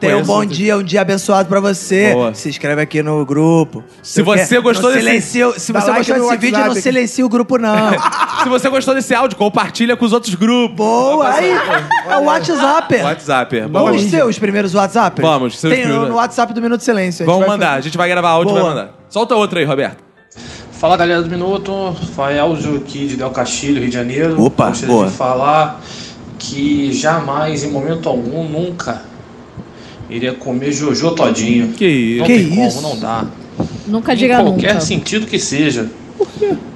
Tem um bom dia, um dia abençoado pra você. Boa. Se inscreve aqui no grupo. Se você gostou não desse- silencia- Se você like gostou desse vídeo, não silencia o grupo, não. [laughs] Se você gostou desse áudio, compartilha com os outros grupos. Boa, aí é o WhatsApp. WhatsApp. Vamos ser os primeiros WhatsApp? Vamos, ser os Tem primeiros. no WhatsApp do Minuto de Silêncio. Vamos mandar, fazer. a gente vai gravar áudio e vai Boa. mandar. Solta outro aí, Roberto. Fala galera do Minuto, Fael aqui de Del Castilho, Rio de Janeiro. Opa, Gostaria boa. de falar que jamais, em momento algum, nunca iria comer Jojo todinho. Que isso? Não Que tem isso? como, não dá. Nunca em diga qualquer nunca. sentido que seja.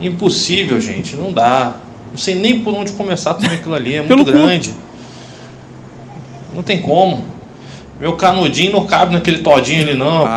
Impossível, gente, não dá. Não sei nem por onde começar a comer aquilo ali, é muito cu. grande. Não tem como. Meu canudinho não cabe naquele todinho ali, não. [laughs]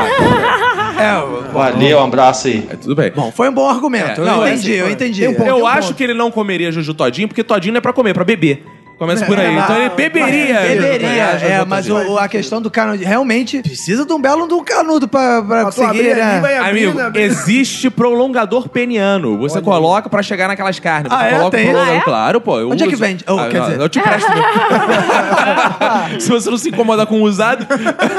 É, o- Valeu, um abraço aí. É, tudo bem. bom, foi um bom argumento. É, não, eu é entendi, assim, eu entendi. um eu um acho ponto. que ele não comeria Juju Todinho, porque Todinho não é pra comer, é pra beber. Começa por aí. É, então ele beberia. Beberia, é, mas o- a questão do canudo, realmente precisa de um belo de um canudo pra, pra tu abrir conseguir, vai né? abrir, Amigo, né? existe prolongador peniano. Você coloca pra chegar naquelas carnes. Você Ah, é? coloca Tem? prolongador. Ah, é? Claro, pô. eu Onde é que uso. vende? Oh, Ah, quer não, dizer- Eu te presto. [laughs] Se você não se incomoda com o usado.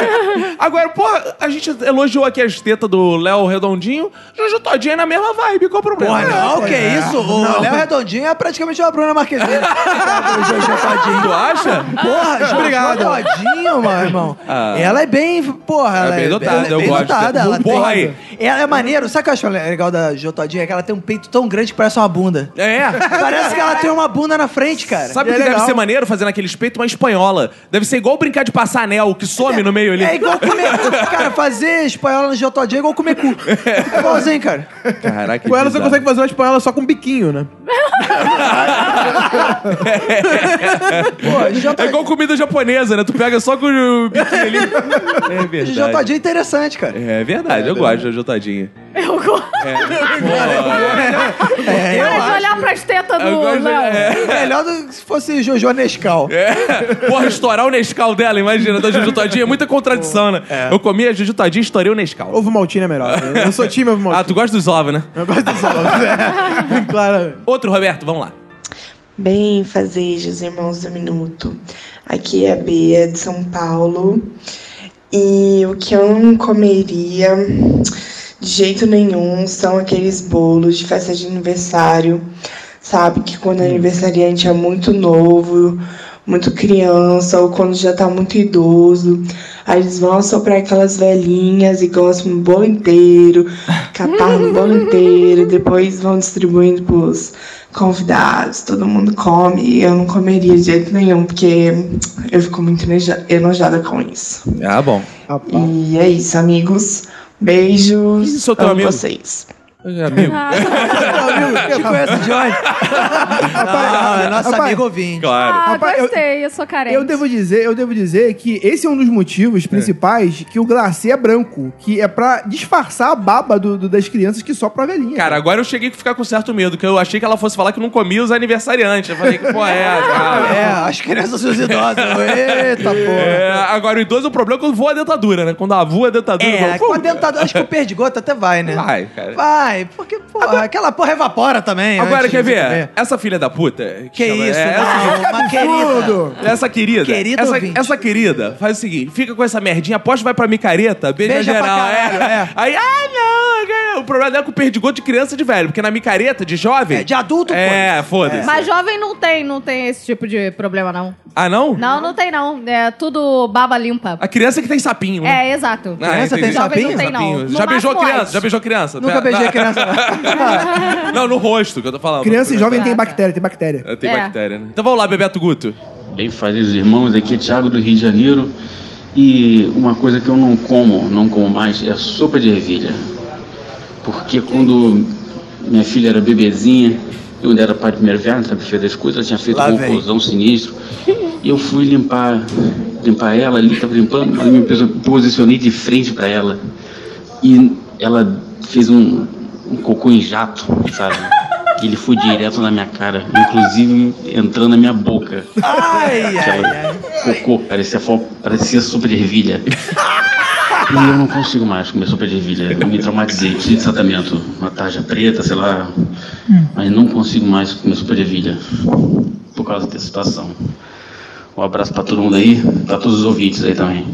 [laughs] Agora, pô, a gente elogiou aqui as tetas do Léo Redondinho. Juju Todinho é na mesma vibe. Qual o problema? Porra, não, que isso? O Léo Redondinho é praticamente uma Bruna Marquezine. [laughs] o Jojo Todinho. Tu acha? Porra, Obrigado. Todinho, meu irmão. Ah. Ela é bem, porra, ela bem dotada, ela é eu bem gosto. dotada. Ela Porra tem, aí. Ela é maneiro. Sabe o que eu acho legal da Jojo Todinho? É que ela tem um peito tão grande que parece uma bunda. É. Parece que ela tem uma bunda na frente, cara. Sabe o E que é deve ser maneiro fazendo aquele espeto uma espanhola? Deve ser igual brincar de passar anel, que some no meio ali. É igual comer cu. Cara, fazer espanhola no Jojo Todinho é igual comer cu. É igualzinho, cara. Caraca, Com ela você bizarro. consegue fazer uma espanhola só com biquinho, né? [laughs] [laughs] Pô, É igual comida japonesa, né? Tu pega só com o biquinho ali. [laughs] É verdade. Todinho é interessante, cara. É verdade, eu gosto de Jojo Todinho. Eu gosto É, eu de acho. olhar pras tetas do de- Léo. é. Melhor do que se fosse Jojo Nescau. É. Porra, estourar o Nescau dela, imagina, da Juju. É muita contradição, né? Eu comi a Juju e estourei o Nescau. Ovo maltine é melhor. Eu sou time ovo maltine. Ah, tu gosta dos ovos, né? Eu gosto dos ovos. É. [laughs] Claro. Outro, Roberto, vamos lá. Bem, fazejos, irmãos do minuto. Aqui é a Bea de São Paulo. E o que eu não comeria de jeito nenhum são aqueles bolos de festa de aniversário. Sabe que quando o aniversariante é muito novo, muito criança, ou quando já tá muito idoso, aí eles vão soprar aquelas velhinhas e gostam do bolo inteiro, [laughs] catar no bolo inteiro, depois vão distribuindo pros convidados, todo mundo come, e eu não comeria de jeito nenhum, porque eu fico muito enoja- enojada com isso. Ah, bom. E é isso, amigos. Beijos. Sou teu amo amigo. vocês. Amigo. Te conhece de onde? [laughs] Ah, é nosso rapaz. amigo ouvinte. Claro. Ah, Rapaz, eu- gostei, eu, sou carente. Eu devo dizer, eu devo dizer que esse é um dos motivos principais que o glacê é branco, que é pra disfarçar a baba do, do- das crianças que só pra velhinha. Cara, agora eu cheguei a ficar com certo medo, que eu achei que ela fosse falar que não comia os aniversariantes. Eu falei, que porra é essa? cara? [laughs] É, as crianças e os idosos. Eita, porra. É, agora o idoso, o problema é quando voa a dentadura, né? Quando voa a dentadura, É, eu com a dentadura, acho que o perdigoto até vai, né? Vai, cara. Vai, porque, porra, aquela porra evapora também. Agora, antes quer de ver? comer. Essa filha da puta. Que chama- isso, é, não, uma querida. Essa querida. Querido essa, ouvinte. essa querida faz o seguinte: fica com essa merdinha, aposta vai pra micareta, beija, Beija pra geral. caralho, é. Aí, ah, não, é, o problema dela é com o perdigoto de criança e de velho, porque na micareta de jovem. É, de adulto, É, foda-se. Mas jovem não tem, não tem esse tipo de problema, não. Ah, não? Não, não tem, não. É tudo baba limpa. A criança que tem sapinho, né? É, exato. Ah, Criança entendi. tem sapinho? Jovem não tem, não. No Já beijou máximo criança? Já beijou criança? Nunca beijei criança. [laughs] Não, no rosto que eu tô falando. Criança e jovem tem bactéria, tem bactéria. É, Tem É. bactéria, né? Então vamos lá, Bebeto Guto. Bem fazeres irmãos, aqui é Thiago do Rio de Janeiro. E uma coisa que eu não como, não como mais, é a sopa de ervilha. Porque quando minha filha era bebezinha, eu ainda era pai de primeira viagem, sabe, feia das coisas, ela tinha feito Lá um vem. confusão sinistro. E eu fui limpar, limpar ela ali, tava limpando, mas eu me pos- posicionei de frente para ela. E ela fez um, um cocô em jato, sabe? Ele foi direto na minha cara, inclusive entrando na minha boca. Ai, ai, ai. cocô, parecia, parecia de ervilha. E eu não consigo mais comer sopa de ervilha. Eu me traumatizei, preciso de tratamento. Uma tarja preta, sei lá. Mas não consigo mais comer sopa de ervilha. Por causa dessa situação. Um abraço pra todo mundo aí, pra todos os ouvintes aí também.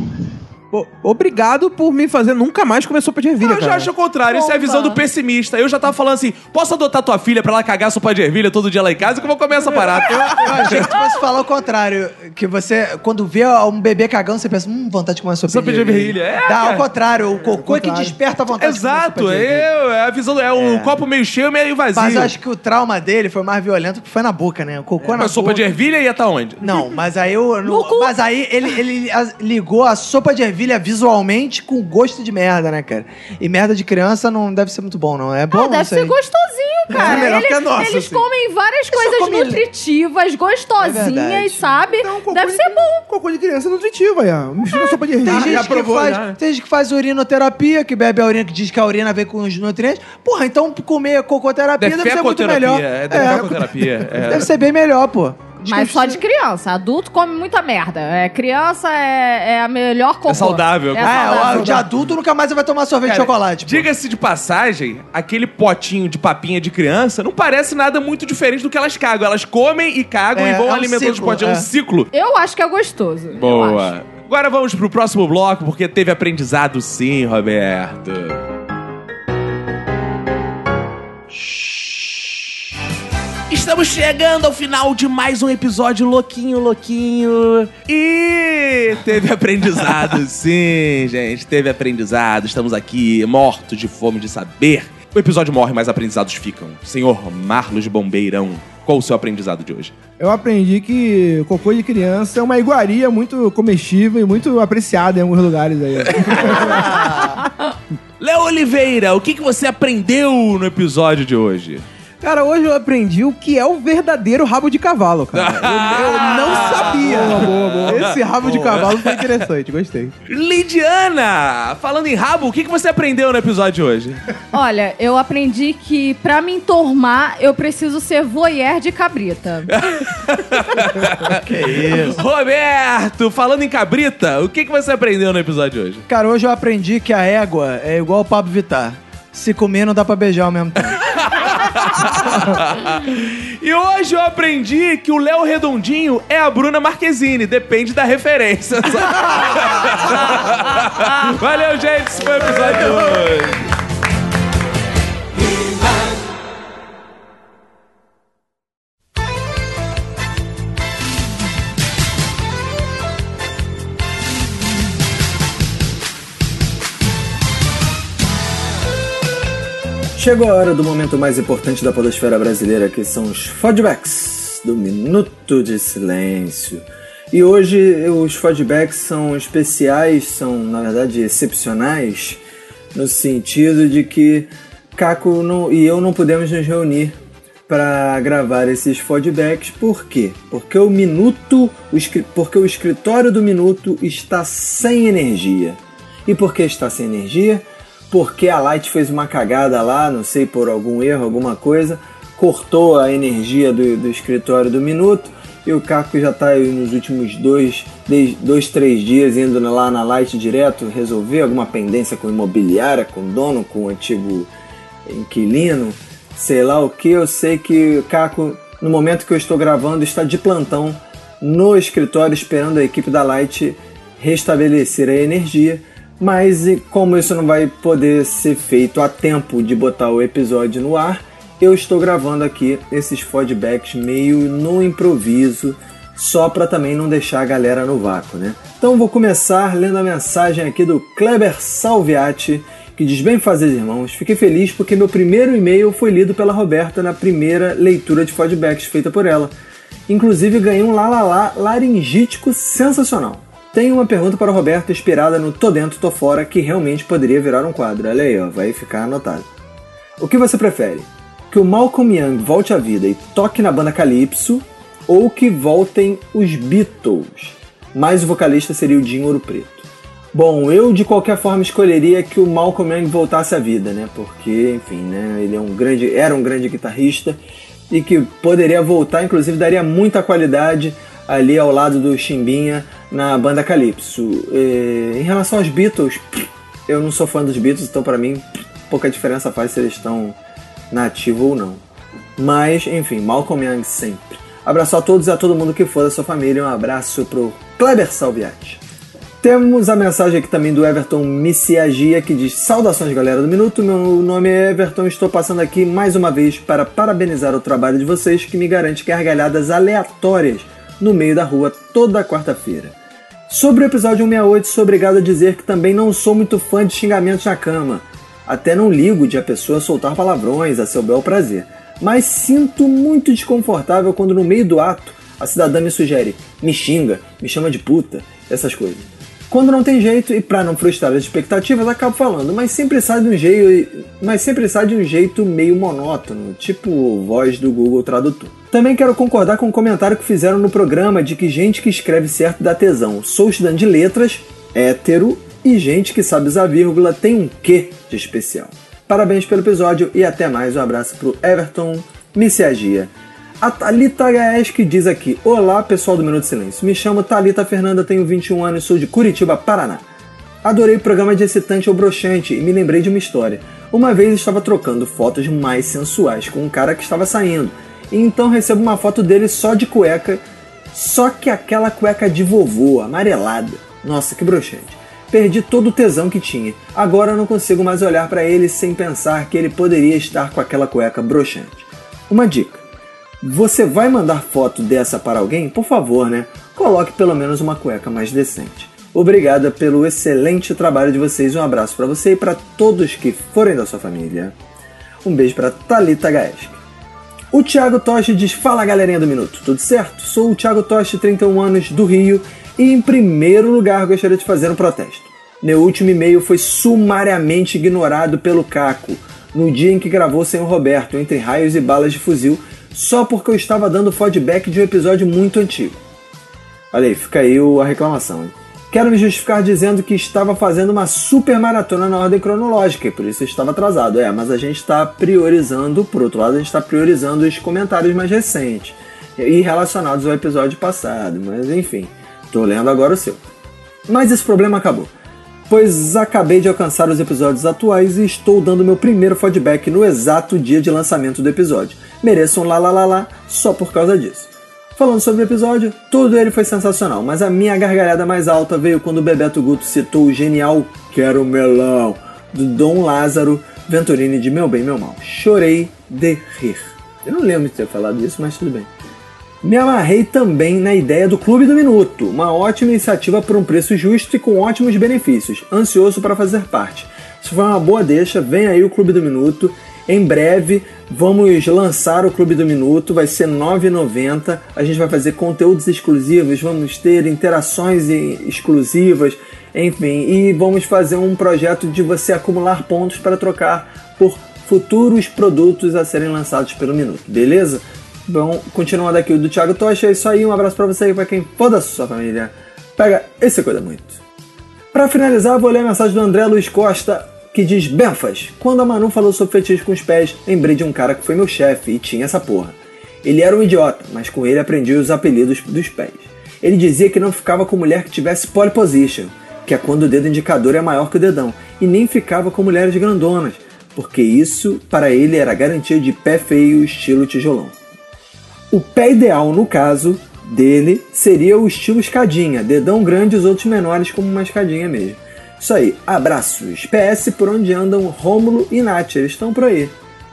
Obrigado por me fazer nunca mais comer sopa de ervilha, Eu já cara. acho o contrário, isso é a visão do pessimista. Eu já tava falando assim: posso adotar tua filha pra ela cagar sopa de ervilha todo dia lá em casa que eu vou comer essa parada. Eu achei que tu fosse falar o contrário. Que você, quando vê um bebê cagando, você pensa, hum, vontade de comer sopa, Sopa de ervilha, é, Dá, cara. ao contrário. O cocô é que desperta a vontade Exato, de comer sopa de ervilha. eu, é a visão do. É o copo meio cheio, meio vazio. Mas eu acho que o trauma dele foi mais violento que foi na boca, né? O cocô na Mas sopa boca. de ervilha ia tá onde? Não, mas aí eu. [laughs] no- mas aí ele, ele ligou a sopa de ervilha visualmente com gosto de merda, né, cara? E merda de criança não deve ser muito bom, não. É bom, Ah, não deve ser gostosinho, cara. É melhor Ele- que a nossa, Eles assim. comem várias coisas come- nutritivas, É gostosinhas, verdade. sabe? deve ser bom. Cocô de criança é nutritivo, aí, ó. Mistura sopa de ervilha. Tem gente, Já que provou, faz, já. tem gente que faz urinoterapia, que bebe a urina, que diz que a urina vem com os nutrientes. Porra, então comer cocoterapia deve ser muito melhor. É, é. Deve ser bem melhor, pô. Mas só de criança. Adulto come muita merda. É, criança é, é a melhor cocô. É saudável. É saudável. o de adulto nunca mais vai tomar sorvete de Cara, chocolate. pô. Diga-se de passagem, aquele potinho de papinha de criança não parece nada muito diferente do que elas cagam. Elas comem e cagam É, e vão é um alimentando os ciclo, potinhos. É é. um ciclo. Eu acho que é gostoso. Eu acho. Boa. Agora vamos pro próximo bloco, porque teve aprendizado sim, Roberto. Estamos chegando ao final de mais um episódio louquinho, louquinho. E teve [laughs] aprendizado, sim, gente. Teve aprendizado. Estamos aqui mortos de fome de saber. O episódio morre, mas aprendizados ficam. Senhor Marlos Bombeirão, qual o seu aprendizado de hoje? Eu aprendi que cocô de criança é uma iguaria muito comestível e muito apreciada em alguns lugares aí. [laughs] Léo Oliveira, o que, que você aprendeu no episódio de hoje? Cara, hoje eu aprendi o que é o verdadeiro rabo de cavalo, cara. [laughs] Eu, eu não sabia. Boa, boa, boa. Esse rabo de cavalo foi interessante, gostei. Lidiana, falando em rabo, o que, que você aprendeu no episódio de hoje? Olha, eu aprendi que pra me entormar, eu preciso ser voyeur de cabrita. [laughs] Que isso. Roberto, falando em cabrita, o que, que você aprendeu no episódio de hoje? Cara, hoje eu aprendi que a égua é igual o Pablo Vittar. Se comer, não dá pra beijar ao mesmo tempo. [laughs] e hoje eu aprendi que o Léo Redondinho é a Bruna Marquezine, depende da referência. [laughs] Valeu, gente, esse foi o episódio de hoje. Chegou a hora do momento mais importante da podosfera brasileira, que são os feedbacks do Minuto de Silêncio. E hoje os feedbacks são especiais, são na verdade excepcionais, no sentido de que Caco não, e eu não podemos nos reunir para gravar esses feedbacks. Por quê? Porque o Minuto, o porque o escritório do Minuto está sem energia. E por que está sem energia? Porque a Light fez uma cagada lá, não sei por algum erro, alguma coisa, cortou a energia do, do escritório do Minuto e o Caco já está nos últimos dois, dois, três dias indo lá na Light direto resolver alguma pendência com imobiliária, com dono, com o antigo inquilino, sei lá o que. Eu sei que o Caco, no momento que eu estou gravando, está de plantão no escritório esperando a equipe da Light restabelecer a energia. Mas como isso não vai poder ser feito a tempo de botar o episódio no ar, eu estou gravando aqui esses feedbacks meio no improviso, só para também não deixar a galera no vácuo, né? Então vou começar lendo a mensagem aqui do Kleber Salviati, que diz bem fazer irmãos. Fiquei feliz porque meu primeiro e-mail foi lido pela Roberta na primeira leitura de feedbacks feita por ela. Inclusive ganhei um lalala laringítico sensacional. Tenho uma pergunta para o Roberto inspirada no Tô Dentro, Tô Fora, que realmente poderia virar um quadro. Olha aí, ó, vai ficar anotado. O que você prefere? Que o Malcolm Young volte à vida e toque na banda Calypso ou que voltem os Beatles? Mas o vocalista seria o Dinho Ouro Preto. Bom, eu de qualquer forma escolheria que o Malcolm Young voltasse à vida, né? Porque, enfim, né? Ele é um grande, era um grande guitarrista e que poderia voltar, inclusive daria muita qualidade ali ao lado do Chimbinha na banda Calypso. Eh, em relação aos Beatles, eu não sou fã dos Beatles, então para mim pouca diferença faz se eles estão na ativa ou não. Mas, enfim, Malcolm Young sempre. Abraço a todos e a todo mundo que for da sua família. Um abraço pro Kleber Salviati. Temos a mensagem aqui também do Everton Missiagia que diz: Saudações, galera do Minuto. Meu nome é Everton. Estou passando aqui mais uma vez para parabenizar o trabalho de vocês que me garante gargalhadas aleatórias no meio da rua toda quarta-feira. Sobre o episódio 168, sou obrigado a dizer que também não sou muito fã de xingamentos na cama. Até não ligo de a pessoa soltar palavrões a seu bel prazer. Mas sinto muito desconfortável quando no meio do ato a cidadã me sugere, me xinga, me chama de puta, essas coisas. Quando não tem jeito e para não frustrar as expectativas, acabo falando, mas sempre sai de um jeito, mas sempre sai de um jeito meio monótono, tipo voz do Google Tradutor. Também quero concordar com o comentário que fizeram no programa de que gente que escreve certo dá tesão. Sou estudante de letras, hétero e gente que sabe usar vírgula tem um quê de especial. Parabéns pelo episódio e até mais. Um abraço pro Everton Missiagia. A Thalita que diz aqui: Olá, pessoal do Minuto Silêncio. Me chamo Thalita Fernanda, tenho 21 anos sou de Curitiba, Paraná. Adorei o programa de excitante ou broxante e me lembrei de uma história. Uma vez estava trocando fotos mais sensuais com um cara que estava saindo, e então recebo uma foto dele só de cueca, só que aquela cueca de vovô, amarelada. Nossa, que broxante. Perdi todo o tesão que tinha. Agora não consigo mais olhar para ele sem pensar que ele poderia estar com aquela cueca broxante. Uma dica: você vai mandar foto dessa para alguém? Por favor, né? Coloque pelo menos uma cueca mais decente. Obrigada pelo excelente trabalho de vocês. Um abraço para você e para todos que forem da sua família. Um beijo para Talita Gaesca. O Thiago Toshi diz: Fala galerinha do Minuto, tudo certo? Sou o Thiago Toshi, 31 anos, do Rio, e em primeiro lugar gostaria de fazer um protesto. Meu último e-mail foi sumariamente ignorado pelo Caco no dia em que gravou sem o Roberto, entre raios e balas de fuzil, só porque eu estava dando feedback de um episódio muito antigo. Olha aí, fica aí a reclamação. Hein? Quero me justificar dizendo que estava fazendo uma super maratona na ordem cronológica e por isso estava atrasado. É, mas a gente está priorizando, por outro lado, a gente está priorizando os comentários mais recentes e relacionados ao episódio passado. Mas enfim, estou lendo agora o seu. Mas esse problema acabou pois acabei de alcançar os episódios atuais e estou dando meu primeiro feedback no exato dia de lançamento do episódio. Mereço um lá lá lá lá só por causa disso. Falando sobre o episódio, tudo ele foi sensacional, mas a minha gargalhada mais alta veio quando o Bebeto Guto citou o genial Quero Melão do Dom Lázaro Venturini de Meu Bem Meu Mal. Chorei de rir. Eu não lembro de ter falado isso, mas tudo bem. Me amarrei também na ideia do Clube do Minuto, uma ótima iniciativa por um preço justo e com ótimos benefícios. Ansioso para fazer parte. Se for uma boa deixa, vem aí o Clube do Minuto. Em breve vamos lançar o Clube do Minuto, vai ser R$ 9,90. A gente vai fazer conteúdos exclusivos, vamos ter interações exclusivas, enfim, e vamos fazer um projeto de você acumular pontos para trocar por futuros produtos a serem lançados pelo Minuto, beleza? Bom, continuando aqui o do Thiago Tocha, é isso aí, um abraço para você e para quem for da sua família. Pega esse coisa muito. Para finalizar, vou ler a mensagem do André Luiz Costa, que diz: Benfas, quando a Manu falou sobre fetiche com os pés, lembrei de um cara que foi meu chefe e tinha essa porra. Ele era um idiota, mas com ele aprendi os apelidos dos pés. Ele dizia que não ficava com mulher que tivesse pole position, que é quando o dedo indicador é maior que o dedão, e nem ficava com mulheres grandonas, porque isso para ele era garantia de pé feio estilo tijolão. O pé ideal, no caso dele, seria o estilo escadinha, dedão grande e os outros menores como uma escadinha mesmo. Isso aí, abraços. PS por onde andam Rômulo e Nath, eles estão por aí.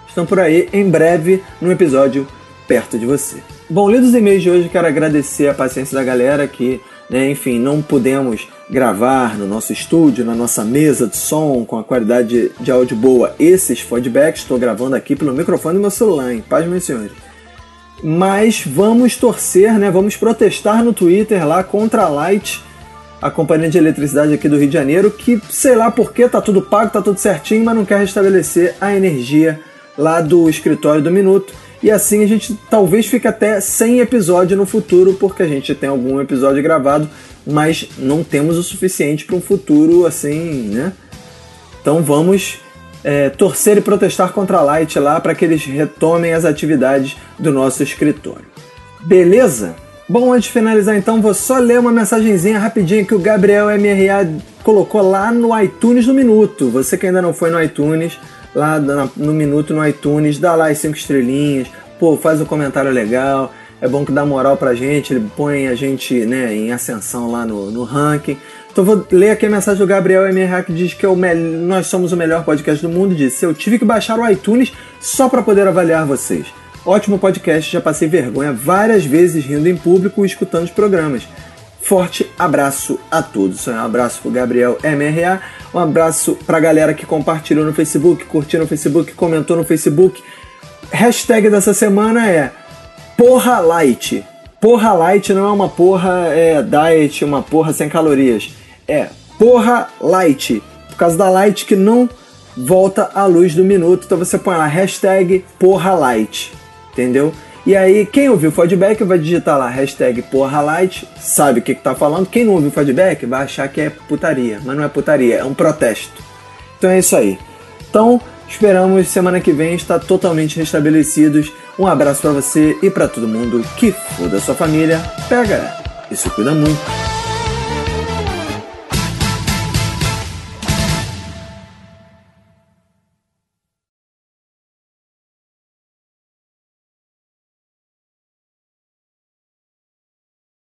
Estão por aí em breve no episódio perto de você. Bom, lidos os e-mails de hoje, quero agradecer a paciência da galera que, né, enfim, não pudemos gravar no nosso estúdio, na nossa mesa de som, com a qualidade de áudio boa, esses feedbacks. Estou gravando aqui pelo microfone do meu celular, hein? Paz, meus senhores mas vamos torcer, né? Vamos protestar no Twitter lá contra a Light, a companhia de eletricidade aqui do Rio de Janeiro, que sei lá porque tá tudo pago, tá tudo certinho, mas não quer restabelecer a energia lá do escritório do Minuto. E assim a gente talvez fique até sem episódio no futuro, porque a gente tem algum episódio gravado, mas não temos o suficiente para um futuro assim, né? Então vamos é, torcer e protestar contra a Light lá para que eles retomem as atividades do nosso escritório. Beleza? Bom, antes de finalizar então, vou só ler uma mensagenzinha rapidinho que o Gabriel MRA colocou lá no iTunes do Minuto. Você que ainda não foi no iTunes, lá no Minuto no iTunes, dá lá as cinco estrelinhas, pô, faz um comentário legal, é bom que dá moral pra gente, ele põe a gente né, em ascensão lá no, no ranking. Então vou ler aqui a mensagem do Gabriel MRA que diz que é mel- nós somos o melhor podcast do mundo. Disse: Eu tive que baixar o iTunes só para poder avaliar vocês. Ótimo podcast, já passei vergonha várias vezes rindo em público e escutando os programas. Forte abraço a todos. Um abraço pro Gabriel MRA, um abraço pra galera que compartilhou no Facebook, curtiu no Facebook, comentou no Facebook. Hashtag dessa semana é Porra Light. Porra Light não é uma porra é, diet, uma porra sem calorias. É Porra Light. Por causa da light que não volta à luz do minuto. Então você põe lá hashtag Porra Light. Entendeu? E aí, quem ouviu o feedback vai digitar lá hashtag Porra Light, sabe o que, que tá falando. Quem não ouviu o feedback vai achar que é putaria. Mas não é putaria, é um protesto. Então é isso aí. Então, esperamos semana que vem estar totalmente restabelecidos. Um abraço pra você e pra todo mundo que foda sua família. Pega e se cuida muito.